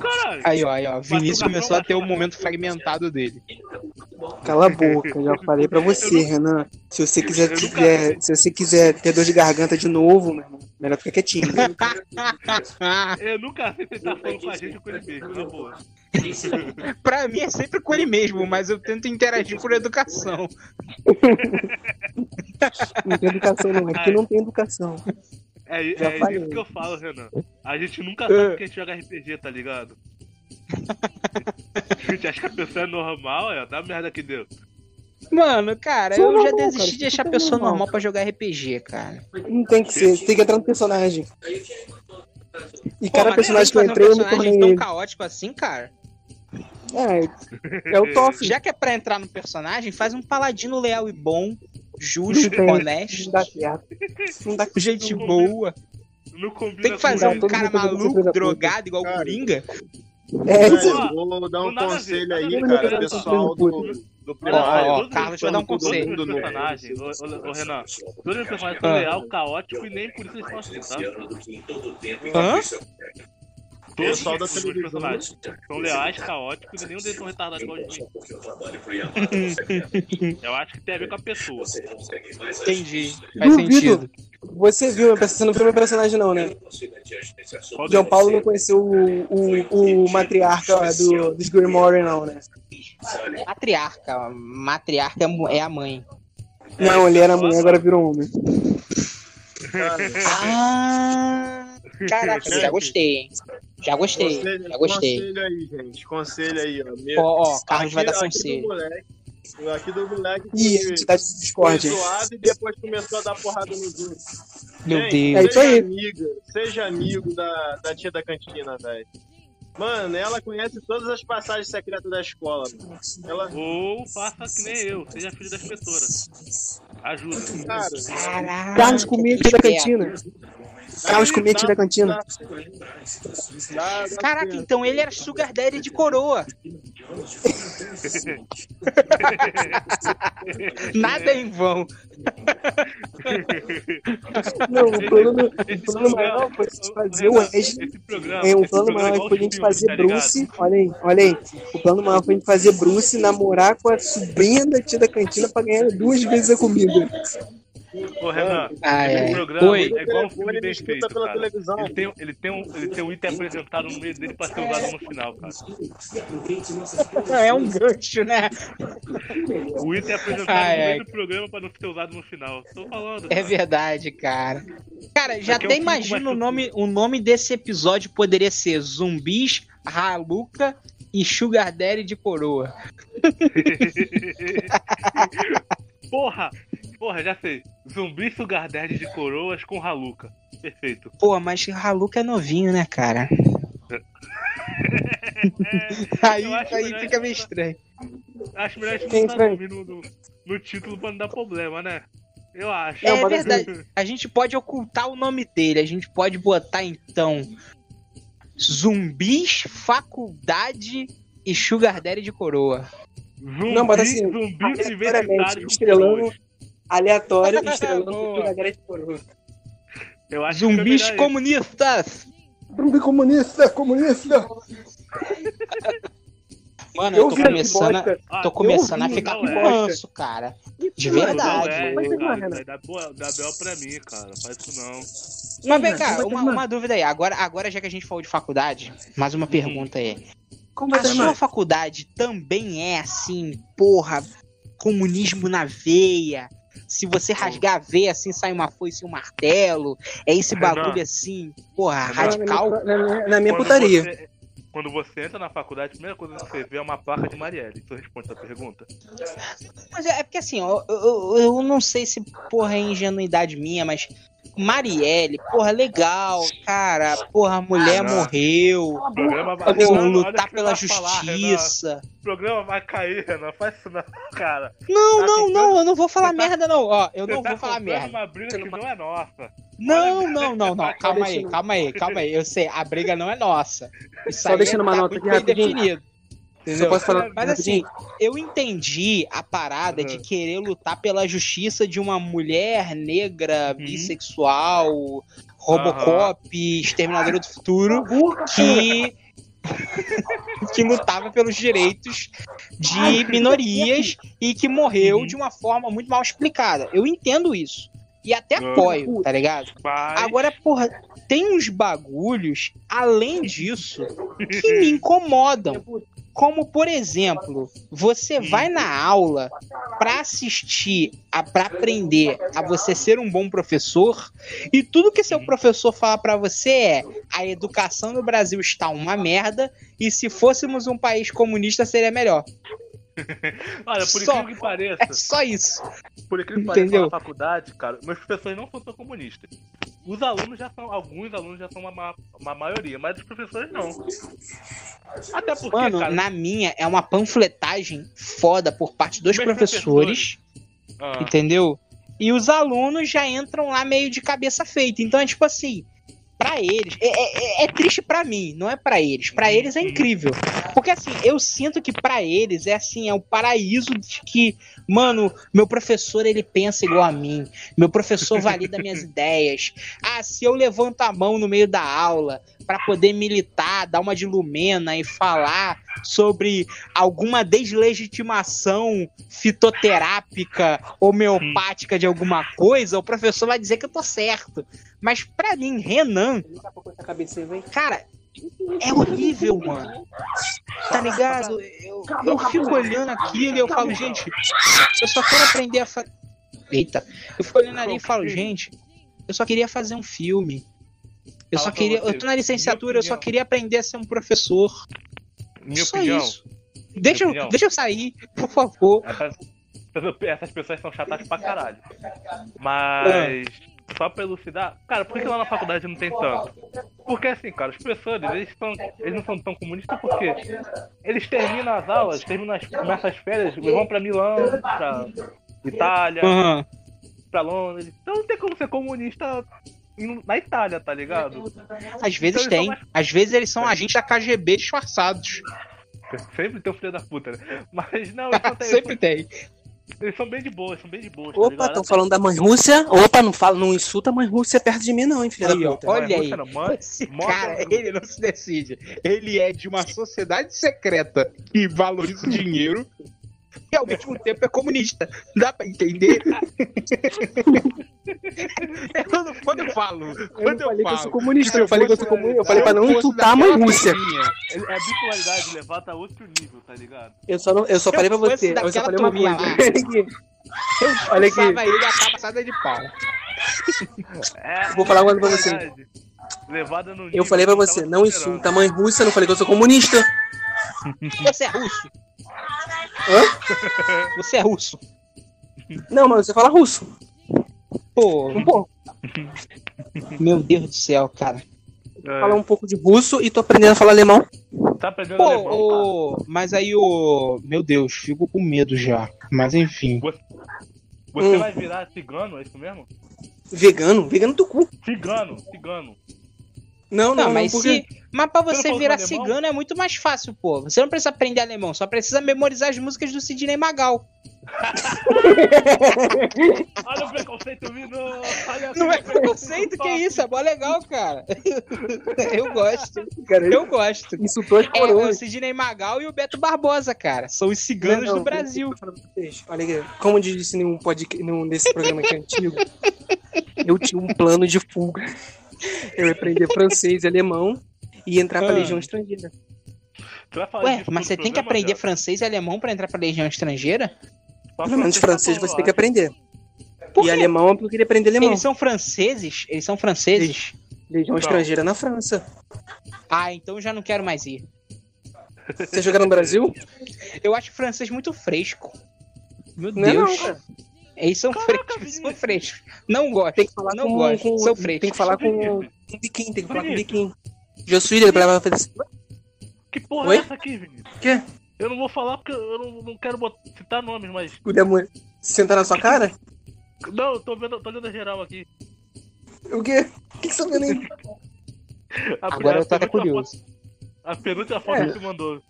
Caralho. Aí, ó, aí, ó. Vinícius começou a ter o Gabriel momento fragmentado dele. Cala a boca, já falei pra você, Renan. Se você quiser, tiver- se você quiser ter dor de garganta de novo, meu irmão, melhor ficar quietinho. Eu nunca sei se ele tá falando com a gente ou com ele mesmo, na boa. pra mim é sempre com ele mesmo, mas eu tento interagir por educação. Não tem educação, não. Aqui não tem educação. É, Já é falei. isso que eu falo, Renan. A gente nunca sabe que a gente joga RPG, tá ligado? A gente acha que a pessoa é normal, é, dá merda que deu. Mano, cara, Sou eu já normal, desisti cara, de achar a super pessoa normal. normal pra jogar RPG, cara. Não tem que ser, tem que entrar no personagem. E Pô, cada personagem que eu entrei, eu fazer me um tornei personagem tão ele. caótico assim, cara. É, é o Toff. Já que é pra entrar no personagem, faz um paladino leal e bom, justo, honesto, Não dá certo. Não dá gente Não boa. Não combina Tem que fazer um cara maluco, drogado, igual o Cara. Coringa. É, vou dar um conselho aí, cara, pessoal do, do Ó, ó, todos Carlos os- vai dar um conselho. ô, ô, ô, Renan, todos os personagens são Ah. leal, caótico e nem por isso eles estão assim, tá? Hã? Pessoal da televisão. são leais, caóticos e nenhum deles são retardados igual. Eu acho que tem a ver com a pessoa. Entendi. Faz Duvido. sentido. Você viu, você não viu meu personagem, não, né? João? Paulo não conheceu o, o, o matriarca do, dos Grimoire, não, né? Matriarca. Matriarca é é a mãe. Não, ele era mulher, agora virou homem. Ah, caraca, já gostei, hein? Já gostei, Conselho, já gostei. conselho aí, gente. Conselho aí, ó. Me- Ó, ó, Carlos vai aqui- dar aqui conselho. Aqui do moleque Ih, a que gente tá de foi Discord. zoado e depois começou a dar porrada nos outros. Meu Gente, É Deus. isso aí. Seja amiga, seja amigo da, da tia da cantina, velho. Mano, ela conhece todas as passagens secretas da escola. Mano. Ela, Ou faça que nem eu, seja filho da inspetora. Ajuda. cara, Caraca, Carlos tia da cantina. Carlos comia tia da cantina. Caraca, então ele era sugar daddy de coroa. Nada em vão. Não, o plano, o plano maior foi a gente fazer o Wesley. É, o plano é maior foi a gente fazer? Bruce. Olha aí, olha aí. O plano maior foi a gente fazer Bruce namorar com a sobrinha da tia da cantina pra ganhar duas vezes a comida. Ô, Renan, Ah, é. programa Oi. é igual um filme Ele bem feito, pela cara. televisão. Ele tem, ele, tem um, ele tem um item apresentado no meio dele pra ser usado no final, cara. É um gancho, né? O item é apresentado Ai, no meio do programa pra não ser usado no final. Tô falando. É cara. verdade, cara. Cara, já Aqui é até um imagino o nome, o nome desse episódio poderia ser Zumbis, Haluca e Sugar Daddy de coroa. porra! Porra, já sei. Zumbi Sugar Daddy de coroas com Haluca. Perfeito. Pô, mas Haluca é novinho, né, cara? aí aí fica meio estranho. Acho melhor a gente foi? nome no, no, no título pra não dar problema, né? Eu acho. É mas- verdade. A gente pode ocultar o nome dele. A gente pode botar, então, Zumbis, Faculdade e Sugar Daddy de coroa. Zumbi, Não, mas assim, zumbi aleatoriamente, estrelando, aleatório, estrelando coroa. Eu acho Zumbis melhor comunistas. Zumbi comunista, comunista. Mano, eu, Eu tô começando, a, bosta. Ah, tô começando a ficar com é. ranço, cara. De. Não verdade. é, cara, aí dá, boa, dá bel pra mim, cara. Faz isso não. Mas vem cá, vai uma, uma dúvida aí. Agora, agora, já que a gente falou de faculdade, mais uma pergunta é: Como vai a sua terminar? faculdade também é assim, porra, comunismo na veia? Se você rasgar a veia assim, sai uma foice e um martelo. É esse Renan. bagulho assim, porra, Renan. radical. Na minha, na minha Quando putaria. você- quando você entra na faculdade, a primeira coisa que você vê é uma placa de Marielle. Isso responde essa pergunta? Mas é, é porque assim, ó, eu, eu, eu não sei se, porra, é ingenuidade minha, mas Marielle, porra, legal, cara, porra, a mulher Ah, morreu. O programa vai, Pô, Renan, lutar que pela falar, justiça. O programa vai cair, Renan. Faz isso não, cara. Não, Tá não, comprando- não, eu não vou falar você tá- merda, não. Ó, eu Você não tá vou falar merda. uma briga que não é nossa. Não, não, não, não. Calma aí, calma aí, calma aí. Eu sei, a briga não é nossa. Isso Só aí deixando uma tá nota aqui bem rapidinho. falar Mas assim, eu entendi a parada de Uhum. querer lutar pela justiça de uma mulher negra, Uhum. bissexual, Robocop, Exterminador do Futuro, que que lutava pelos direitos de minorias e que morreu de uma forma muito mal explicada. Eu entendo isso. E até apoio, tá ligado? Agora, porra, tem uns bagulhos, além disso, que me incomodam. Como, por exemplo, você vai na aula para assistir, a, para aprender a você ser um bom professor, e tudo que seu professor fala para você é: a educação no Brasil está uma merda, e se fôssemos um país comunista seria melhor. Olha, por Só. incrível que pareça, É só isso. por incrível que pareça, Entendeu? na faculdade, cara, meus professores não são tão comunistas. Os alunos já são, alguns alunos já são uma, ma- uma maioria, mas os professores não. Até porque, Mano, cara, na minha é uma panfletagem foda por parte dos Meus professores. ah, entendeu? E os alunos já entram lá meio de cabeça feita. Então é tipo assim, pra eles é, é- é triste pra mim, não é pra eles. Pra eles é incrível, porque assim eu sinto que pra eles é assim é o paraíso de que mano meu professor ele pensa igual a mim, meu professor valida minhas ideias. Ah, se eu levanto a mão no meio da aula pra poder militar, dar uma de lumena e falar sobre alguma deslegitimação fitoterápica, homeopática de alguma coisa, o professor vai dizer que eu tô certo. Mas pra mim, Renan, cara, é horrível, mano. Tá ligado? Eu, eu fico olhando aquilo e eu falo, gente, eu só quero aprender a fazer. Eita, eu fico olhando ali e falo, gente, eu só queria fazer um filme. Eu Fala só queria. Eu tô na licenciatura, eu só queria aprender a ser um professor. minha só opinião, isso. Deixa, eu- opinião. deixa eu sair, por favor. essas, essas pessoas são chatas pra caralho. Mas, só pra elucidar, cara, por que lá na faculdade não tem tanto? Porque assim, cara, os professores, eles, são, eles não são tão comunistas porque eles terminam as aulas, terminam as, começam as férias, vão pra Milão, pra Itália, Aham. pra Londres. Então não tem como ser comunista na Itália, tá ligado? Às vezes Então tem. mais- Às vezes eles são agentes da KGB disfarçados. Sempre tem um filho da puta, né? Mas não, eles, não têm- Sempre tem. Eles são bem de boa, são bem de boa, tá Opa, estão falando da mãe Rússia. Opa, não fala, não insulta a mãe Rússia perto de mim, não, hein, filha Aí, da puta. olha aí. Não, mãe- cara, ele não se decide. Ele é de uma sociedade secreta que valoriza o dinheiro e ao mesmo tempo é comunista. Dá pra entender? É quando, quando eu falo, Eu quando não falei eu que eu sou falo. comunista, eu se falei que eu sou comunista. Eu falei pra não insultar a Rússia. É a bipolaridade levada a outro nível, tá ligado? Eu só, não, eu só falei pra você. Eu só falei uma coisa. lá. Olha aqui. Ele a passada de pau. É, Vou falar uma coisa pra você. Levada no Eu falei pra eu você, não insulta a mãe Rússia. Eu não falei que eu sou comunista. Você é russo? Hã? Você é russo? Não, mas você fala russo. Pô, Um pouco. meu Deus do céu, cara. É, Fala um pouco de russo e tô aprendendo a falar alemão. Tá aprendendo Pô, alemão, cara. ô, mas aí o. Meu Deus, fico com medo já. Mas enfim. Você Hum. vai virar cigano, é isso mesmo? Vegano? Vegano do cu. Cigano, cigano. Não, Não, não, mas não, porque... se. Mas pra Você virar cigano é muito mais fácil, pô. Você não precisa aprender alemão, só precisa memorizar as músicas do Sidney Magal. Olha o preconceito vindo! Olha Não é o preconceito, que isso? É mó legal, cara. Eu gosto. Cara, Eu gosto. insultou as É o coroas. Sidney Magal e o Beto Barbosa, cara. São os ciganos Não, não, do Brasil. Olha aqui, como eu disse num podcast, num, nesse programa que é antigo, eu tinha um plano de fuga. Eu ia aprender francês e alemão e entrar pra Ah. Legião Estrangeira. Tu vai falar Ué, mas você tem que aprender francês e alemão pra entrar pra legião estrangeira? Pelo menos tá francês bom, você tem que aprender. Por E quê? alemão é porque eu queria aprender alemão. Eles são franceses? Eles são franceses? Legião Estrangeira na França. Ah, então eu já não quero mais ir. Você jogar no Brasil? Eu acho francês muito fresco. Meu Não é não, Deus. cara. Eles são Caraca, frescos, são frescos. Não gosto. Tem que falar não com, gosto. com- são frescos. Tem que falar com, com biquinho, tem que falar com Vinícius. biquinho. Je suis le blá, blá, blá, blá. Que porra Oi? é essa aqui, Vinícius? Quê? Eu não vou falar porque eu não, não quero botar- citar nomes, mas. O demônio sentar na sua cara? Não, eu tô vendo, tô olhando a geral aqui. O quê? O que que você tá vendo aí? A, Agora eu tô até penúltima curioso. foto- a penúltima foto É. que você mandou.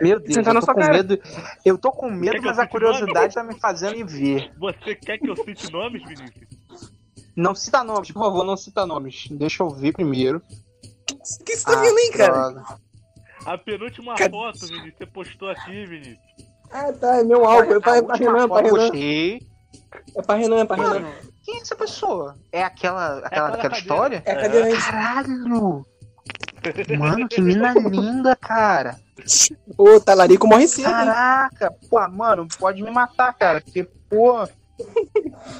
Meu Deus, eu tô sua com cara. medo. Eu tô com medo, mas a curiosidade tá me fazendo ir ver. Você quer que eu cite nomes, Vinícius? Não cita nomes, por favor, não cita nomes. Deixa eu ver primeiro. O que você tá vendo aí, cara? droga. A penúltima foto, Vinícius, você postou aqui, Vinícius. Ah, tá, é meu álbum. É pra, A é pra última Renan, é pra Renan. postei. É pra Renan, é pra Renan. Quem é essa pessoa? É aquela, aquela, aquela aquela cadeira. história? É a cadeirante. Caralho! Mano, que mina linda, cara. Ô, talarico morre cedo, hein? Caraca, pô, mano, pode me matar, cara. Porque, pô.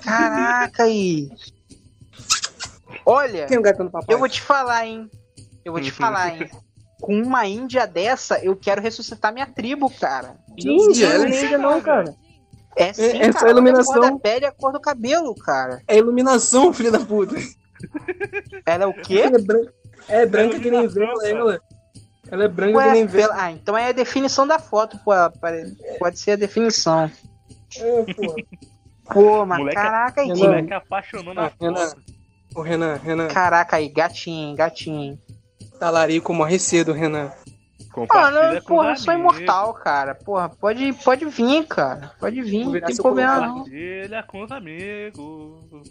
Caraca, aí. Olha, é papai? eu vou te falar, hein? Eu vou te falar, hein? Com uma índia dessa, eu quero ressuscitar minha tribo, cara. Índia? Ela não é índia não, cara. É sim, é cara. Olha iluminação. A cor da pele e a cor do cabelo, cara. É iluminação, filho da puta. Ela é o quê? Ela é branca, é branca que nem vela, ela. Ela é branca que Ué, nem vela. Ah, então é a definição da foto, pô. Pode ser a definição. É, pô. Pô, mas Moleque- caraca aí. Renan. que- Moleque apaixonou na Ah, Renan. foto. Ô, Renan, Renan. Caraca aí, gatinho, gatinho. Talarico morre cedo, Renan. Compartilha Mano, com porra, eu sou imortal, cara. Porra, pode, pode vir, cara. Pode vir, não tem problema não. Compartilha com os amigos.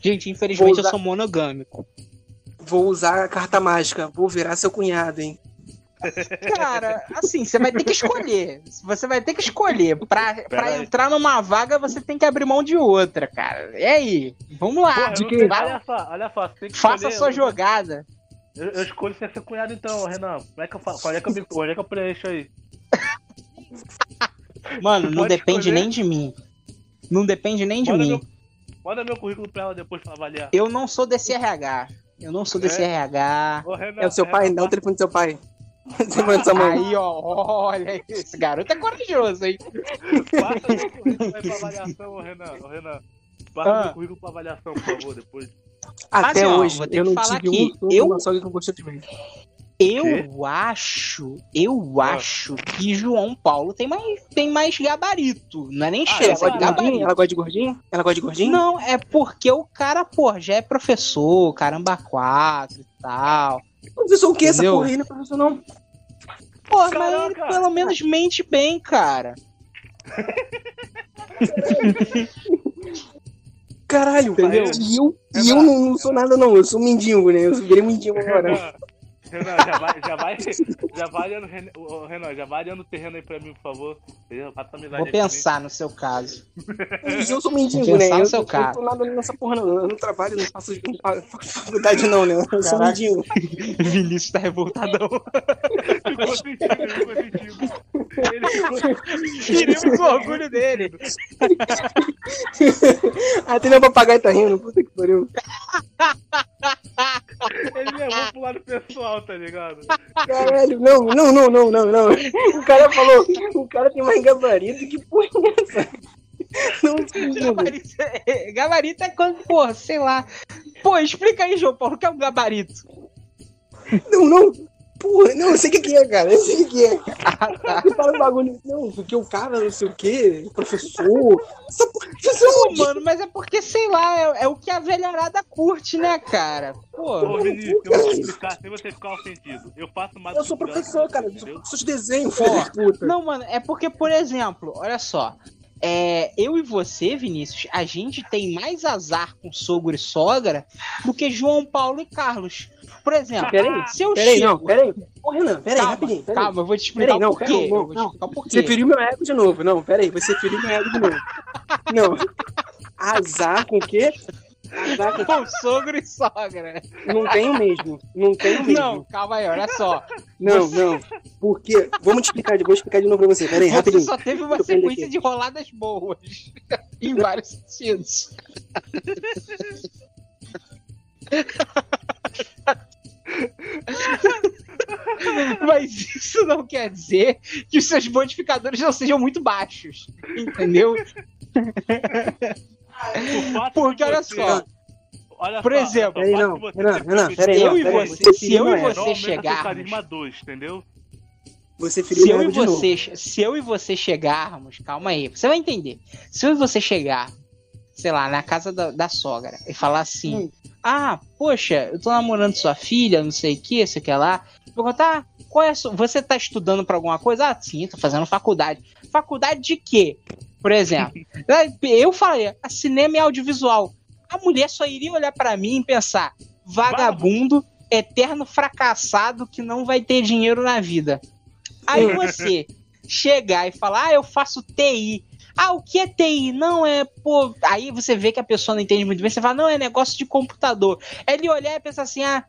Gente, infelizmente eu sou monogâmico. Vou usar a carta mágica. Vou virar seu cunhado, hein? Cara, assim, você vai ter que escolher. Você vai ter que escolher. Pra, pra aí. entrar numa vaga, você tem que abrir mão de outra, cara. E aí? Vamos lá. Porra, quem? Olha só, olha só. que Faça a sua jogada. Eu, eu escolho ser seu cunhado então, Renan. Como é que eu faço? Onde é que eu, me- onde é que eu preencho aí? Mano, não Pode depende escolher. nem de mim. Não depende nem de Manda mim. meu, manda meu currículo pra ela depois pra avaliar. Eu não sou desse RH. Eu não sou desse É? RH. Ô, Renan, É o seu pai? Renan, Dá o telefone do seu pai. Aí, ó, olha, esse garoto é corajoso, hein? Passa meu currículo aí pra avaliação, ô Renan. Ô, Renan. Passa Ah. meu currículo pra avaliação, por favor, depois. Até Assim, ó, hoje, vou ter eu que não falar tive aqui, um eu- sogra que não gostou de mim. Eu acho, eu Ah. acho que João Paulo tem mais, tem mais gabarito. Não é nem Ah, Ela chance, gosta é de gordinho? gabarito. Ela gosta de gordinho? Ela gosta de gordinho? Não, é porque o cara, pô, já é professor, caramba, quatro e tal. Professor o quê? Essa porra aí não é professor não. Pô, mas ele pelo menos mente bem, cara. Caralho, Entendeu? E eu, e Renan, eu não, não sou nada não, eu sou mendigo, né? Eu virei mendigo agora. Renan, já vai, já vai, já vai olhando, Renan, já vai olhando o terreno aí pra mim, por favor. Vou pensar no seu caso. Eu sou mendigo, Vou né? pensar Eu, no seu eu não caso. sou nada nessa porra não. Eu não trabalho, não faço, não faço faculdade não, né? Eu sou mendigo. Vinícius tá revoltadão. Ficou sentido, ele ficou sentido. Ele ficou Queríamos com orgulho dele. Até meu papagaio tá rindo, puta que pariu. Ele levou pro lado pessoal, tá ligado? Caralho, não, não, não, não, não, não. O cara falou, o cara tem mais gabarito, que porra é essa? Não, Gabarito é, gabarito é quando, porra, sei lá. Pô, explica aí, João Paulo, o que é um gabarito? não, não. Porra, não, eu sei o que que é, cara, eu sei o que que é. Ah, tá. Você fala um bagulho, não, porque o cara, não sei o quê, professor. Professor, Pô, mano, mas é porque, sei lá, é, é o que a velharada curte, né, cara? Pô, Ô, Vinícius, eu vou te explicar sem você ficar ofendido. Eu faço mais eu sou professor, cara, eu sou de desenho, filho da puta. Não, mano, é porque, por exemplo, olha só. É, eu e você, Vinícius, a gente tem mais azar com sogro e sogra do que João Paulo e Carlos. Por exemplo, Peraí, se eu peraí, chego... não, peraí. Ô, Renan, peraí, calma, rapidinho, peraí. calma, eu vou te explicar Peraí, não, o porquê. peraí, não, não. explicar. Você feriu meu ego de novo. Não, peraí, você feriu meu ego de novo. Não. Azar com o quê? Com sogro e sogra. Não tenho mesmo. Não tenho mesmo. Não, calma aí, olha só. não, não. Porque. Vamos te explicar, vou explicar de novo pra você. Peraí, Você rapidinho. só teve uma sequência de roladas boas. em vários sentidos. Mas isso não quer dizer que os seus modificadores não sejam muito baixos. Entendeu? Porque olha só, olha por só, exemplo, não. Renan, Renan, peraí, eu não, e você, se eu e você chegarmos. carisma 2, entendeu? Você Se eu, e ego de novo. você, se eu e você chegarmos, calma aí, você vai entender. Se eu e você chegar, sei lá, na casa da, da sogra e falar assim: Hum. Ah, poxa, eu tô namorando sua filha, não sei o que, sei o que lá. Eu vou contar, qual é sua... você tá estudando pra alguma coisa? Ah, sim, tô fazendo faculdade. Faculdade de quê? Por exemplo, eu falei, ah, cinema e audiovisual. a mulher só iria olhar pra mim e pensar: vagabundo, eterno fracassado que não vai ter dinheiro na vida. Aí você chegar e falar: ah, eu faço TI. Ah, o que é TI? Não é, pô. Aí você vê que a pessoa não entende muito bem. Você fala, não, é negócio de computador. Ele olhar e pensar assim: ah,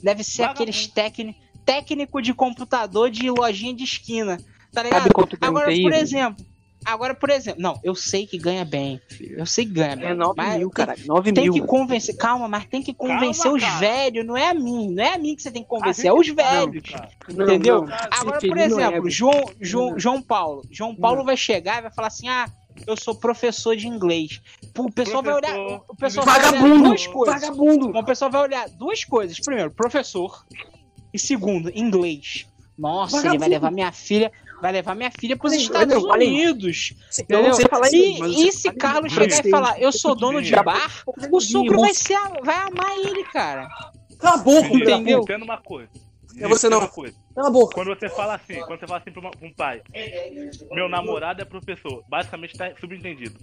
deve ser Vagabundo. aqueles técnico, técnico de computador de lojinha de esquina. Tá Sabe ligado? um Agora, por exemplo. Agora, por exemplo. Não, eu sei que ganha bem, filho. Eu sei que ganha bem. É 9 mas mil, tem- cara. 9 Tem mil. que convencer. Calma, mas tem que convencer Calma, os cara. velhos. Não é a mim. Não é a mim que você tem que convencer. É os não, velhos. Não, entendeu? não. Agora, Se por exemplo, ego. João, João, Não. João Paulo. João Paulo vai chegar e vai falar assim: ah, eu sou professor de inglês. Pô, O pessoal vai olhar. Professor. O pessoal vai olhar Vagabundo! duas coisas. Vagabundo! O pessoal vai olhar duas coisas. Primeiro, professor. E segundo, inglês. Nossa, ele vai Vagabundo. levar minha filha. Vai levar minha filha para os Estados aí. Unidos. Eu não sei falar inglês, E, e eu se Carlos chegar e falar, eu sou dono de bar, o sogro vai, ser, vai amar ele, cara. Cala a boca, Entendeu? puta. Entenda uma coisa. É você não. Uma coisa. Cala a boca. Quando você fala assim, quando você fala assim pra um pai, meu namorado é professor, basicamente tá subentendido.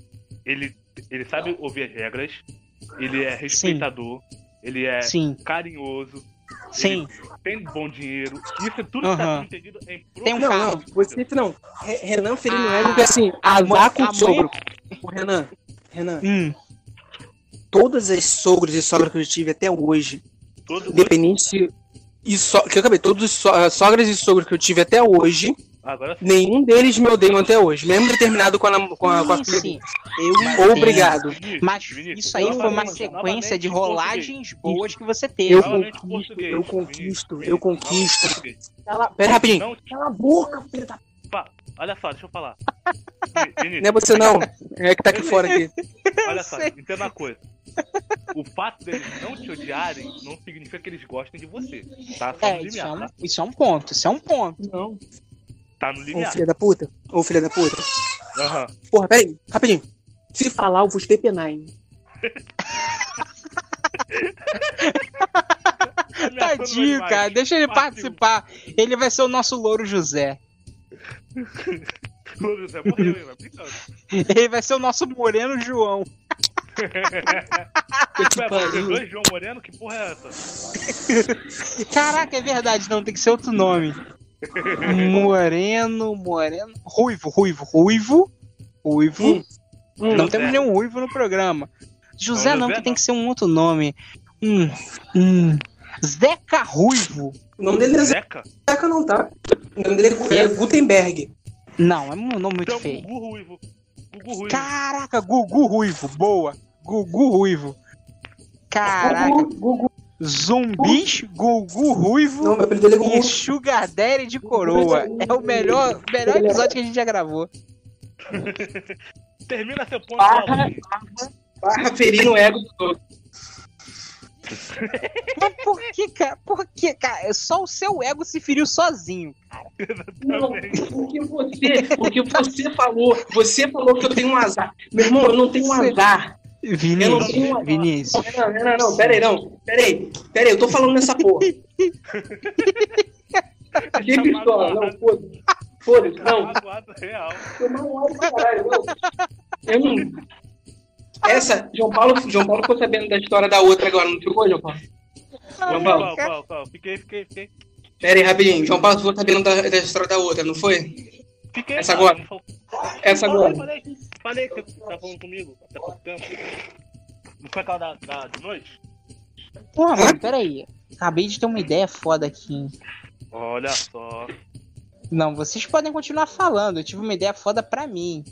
Ele, ele sabe ouvir as regras, ele é respeitador, ele é Sim, carinhoso, sim. tem bom dinheiro. Isso tudo que Aham. tá subentendido em Tem um Não, carro. não, você não. Re- Renan ferindo Ah, ego que assim, azar com o sogro. Ô, Renan, Renan, Hum, todas as sogros e sogras que eu tive até hoje, todo independente. E so, que eu acabei, todos os so, as sogras e sogros que eu tive até hoje, Agora sim. nenhum deles me odeiam até hoje. Mesmo ter terminado com a, com a, com a sim, filha. Eu. Obrigado. Vinícius, Mas Vinícius, isso aí foi uma sequência de rolagens boas que você teve. Eu conquisto, eu conquisto, Vinícius, eu conquisto. Cala, pera rapidinho. Não, Cala a boca, filha da... pá, olha só, deixa eu falar. Vi- Vinícius, Não é você não. É que tá aqui fora aqui. Olha só, entenda uma coisa. O fato deles não te odiarem não significa que eles gostem de você. Tá só É, isso é, um, tá? isso é um ponto, isso é um ponto. Não. Tá no Ô, filha da puta. Ô, filha da puta. Aham. Porra, peraí, rapidinho. Se falar, eu vou estepenar, hein? Ameaçando Tadinho, cara, deixa ele participar. Ele vai ser o nosso louro José. Ô, José, morreu, hein. Ele vai ser o nosso moreno João. Te Ué, dois João Moreno? Que porra é essa? Caraca, é verdade, não tem que ser outro nome. Moreno, moreno. Ruivo, ruivo, ruivo. Ruivo. Hum. Hum, não José. temos nenhum ruivo no programa. José Não, não, José que tem não. que ser um outro nome. Hum, hum. Zeca Ruivo. O nome dele não é Zeca? Zeca, não, tá? O nome dele é Gutenberg. Não, é um nome muito Então, feio. Gugu Ruivo. Gugu Ruivo. Caraca, Gugu Ruivo. Boa. Gugu Ruivo. Caraca. Gugu, Gugu. Zumbis, Gugu Ruivo Não, meu apelido dele é e Gugu. Sugar Daddy de coroa. É o melhor, melhor episódio que a gente já gravou. Termina seu ponto Barra. Vinícius. Barra ferir no ego do outro. Mas por que, cara? Por que, cara? Só o seu ego se feriu sozinho. Não, porque você, porque você falou, você falou que eu tenho um azar. Meu irmão, eu não tenho um azar. Eu não tenho Vinícius, azar. Vinícius. Não, não, não, não, pera aí, não. Pera aí, pera aí, eu tô falando nessa porra. Que pistola, não, foda-se. Foda-se, não. Eu não. Essa, João Paulo, João Paulo ficou sabendo da história da outra agora, não ficou, João Paulo? João Paulo, Qual, qual? Fiquei, fiquei, fiquei. pera aí, rapidinho. João Paulo ficou sabendo da, da história da outra, não foi? Fiquei. Essa agora. Essa agora. Falei, que você tá falando comigo até pouco tempo. Não foi aquela da, da de noite? Porra, mano, peraí. Acabei de ter uma ideia foda aqui. hein? Olha só. Não, vocês podem continuar falando. Eu tive uma ideia foda pra mim.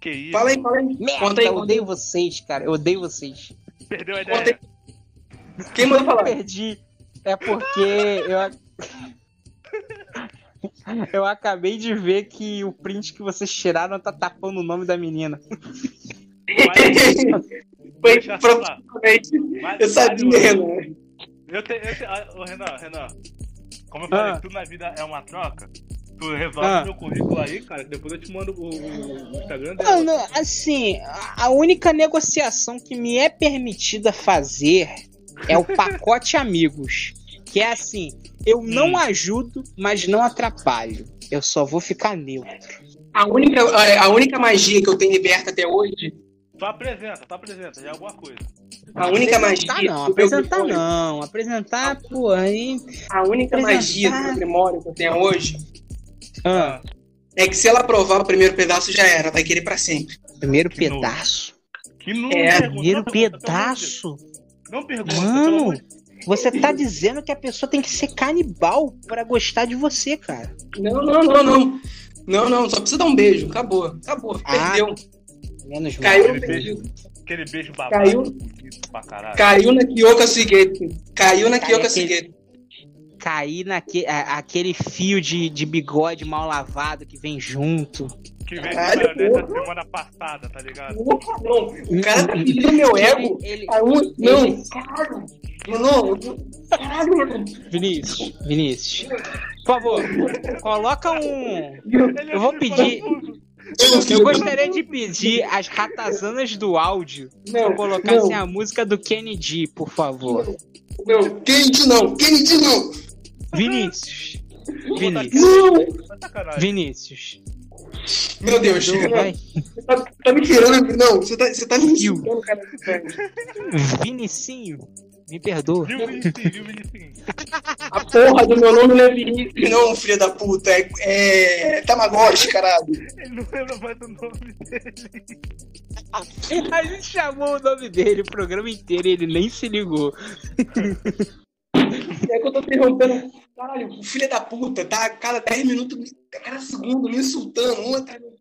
Que isso. Fala aí, fala aí. Merda, Conta aí, eu conta odeio vocês, cara. Eu odeio vocês. Perdeu a ideia. Quem mandou falar? Perdi. É porque eu. Eu acabei de ver que o print que vocês tiraram tá tapando o nome da menina. Foi provavelmente. Eu sabia, Renan. Eu te, eu te, ah, ô, Renan, Renan. Como eu falei, Ah. tudo na vida é uma troca. Tu resolve Ah. meu currículo aí, cara, depois eu te mando o, o- o Instagram dela. Mano, assim, a única negociação que me é permitida fazer é o pacote amigos. Que é assim, eu não Hum. ajudo, mas não atrapalho. Eu só vou ficar neutro. A única, a- a única magia que eu tenho liberta até hoje. Tu apresenta, tu apresenta, já é alguma coisa. A única apresentar magia. não, apresentar não. Apresentar, pô, aí. A única Apresentar. magia do Grimório que eu tenho hoje Ah, é que se ela provar o primeiro pedaço, já era. Vai querer pra sempre. primeiro Que pedaço. Que não É, Primeiro pedaço. Não pergunta, pelo Mano, amor de você tá dizendo que a pessoa tem que ser canibal pra gostar de você, cara. Não, não, não, não. Não, não, só precisa dar um beijo. Acabou. Acabou. Ah, Perdeu. Menos mal. Caiu, Aquele perdido. Aquele beijo babado. Caiu. bonito pra caralho. Caiu na Kyoka Suigete. Caiu na Kyoka Suigete. Cair naque, a- aquele fio de, de bigode mal lavado que vem junto. Que veio Caralho, da porra. semana passada, tá ligado? Porra, não. O cara tá pedindo meu ego. Ele, A un- Não, caralho. Não, eu- caralho, mano. Vinícius, Vinícius. Por favor, coloca um. Ele Eu vou é pedir-. Eu gostaria de pedir as ratazanas do áudio Não, colocassem não. a música do Kennedy, por favor. Não, Kennedy não, Kennedy não. Vinícius. Vinícius. Não. Vinícius. Meu Deus, vai. você tá, tá me tirando. Não, você tá, você tá me insultando, cara. Vinicinho. Me perdoa. Viu, Vinicinho? Viu, Vinicinho? A porra do meu nome não é Vinícius, não, filho da puta. É, é Tamagotchi, caralho. Ele não lembra mais do nome dele. A gente chamou o nome dele o programa inteiro e ele nem se ligou. É que eu tô interrompendo. Caralho, o filho da puta tá cada 10 minutos, cada segundo me insultando, um atrás do